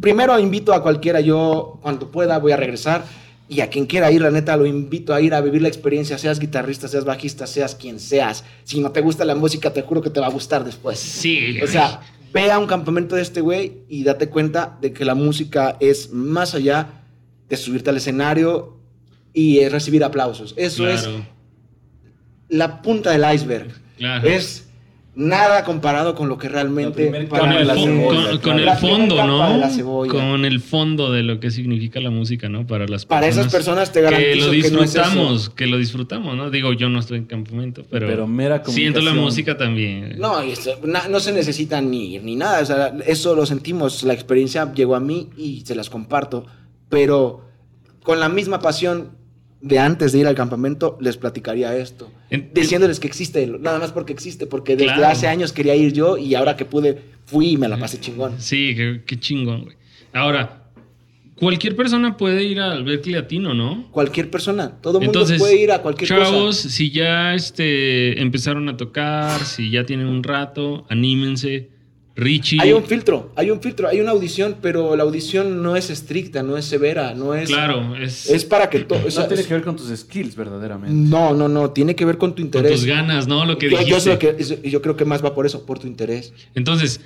Speaker 2: primero invito a cualquiera, yo cuando pueda voy a regresar y a quien quiera ir, la neta, lo invito a ir a vivir la experiencia, seas guitarrista, seas bajista, seas quien seas. Si no te gusta la música, te juro que te va a gustar después.
Speaker 1: Sí,
Speaker 2: O sea, ve a un campamento de este güey y date cuenta de que la música es más allá de subirte al escenario y recibir aplausos. Eso es la punta del iceberg.
Speaker 1: claro.
Speaker 2: Es nada comparado con lo que realmente...
Speaker 1: Con el,
Speaker 3: cebolla,
Speaker 1: con- con fondo, ¿no? Con el fondo de lo que significa la música, ¿no? Para las
Speaker 2: Para esas personas te garantizo
Speaker 1: que lo
Speaker 2: que no es
Speaker 1: disfrutamos, que lo disfrutamos, ¿no? Digo, yo no estoy en campamento, pero,
Speaker 3: Pero mera
Speaker 1: siento la música también.
Speaker 2: No, no se necesita ni ir ni nada. O sea, eso lo sentimos. La experiencia llegó a mí y se las comparto. Pero con la misma pasión de antes de ir al campamento, les platicaría esto.
Speaker 1: En-
Speaker 2: Diciéndoles que existe, nada más porque existe. Porque desde
Speaker 1: Claro.
Speaker 2: hace años quería ir yo y ahora que pude, fui y me la pasé chingón.
Speaker 1: Sí, qué, qué chingón, güey. Ahora, cualquier persona puede ir al Berkeley Latino, ¿no?
Speaker 2: Cualquier persona, todo el mundo puede ir a cualquier
Speaker 1: chavos,
Speaker 2: cosa.
Speaker 1: si ya este, empezaron a tocar, si ya tienen un rato, anímense. Richie.
Speaker 2: Hay un filtro, hay un filtro, hay una audición, pero la audición no es estricta, no es severa, no es.
Speaker 1: Claro, es,
Speaker 2: Es para que todo.
Speaker 3: No tiene que ver con tus skills, verdaderamente.
Speaker 2: No, no, no, tiene que ver con tu
Speaker 1: con
Speaker 2: interés.
Speaker 1: tus ganas, ¿no? Lo que
Speaker 2: yo, yo,
Speaker 1: dijiste.
Speaker 2: sé que, eso- yo creo que más va por eso, por tu interés.
Speaker 1: Entonces,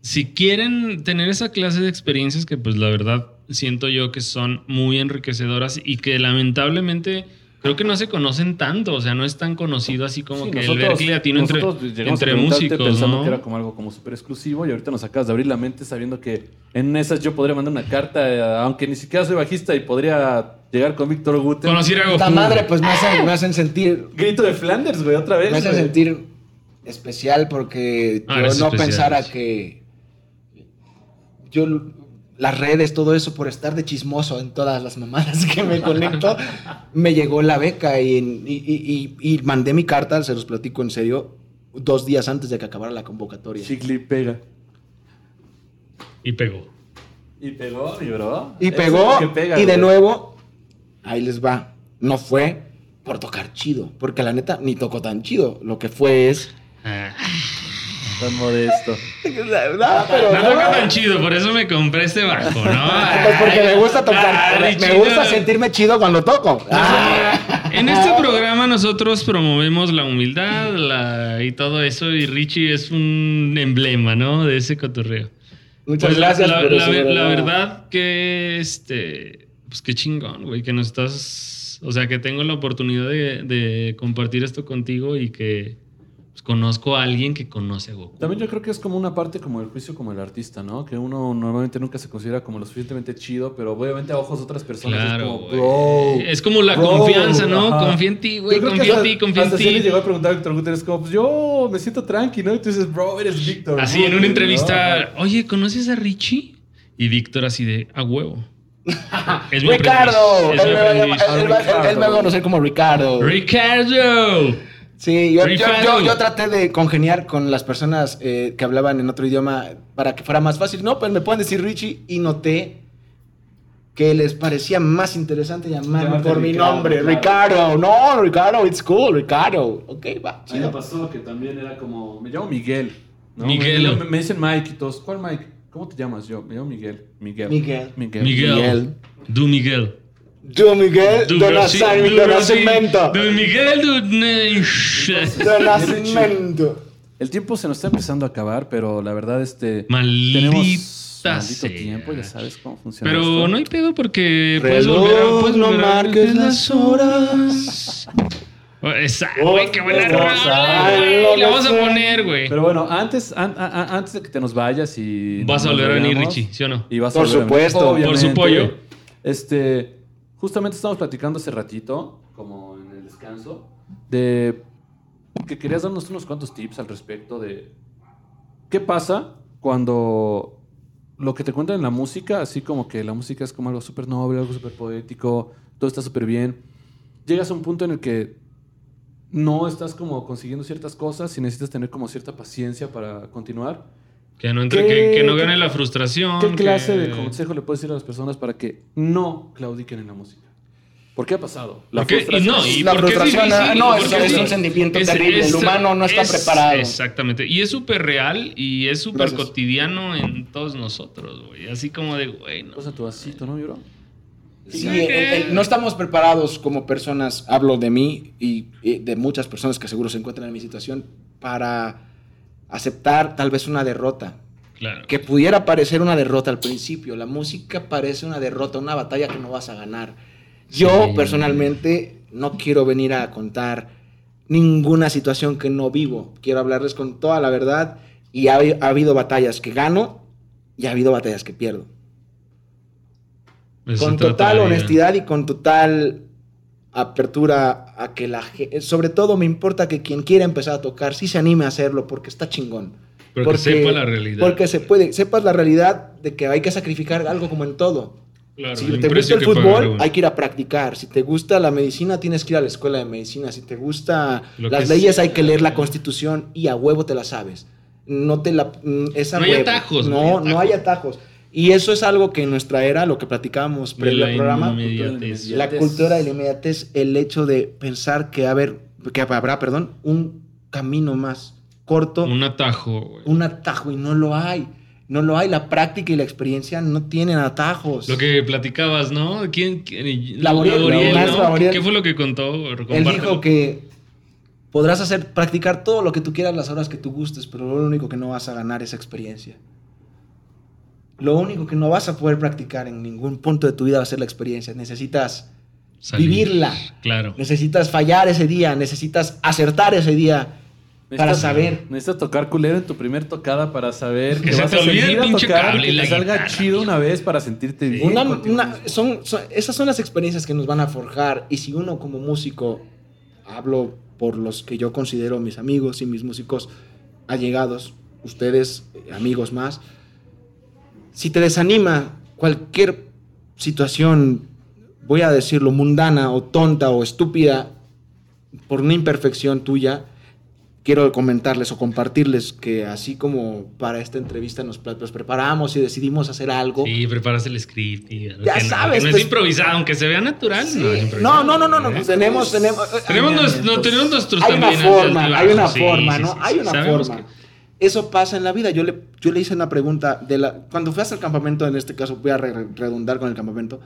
Speaker 1: si quieren tener esa clase de experiencias que pues la verdad siento yo que son muy enriquecedoras y que lamentablemente creo que no se conocen tanto, o sea, no es tan conocido así como
Speaker 3: Sí,
Speaker 1: que el
Speaker 3: nosotros-
Speaker 1: Berkeley Latino entre, entre músicos,
Speaker 3: pensando
Speaker 1: ¿no?
Speaker 3: que era como algo como súper exclusivo y ahorita nos acabas de abrir la mente sabiendo que en esas yo podría mandar una carta, eh, aunque ni siquiera soy bajista y podría llegar con Víctor Guten.
Speaker 1: Conocer a Goku.
Speaker 2: Esta madre, pues me hacen, me hacen sentir.
Speaker 3: Grito de Flanders, güey, otra vez.
Speaker 2: Me hacen
Speaker 3: güey.
Speaker 2: sentir especial porque
Speaker 1: Ah,
Speaker 2: yo no
Speaker 1: especial,
Speaker 2: pensara que. Yo. Las redes, todo eso, por estar de chismoso en todas las mamadas que me conecto, me llegó la beca y, y- y- y- y mandé mi carta, se los platico en serio, dos días antes de que acabara la convocatoria.
Speaker 3: Chicle pega.
Speaker 1: Y pegó.
Speaker 3: Y pegó, y bro.
Speaker 2: Y pegó,
Speaker 3: es lo que pega,
Speaker 2: y de nuevo, ahí les va. No fue por tocar chido, porque la neta ni tocó tan chido. Lo que fue es.
Speaker 1: Ah,
Speaker 3: Tan modesto.
Speaker 2: No, pero
Speaker 1: no
Speaker 2: no.
Speaker 1: toca tan chido, por eso me compré este bajo, ¿no?
Speaker 2: Pues porque me gusta tocar.
Speaker 1: Ah,
Speaker 2: me
Speaker 1: Richie,
Speaker 2: gusta sentirme chido cuando toco. Ah.
Speaker 1: En este programa nosotros promovemos la humildad la- y todo eso y Richie es un emblema, ¿no? De ese cotorreo.
Speaker 2: Muchas
Speaker 1: Pues
Speaker 2: gracias.
Speaker 1: La, la verdad que, este, pues qué chingón, güey, que nos estás, o sea, que tengo la oportunidad de, de compartir esto contigo y que conozco a alguien que conoce a Goku.
Speaker 3: También yo creo que es como una parte como el juicio como el artista, ¿no? Que uno normalmente nunca se considera como lo suficientemente chido, pero obviamente a ojos de otras personas es como, bro.
Speaker 1: Es como la
Speaker 3: bro,
Speaker 1: confianza, ¿no?
Speaker 3: ajá.
Speaker 1: Confía en ti, güey, confía en ti, confía en
Speaker 3: hasta sí le
Speaker 1: ti.
Speaker 3: llegó a preguntar a Víctor Guterres como, pues yo me siento tranqui, ¿no? Y tú dices, bro, eres Víctor.
Speaker 1: Así en una entrevista,
Speaker 3: ¿no?
Speaker 1: oye, ¿conoces a Richie? Y Víctor así de, a huevo. Es mi
Speaker 2: Ricardo. él me va a conocer como Ricardo.
Speaker 1: Ricardo.
Speaker 2: Sí, yo, yo,
Speaker 1: Ricardo.
Speaker 2: yo- yo traté de congeniar con las personas eh, que hablaban en otro idioma para que fuera más fácil. No, pues me pueden decir Richie y noté que les parecía más interesante llamarme
Speaker 3: Llamarte
Speaker 2: por mi
Speaker 3: Ricardo,
Speaker 2: nombre.
Speaker 3: claro.
Speaker 2: Ricardo. No, Ricardo, it's cool, Ricardo. Ok, va.
Speaker 3: A mí
Speaker 2: chido.
Speaker 3: me pasó que también era como, me llamo Miguel. ¿no?
Speaker 1: Miguel.
Speaker 3: Me, me dicen Mike y todos, ¿cuál Mike? ¿Cómo te llamas? Yo, me llamo Miguel. Miguel.
Speaker 2: Miguel.
Speaker 3: Miguel.
Speaker 1: Miguel.
Speaker 2: Miguel.
Speaker 1: Du Miguel.
Speaker 2: Yo, Miguel,
Speaker 1: Brasil-
Speaker 2: nacimiento.
Speaker 1: Du Miguel du
Speaker 2: De nacimiento.
Speaker 3: El tiempo se nos está empezando a acabar, pero la verdad, este.
Speaker 1: Maldita
Speaker 3: tenemos maldito
Speaker 1: sea.
Speaker 3: tiempo, ya sabes cómo funciona.
Speaker 1: Pero
Speaker 3: esto.
Speaker 1: no hay pedo porque puedes
Speaker 2: Reloj,
Speaker 1: volver a, puedes
Speaker 2: no
Speaker 1: volver a-
Speaker 2: marques las horas.
Speaker 1: Oh, Esa, güey, qué buena rola, güey. La vamos a poner, güey.
Speaker 3: Pero bueno, antes, an- a- a- antes de que te nos vayas y.
Speaker 1: Vas a volver a venir, Richie, ¿sí o no?
Speaker 3: Y vas
Speaker 2: Por
Speaker 3: a volver a venir,
Speaker 2: supuesto.
Speaker 1: Por su pollo.
Speaker 3: Este. Justamente estamos platicando hace ratito, como en el descanso, de que querías darnos unos cuantos tips al respecto de qué pasa cuando lo que te cuentan en la música, así como que la música es como algo súper noble, algo súper poético, todo está súper bien, llegas a un punto en el que no estás como consiguiendo ciertas cosas y necesitas tener como cierta paciencia para continuar.
Speaker 1: Que no, entre,
Speaker 3: ¿Qué-
Speaker 1: que, que no gane la frustración.
Speaker 3: ¿Qué clase
Speaker 1: que-
Speaker 3: de consejo le puedes decir a las personas para que no claudiquen en la música? ¿Por qué ha pasado?
Speaker 1: Porque- y no, y
Speaker 2: La
Speaker 1: porque es
Speaker 2: frustración,
Speaker 1: difícil,
Speaker 2: no,
Speaker 1: porque
Speaker 2: es-
Speaker 1: es
Speaker 2: es un sentimiento
Speaker 1: es-
Speaker 2: terrible.
Speaker 1: es-
Speaker 2: El humano no está
Speaker 1: es-
Speaker 2: preparado.
Speaker 1: Exactamente. Y es súper real y es súper cotidiano en todos nosotros, güey. Así como de, güey, no.
Speaker 3: Pasa tu vasito, ¿no, bro?
Speaker 2: Sí, el- el- no estamos preparados como personas, hablo de mí y, y de muchas personas que seguro se encuentran en mi situación, para aceptar tal vez una derrota.
Speaker 1: Claro.
Speaker 2: Que pudiera parecer una derrota al principio. La música parece una derrota, una batalla que no vas a ganar. Yo
Speaker 1: Sí.
Speaker 2: personalmente no quiero venir a contar ninguna situación que no vivo. Quiero hablarles con toda la verdad y ha, ha habido batallas que gano y ha habido batallas que pierdo.
Speaker 1: Eso
Speaker 2: con total honestidad y con total apertura a que la gente, sobre todo me importa que quien quiera empezar a tocar sí se anime a hacerlo porque está chingón.
Speaker 1: Pero que sepa la realidad.
Speaker 2: Porque se puede, sepas la realidad de que hay que sacrificar algo como en todo.
Speaker 1: Claro,
Speaker 2: si
Speaker 1: hay
Speaker 2: te gusta el fútbol, hay que ir a practicar. Si te gusta la medicina, tienes que ir a la escuela de medicina. Si te gusta
Speaker 1: Lo
Speaker 2: las leyes,
Speaker 1: sea.
Speaker 2: hay que leer la constitución y a huevo te la sabes. No te la... mm, Es a
Speaker 1: No hay
Speaker 2: huevo.
Speaker 1: atajos,
Speaker 2: No, no
Speaker 1: atajos.
Speaker 2: hay atajos. Y eso es algo que en nuestra era, lo que platicábamos previo
Speaker 1: la
Speaker 2: al programa,
Speaker 1: inmediatez.
Speaker 2: la cultura de la inmediatez, el hecho de pensar que, haber, que habrá, perdón, un camino más corto,
Speaker 1: Un atajo, güey.
Speaker 2: un atajo, y no lo hay. No lo hay. La práctica y la experiencia no tienen atajos.
Speaker 1: Lo que platicabas, ¿no? ¿Quién? quién-
Speaker 2: Laboriel,
Speaker 1: Laboriel,
Speaker 2: el maestro
Speaker 1: ¿no?
Speaker 2: Laboriel.
Speaker 1: ¿Qué fue lo que contó?
Speaker 2: Él dijo que podrás hacer, practicar todo lo que tú quieras las horas que tú gustes, pero lo único que no vas a ganar es experiencia. Lo único que no vas a poder practicar en ningún punto de tu vida va a ser la experiencia. Necesitas
Speaker 1: Salir.
Speaker 2: vivirla.
Speaker 1: Claro.
Speaker 2: Necesitas fallar ese día, necesitas acertar ese día para
Speaker 3: Necesitas-
Speaker 2: saber.
Speaker 3: Necesitas tocar culero en tu primer tocada para saber
Speaker 1: Que
Speaker 3: que,
Speaker 1: se
Speaker 3: vas
Speaker 1: te
Speaker 3: a seguir a tocar, que te salga
Speaker 1: guitarra,
Speaker 3: chido una vez para sentirte bien.
Speaker 2: Una- una- son, son- esas son las experiencias que nos van a forjar. Y si uno como músico, hablo por los que yo considero mis amigos y mis músicos allegados, ustedes, amigos más, si te desanima cualquier situación, voy a decirlo, mundana o tonta o estúpida, por una imperfección tuya, quiero comentarles o compartirles que así como para esta entrevista nos, nos preparamos y decidimos hacer algo,
Speaker 1: Sí, preparas el script. Y
Speaker 2: Ya sabes,
Speaker 1: no es
Speaker 2: pues-
Speaker 1: improvisado, aunque se vea natural. No,
Speaker 2: No, no, no, no,
Speaker 1: ¿eh?
Speaker 2: pues tenemos, tenemos.
Speaker 1: Nues- no, tenemos nuestros
Speaker 2: hay una forma, hay una forma, ¿no? hay una forma.
Speaker 1: Que-
Speaker 2: Eso pasa en la vida. Yo le, yo le hice una pregunta de la cuando fui al campamento, en este caso voy a re- redundar con el campamento.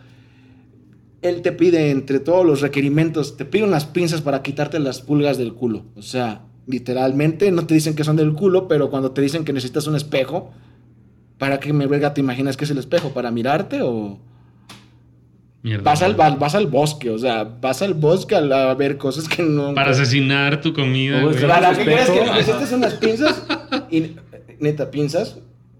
Speaker 2: Él te pide entre todos los requerimientos, te pide unas pinzas para quitarte las pulgas del culo. O sea, literalmente no te dicen que son del culo, pero cuando te dicen que necesitas un espejo, ¿para qué me verga te imaginas que es el espejo? ¿Para mirarte o...?
Speaker 1: Mierda.
Speaker 2: Vas al, vas, vas al bosque, o sea, vas al bosque a, a ver cosas que no...
Speaker 1: Para asesinar tu comida.
Speaker 3: O
Speaker 1: güey.
Speaker 3: sea,
Speaker 2: ¿Para
Speaker 3: un
Speaker 2: qué crees que necesitas unas pinzas? Y, neta, pinzas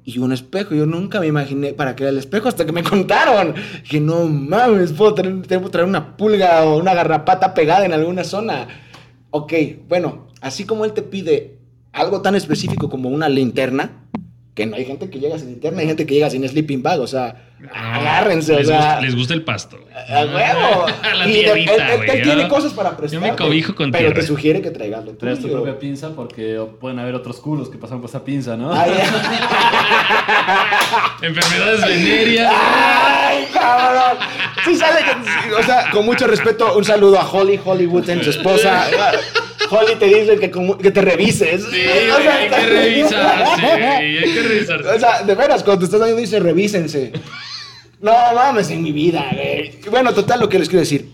Speaker 2: y un espejo. Yo nunca me imaginé para qué el espejo hasta que me contaron. Que no mames, puedo traer, traer una pulga o una garrapata pegada en alguna zona. Ok, bueno, así como él te pide algo tan específico como una linterna, que no hay gente que llega sin linterna, hay gente que llega sin sleeping bag, o sea, agárrense, o
Speaker 1: les,
Speaker 2: sea...
Speaker 1: gusta, les gusta el pasto.
Speaker 2: A huevo.
Speaker 1: A la
Speaker 2: Y de-
Speaker 1: tierrita,
Speaker 2: él- él- tiene cosas para prestar.
Speaker 1: me cobijo con
Speaker 2: Pero
Speaker 1: tierra.
Speaker 2: te sugiere que traigas lo
Speaker 3: Traes tu propia pinza porque pueden haber otros culos que pasan por esa pinza, ¿no?
Speaker 2: Ay,
Speaker 1: Enfermedades venéreas.
Speaker 2: ay, cabrón. Sí sale o sea, con mucho respeto, un saludo a Holly Hollywood, en su esposa. Holly te dice que, que te revises.
Speaker 1: Sí,
Speaker 2: O
Speaker 1: güey,
Speaker 2: sea,
Speaker 1: hay que revisarse, hay que revisarse.
Speaker 2: O sea, de veras, cuando te estás dando dice revísense. No mames en mi vida, güey. Bueno, total, lo que les quiero decir.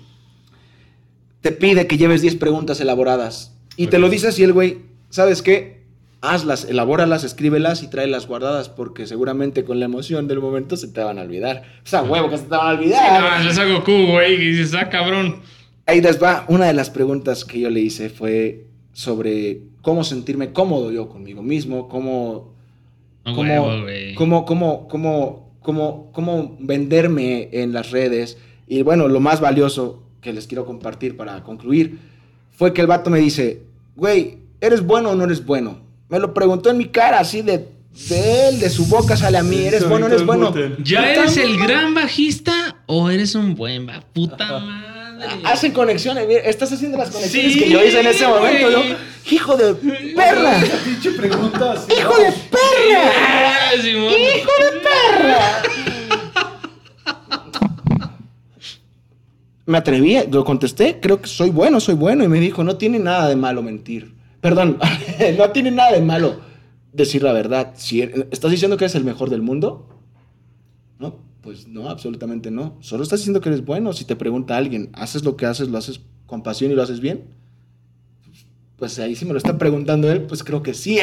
Speaker 2: Te pide que lleves 10 preguntas elaboradas. Y te lo dice así el güey, ¿sabes qué? Hazlas, elabóralas, escríbelas y tráelas guardadas porque seguramente con la emoción del momento se te van a olvidar. O sea, huevo que se te van a
Speaker 1: Sí,
Speaker 2: olvidar.
Speaker 1: no, es a Goku, güey, y dices, ah, cabrón.
Speaker 2: Ahí les va. Una de las preguntas que yo le hice fue sobre cómo sentirme cómodo yo conmigo mismo, cómo cómo, cómo, cómo, cómo, cómo, cómo venderme en las redes. Y bueno, lo más valioso que les quiero compartir para concluir fue que el vato me dice, güey, ¿eres bueno o no eres bueno? Me lo preguntó en mi cara, así de, de él, de su boca sale a mí, ¿eres bueno o no eres bueno?
Speaker 1: ¿Ya eres el gran bajista o eres un buen ba- puta madre?
Speaker 2: Hacen conexiones, mira, estás haciendo las conexiones
Speaker 1: Sí,
Speaker 2: que yo hice en ese momento, hijo de perra,
Speaker 3: pinche pregunta. sí,
Speaker 2: hijo de perra. ¡Hijo de perra! Me atreví, lo contesté, creo que soy bueno, soy bueno. Y me dijo, no tiene nada de malo mentir. Perdón, no tiene nada de malo decir la verdad. Si er- ¿Estás diciendo que eres el mejor del mundo? No, pues no, absolutamente no. Solo estás diciendo que eres bueno. Si te pregunta alguien, ¿haces lo que haces, lo haces con pasión y lo haces bien? Pues ahí sí me lo está preguntando él, pues creo que sí.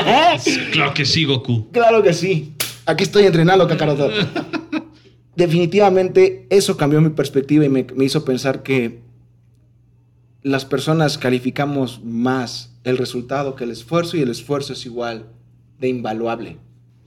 Speaker 1: Claro que sí, Goku.
Speaker 2: Claro que sí. Aquí estoy entrenando, Kakaroto. Definitivamente eso cambió mi perspectiva y me, me hizo pensar que las personas calificamos más el resultado que el esfuerzo y el esfuerzo es igual de invaluable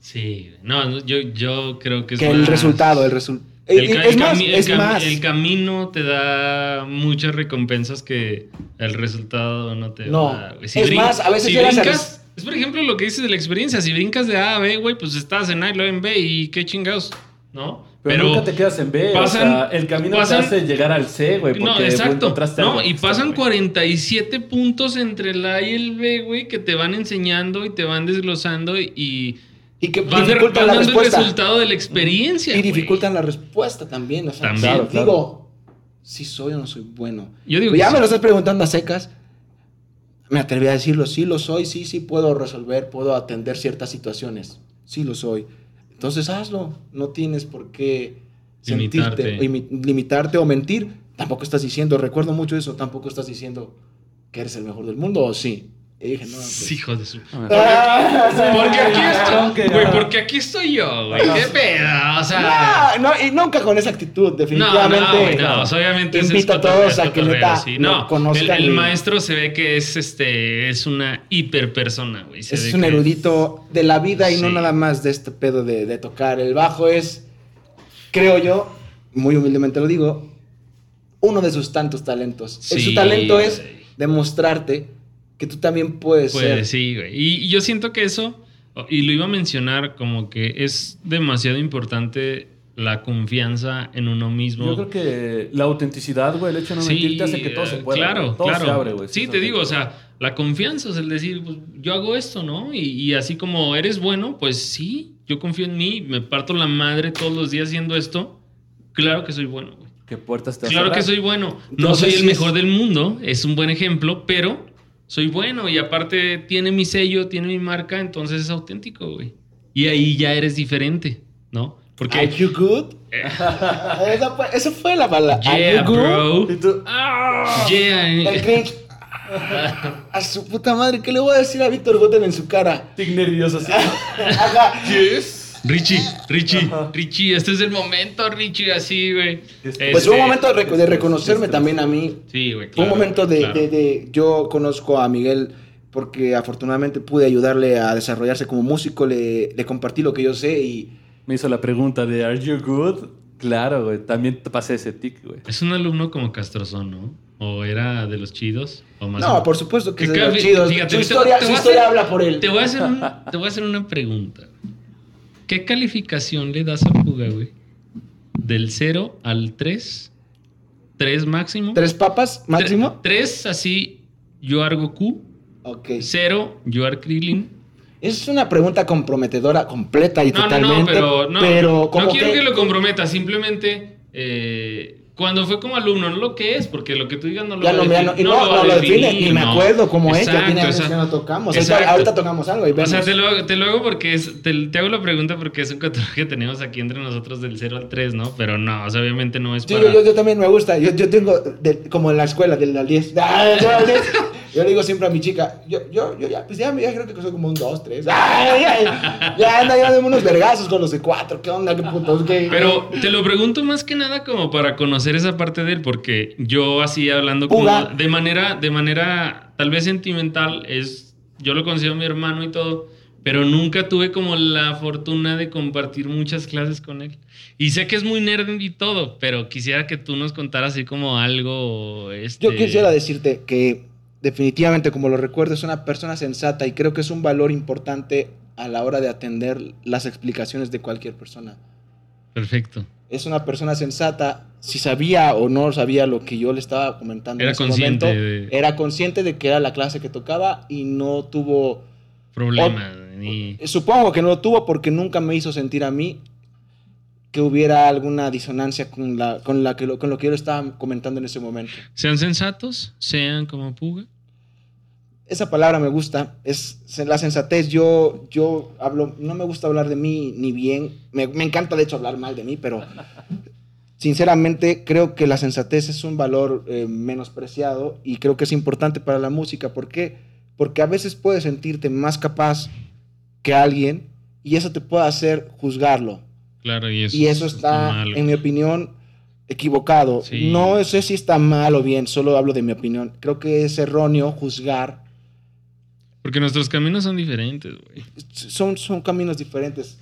Speaker 1: Sí, no, no, yo, yo creo que es
Speaker 2: que el
Speaker 1: más-
Speaker 2: resultado. El resultado.
Speaker 1: El, ca-
Speaker 2: es
Speaker 1: el
Speaker 2: más,
Speaker 1: cami- el
Speaker 2: es
Speaker 1: cam-
Speaker 2: más.
Speaker 1: el camino te da muchas recompensas que el resultado no te
Speaker 2: No,
Speaker 1: da. güey.
Speaker 2: es más, a veces
Speaker 1: si
Speaker 2: a
Speaker 1: brincas, es por ejemplo lo que dices de la experiencia. Si brincas de A a B, güey, pues estás en A y luego en B y qué chingados, ¿no?
Speaker 3: Pero, nunca te quedas en B.
Speaker 1: pasan-
Speaker 3: o sea, el camino
Speaker 1: pasan-
Speaker 3: te hace llegar al C, güey.
Speaker 1: No, exacto. No, y pasan
Speaker 3: güey.
Speaker 1: 47 puntos entre el A y el B, güey, que te van enseñando y te van desglosando y,
Speaker 2: Y que
Speaker 1: Van,
Speaker 2: dificultan la
Speaker 1: dando el
Speaker 2: respuesta.
Speaker 1: resultado de la experiencia.
Speaker 2: Y dificultan la respuesta también. O sea,
Speaker 1: También.
Speaker 2: claro,
Speaker 3: Claro,
Speaker 2: digo, si soy o no soy bueno.
Speaker 1: Yo digo
Speaker 2: Pues ya
Speaker 1: sí.
Speaker 2: me lo estás preguntando a secas. Me atreví a decirlo, sí lo soy, sí, sí puedo resolver, puedo atender ciertas situaciones. Sí lo soy. Entonces hazlo. No tienes por qué sentirte,
Speaker 1: Limitarte.
Speaker 2: o imi- limitarte o mentir. Tampoco estás diciendo, recuerdo mucho eso, tampoco estás diciendo que eres el mejor del mundo, ¿o sí? Y dije, no. pues-
Speaker 1: Sí, hijo de su.
Speaker 2: Ah,
Speaker 1: Porque aquí estoy. Güey, porque aquí estoy yo, güey. ¿Qué pedo? O sea.
Speaker 2: No, no, y nunca con esa actitud,
Speaker 1: No,
Speaker 2: definitivamente.
Speaker 1: no, no, o sea, obviamente ese
Speaker 2: Invito
Speaker 1: es
Speaker 2: a todos a que neta
Speaker 1: sí.
Speaker 2: lo
Speaker 1: No,
Speaker 2: conozcan
Speaker 1: el, el
Speaker 2: y-
Speaker 1: maestro se ve que es este es una hiper persona, güey. Se
Speaker 2: Es un
Speaker 1: que-
Speaker 2: erudito de la vida y no nada más de este pedo de, de tocar. El bajo es, creo yo, muy humildemente lo digo, uno de sus tantos talentos.
Speaker 1: Sí,
Speaker 2: su talento es demostrarte que tú también puedes
Speaker 1: Pues
Speaker 2: ser.
Speaker 1: sí, güey. Y, y yo siento que eso, y lo iba a mencionar, como que es demasiado importante la confianza en uno mismo.
Speaker 3: Yo creo que la autenticidad, güey, el hecho de no
Speaker 1: Sí,
Speaker 3: mentirte hace que todo se pueda.
Speaker 1: Claro,
Speaker 3: todo
Speaker 1: claro.
Speaker 3: se abre, güey.
Speaker 1: sí, te digo, o sea, la confianza es el decir, pues, yo hago esto, ¿no? Y, y así como eres bueno, pues sí, yo confío en mí, me parto la madre todos los días haciendo esto. Claro que soy bueno, güey.
Speaker 3: ¿Qué puertas te
Speaker 1: Claro que soy bueno. No
Speaker 2: Entonces,
Speaker 1: soy el mejor del mundo, es un buen ejemplo, pero soy bueno y aparte tiene mi sello, tiene mi marca, entonces es auténtico, güey. Y ahí ya eres diferente, ¿no? Porque
Speaker 2: Are you good? esa, fue, esa fue la bala. Are
Speaker 1: yeah,
Speaker 2: you good?
Speaker 1: bro.
Speaker 3: Y tú,
Speaker 1: Yeah.
Speaker 2: El cringe. A su puta madre, ¿qué le voy a decir a Víctor Goten en su cara?
Speaker 3: tic nervioso así.
Speaker 2: Ajá.
Speaker 3: yes.
Speaker 1: Richie, Richie,
Speaker 3: Ajá.
Speaker 1: Richie, este es el momento, Richie, así, güey.
Speaker 3: Este-
Speaker 2: Pues fue un
Speaker 1: Este,
Speaker 2: momento de, rec- de reconocerme también a mí.
Speaker 1: Sí, güey.
Speaker 2: Fue un
Speaker 1: claro,
Speaker 2: momento de,
Speaker 1: claro.
Speaker 2: de- de- Yo conozco a Miguel porque afortunadamente pude ayudarle a desarrollarse como músico, le, le compartí lo que yo sé y...
Speaker 3: Me hizo la pregunta de ¿Are you good? Claro, güey. También te pasé ese tic, güey.
Speaker 1: Es un alumno como Castrozón, ¿no? ¿O era de los chidos? ¿O más
Speaker 2: No,
Speaker 1: o-
Speaker 2: por supuesto que es de los chidos.
Speaker 1: fíjate,
Speaker 2: su historia, su historia
Speaker 1: hacer-
Speaker 2: habla por él.
Speaker 1: Te voy, a hacer un- te voy a hacer una pregunta. ¿Qué calificación le das a Puga, güey? Del 0 al 3. 3 máximo.
Speaker 2: ¿Tres papas máximo?
Speaker 1: 3 así, Yoar Goku.
Speaker 2: Ok.
Speaker 1: 0, Yoar Krillin.
Speaker 2: Es una pregunta comprometedora, completa y
Speaker 1: No, no,
Speaker 2: totalmente.
Speaker 1: no, pero no,
Speaker 2: pero
Speaker 1: no quiero que,
Speaker 2: que
Speaker 1: lo comprometa, simplemente eh, cuando fue como alumno, no lo que es, porque lo que tú digas no lo
Speaker 2: Ya no, no, y no,
Speaker 1: va a
Speaker 2: no lo define,
Speaker 1: definir,
Speaker 2: ni me
Speaker 1: no.
Speaker 2: acuerdo cómo es, ya tiene años que no tocamos. Ahorita, ahorita tocamos algo y
Speaker 1: O sea, te lo, te lo hago porque es, te, te hago la pregunta porque es un cotorreo que tenemos aquí entre nosotros del 0 al 3, ¿no? Pero no, o sea, obviamente no es
Speaker 2: Sí,
Speaker 1: para...
Speaker 2: yo, yo también me gusta. Yo, yo tengo, de- como en la escuela, del al 10. Ah, del al 10. Yo le digo siempre a mi chica, yo, yo, yo ya, pues ya, ya creo que soy como un 2, 3. Ya, anda, ya de unos vergazos con los de 4. ¿Qué onda? ¿Qué putos? ¿Qué?
Speaker 1: Pero te lo pregunto más que nada como para conocer esa parte de él, porque yo así hablando como de manera, de manera tal vez sentimental, es, yo lo considero mi hermano y todo, pero nunca tuve como la fortuna de compartir muchas clases con él. Y sé que es muy nerd y todo, pero quisiera que tú nos contaras así como algo... Este...
Speaker 2: Yo quisiera decirte que definitivamente, como lo recuerdo, es una persona sensata y creo que es un valor importante a la hora de atender las explicaciones de cualquier persona.
Speaker 1: Perfecto.
Speaker 2: Es una persona sensata, si sabía o no sabía lo que yo le estaba comentando
Speaker 1: Era
Speaker 2: en ese
Speaker 1: consciente
Speaker 2: momento,
Speaker 1: de-
Speaker 2: era consciente de que era la clase que tocaba y no tuvo,
Speaker 1: Problema. ni-
Speaker 2: supongo que no lo tuvo porque nunca me hizo sentir a mí que hubiera alguna disonancia con, la, con, la que lo, con lo que yo le estaba comentando en ese momento.
Speaker 1: Sean sensatos, sean como Puga.
Speaker 2: Esa palabra me gusta, es la sensatez. Yo, yo hablo, no me gusta hablar de mí ni bien, me, me encanta de hecho hablar mal de mí, pero sinceramente creo que la sensatez es un valor eh, menospreciado y creo que es importante para la música. ¿Por qué? Porque a veces puedes sentirte más capaz que alguien y eso te puede hacer juzgarlo.
Speaker 1: Claro, y eso,
Speaker 2: Y eso está,
Speaker 1: mal.
Speaker 2: en mi opinión, equivocado.
Speaker 1: Sí.
Speaker 2: No sé si está mal o bien, solo hablo de mi opinión. Creo que es erróneo juzgar
Speaker 1: Porque nuestros caminos son diferentes, güey.
Speaker 2: son, son caminos diferentes.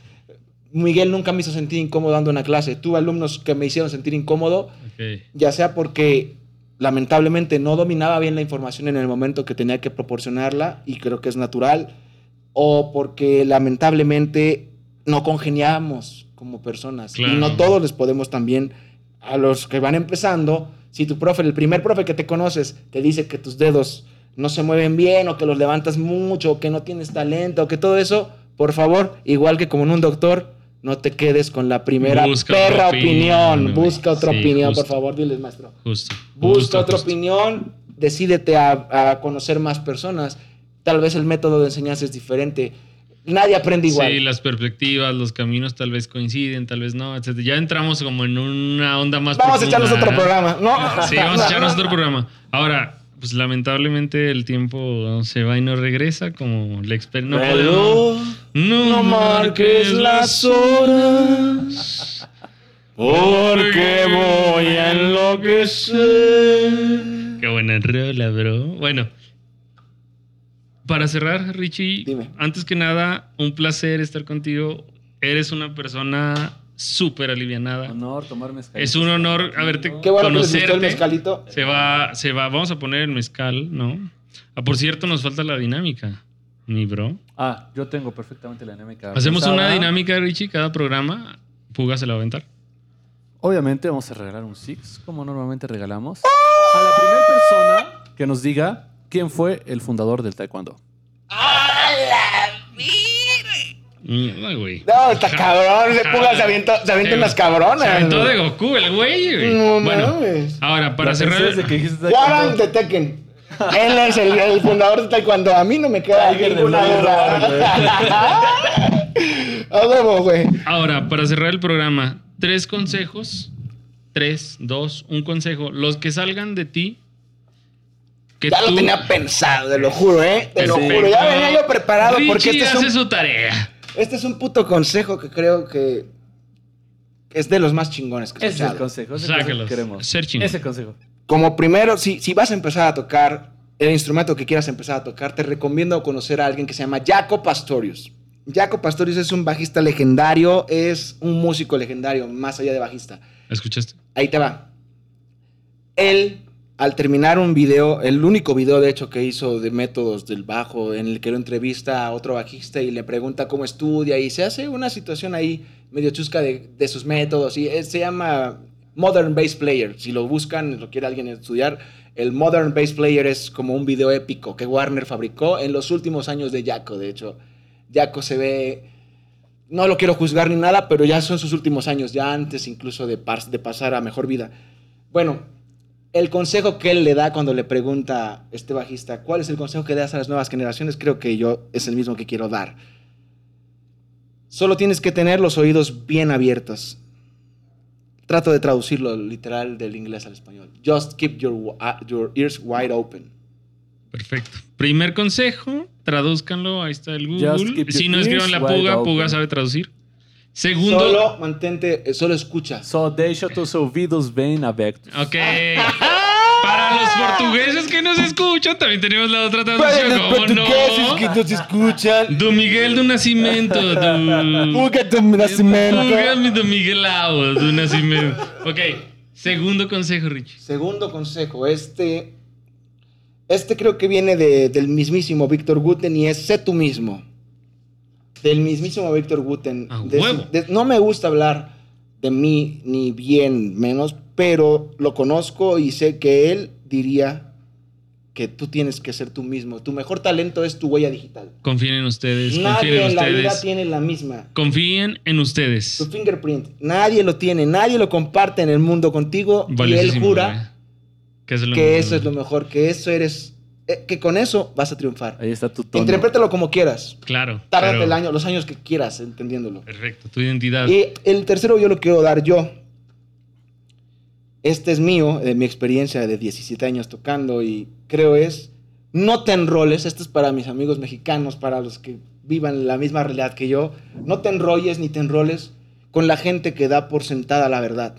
Speaker 2: Miguel nunca me hizo sentir incómodo dando una clase. Tuve alumnos que me hicieron sentir incómodo,
Speaker 1: Ok.
Speaker 2: ya sea porque lamentablemente no dominaba bien la información en el momento que tenía que proporcionarla, y creo que es natural, o porque lamentablemente no congeniábamos como personas.
Speaker 1: Claro.
Speaker 2: Y no todos les podemos también, a los que van empezando, si tu profe, el primer profe que te conoces, te dice que tus dedos no se mueven bien, o que los levantas mucho, o que no tienes talento, o que todo eso, por favor, igual que como en un doctor, no te quedes con la primera
Speaker 1: Busca
Speaker 2: perra opinión. Busca otra
Speaker 1: Sí,
Speaker 2: opinión,
Speaker 1: justo.
Speaker 2: por favor, diles, maestro.
Speaker 1: Justo.
Speaker 2: Busca
Speaker 1: Justo,
Speaker 2: otra opinión, decídete a, a conocer más personas. Tal vez el método de enseñanza es diferente. Nadie aprende igual.
Speaker 1: Sí, las perspectivas, los caminos tal vez coinciden, tal vez no, etc. Ya entramos como en una onda más
Speaker 2: Vamos a echarnos otro programa. No,
Speaker 1: Sí, vamos a echarnos otro programa. Ahora, pues lamentablemente el tiempo se va y no regresa, como la experiencia. No podemos.
Speaker 2: Reloj,
Speaker 1: No,
Speaker 2: no marques las horas, porque voy a enloquecer.
Speaker 1: Qué buena rola, bro. Bueno, para cerrar, Richie,
Speaker 2: Dime.
Speaker 1: antes que nada, un placer estar contigo. Eres una persona súper alivianada.
Speaker 3: Honor tomar mezcal.
Speaker 1: Es un honor haberte
Speaker 2: Qué bueno que les gustó el
Speaker 1: conocerte.
Speaker 2: mezcalito.
Speaker 1: Se va, se va, vamos a poner el mezcal, ¿no? Ah, por cierto, nos falta la dinámica, mi bro.
Speaker 3: Ah, yo tengo perfectamente la dinámica.
Speaker 1: Hacemos
Speaker 3: pensada.
Speaker 1: una dinámica, Richie, cada programa. Puga se la va a aventar.
Speaker 3: Obviamente vamos a regalar un Six, como normalmente regalamos. A la primera persona que nos diga quién fue el fundador del Taekwondo.
Speaker 1: Mierda, güey.
Speaker 2: No, está cabrón. Se puga, se avienta, se avienta unas cabronas.
Speaker 1: Se aventó de Goku, el güey. güey.
Speaker 2: No
Speaker 1: bueno,
Speaker 2: mames.
Speaker 1: ahora, para cerrar.
Speaker 3: desde que dijiste Taekwondo.
Speaker 2: de Tekken. Él es el, el fundador de Taekwondo. A mí no me queda
Speaker 3: Tiger de
Speaker 2: ninguna duda. A huevo, güey.
Speaker 1: Ahora, para cerrar el programa, tres consejos. Tres, dos, un consejo. Los que salgan de ti. Que
Speaker 2: Ya lo tenía pensado, te lo juro, ¿eh? Te lo juro. Ya venía yo preparado porque este es, un,
Speaker 1: su tarea.
Speaker 2: este es un puto consejo que creo que es de los más chingones que he
Speaker 3: Ese es el consejo. Ese es el consejo
Speaker 1: Sácalos.
Speaker 3: que queremos.
Speaker 1: Ser chingón.
Speaker 3: Ese consejo.
Speaker 2: Como primero, si, si vas a empezar a tocar el instrumento que quieras empezar a tocar, te recomiendo conocer a alguien que se llama Jaco Pastorius. Jaco Pastorius es un bajista legendario, es un músico legendario, más allá de bajista.
Speaker 1: ¿Escuchaste?
Speaker 2: Ahí te va. Él, al terminar un video, el único video de hecho que hizo de métodos del bajo, en el que lo entrevista a otro bajista y le pregunta cómo estudia y se hace una situación ahí medio chusca de, de sus métodos y eh, se llama Modern Bass Player. Si lo buscan, lo quiere alguien estudiar, el Modern Bass Player es como un video épico que Warner fabricó en los últimos años de Jaco. De hecho, Jaco se ve no lo quiero juzgar ni nada, pero ya son sus últimos años, ya antes incluso de, de pasar a mejor vida. Bueno, el consejo que él le da cuando le pregunta este bajista, ¿cuál es el consejo que das a las nuevas generaciones? Creo que yo es el mismo que quiero dar. Solo tienes que tener los oídos bien abiertos. Trato de traducirlo literal del inglés al español. Just keep your, uh, your ears wide open.
Speaker 1: Perfecto. Primer consejo, tradúzcanlo, ahí está el Google. Si no escriban la puga, puga sabe traducir. Segundo,
Speaker 2: Solo mantente, eh, solo escucha.
Speaker 3: So deixa tus ouvidos bem abertos.
Speaker 1: ok. Para los portugueses que nos escuchan, también tenemos la otra traducción. ¿Cómo no?
Speaker 2: nos escuchan.
Speaker 1: Do Miguel do Nascimento. Do...
Speaker 2: Puga tu nacimiento.
Speaker 1: Puga do Miguelao do Nascimento. Ok. Segundo consejo, Richie.
Speaker 2: Segundo consejo, este, este creo que viene de- del mismísimo Víctor Guten y es sé tú mismo. Del mismísimo Víctor Guten. De- de- no me gusta hablar de mí ni bien menos, pero lo conozco y sé que él diría que tú tienes que ser tú mismo. Tu mejor talento es tu huella digital.
Speaker 1: Confíen en ustedes. confíen
Speaker 2: Nadie
Speaker 1: en
Speaker 2: en la vida
Speaker 1: ustedes.
Speaker 2: tiene la misma.
Speaker 1: Confíen en
Speaker 2: Tu
Speaker 1: ustedes.
Speaker 2: fingerprint, nadie lo tiene, nadie lo comparte en el mundo contigo y él jura
Speaker 1: güey. Que, es lo
Speaker 2: que eso es lo mejor, que eso eres, eh, que con eso vas a triunfar.
Speaker 3: Ahí está tu tono.
Speaker 2: Interprétalo como quieras.
Speaker 1: Claro.
Speaker 2: Tárdate
Speaker 1: pero-
Speaker 2: el año, los años que quieras entendiéndolo.
Speaker 1: Perfecto. Tu identidad.
Speaker 2: Y el tercero yo lo quiero dar yo. Este es mío, de mi experiencia de 17 años tocando y creo es, no te enroles, esto es para mis amigos mexicanos, para los que vivan la misma realidad que yo, no te enrolles ni te enroles con la gente que da por sentada la verdad.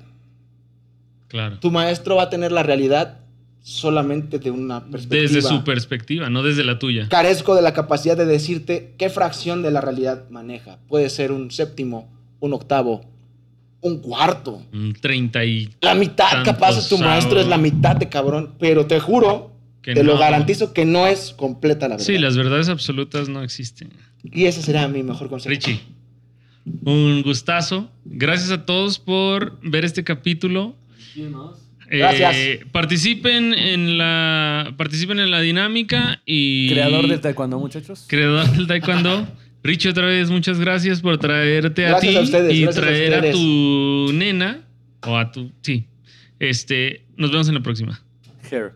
Speaker 1: Claro.
Speaker 2: Tu maestro va a tener la realidad solamente de una perspectiva.
Speaker 1: Desde su perspectiva, no desde la tuya.
Speaker 2: Carezco de la capacidad de decirte qué fracción de la realidad maneja. Puede ser un séptimo, un octavo, un cuarto.
Speaker 1: Un 30 y.
Speaker 2: La mitad, capaz, tu maestro es la mitad de cabrón. Pero te juro,
Speaker 1: Que
Speaker 2: te lo garantizo que no es completa la verdad.
Speaker 1: Sí, las verdades absolutas no existen.
Speaker 2: Y ese será mi mejor consejo.
Speaker 1: Richie, un gustazo. Gracias a todos por ver este capítulo. Eh,
Speaker 2: Gracias.
Speaker 1: participen en la participen en la dinámica y
Speaker 3: Creador del taekwondo, muchachos.
Speaker 1: creador del taekwondo. Richie, otra vez, muchas gracias por traerte a ti
Speaker 2: a ustedes,
Speaker 1: y
Speaker 2: a
Speaker 1: traer a, tu nena o a tu. Sí. Este, nos vemos en la próxima.
Speaker 3: Hair.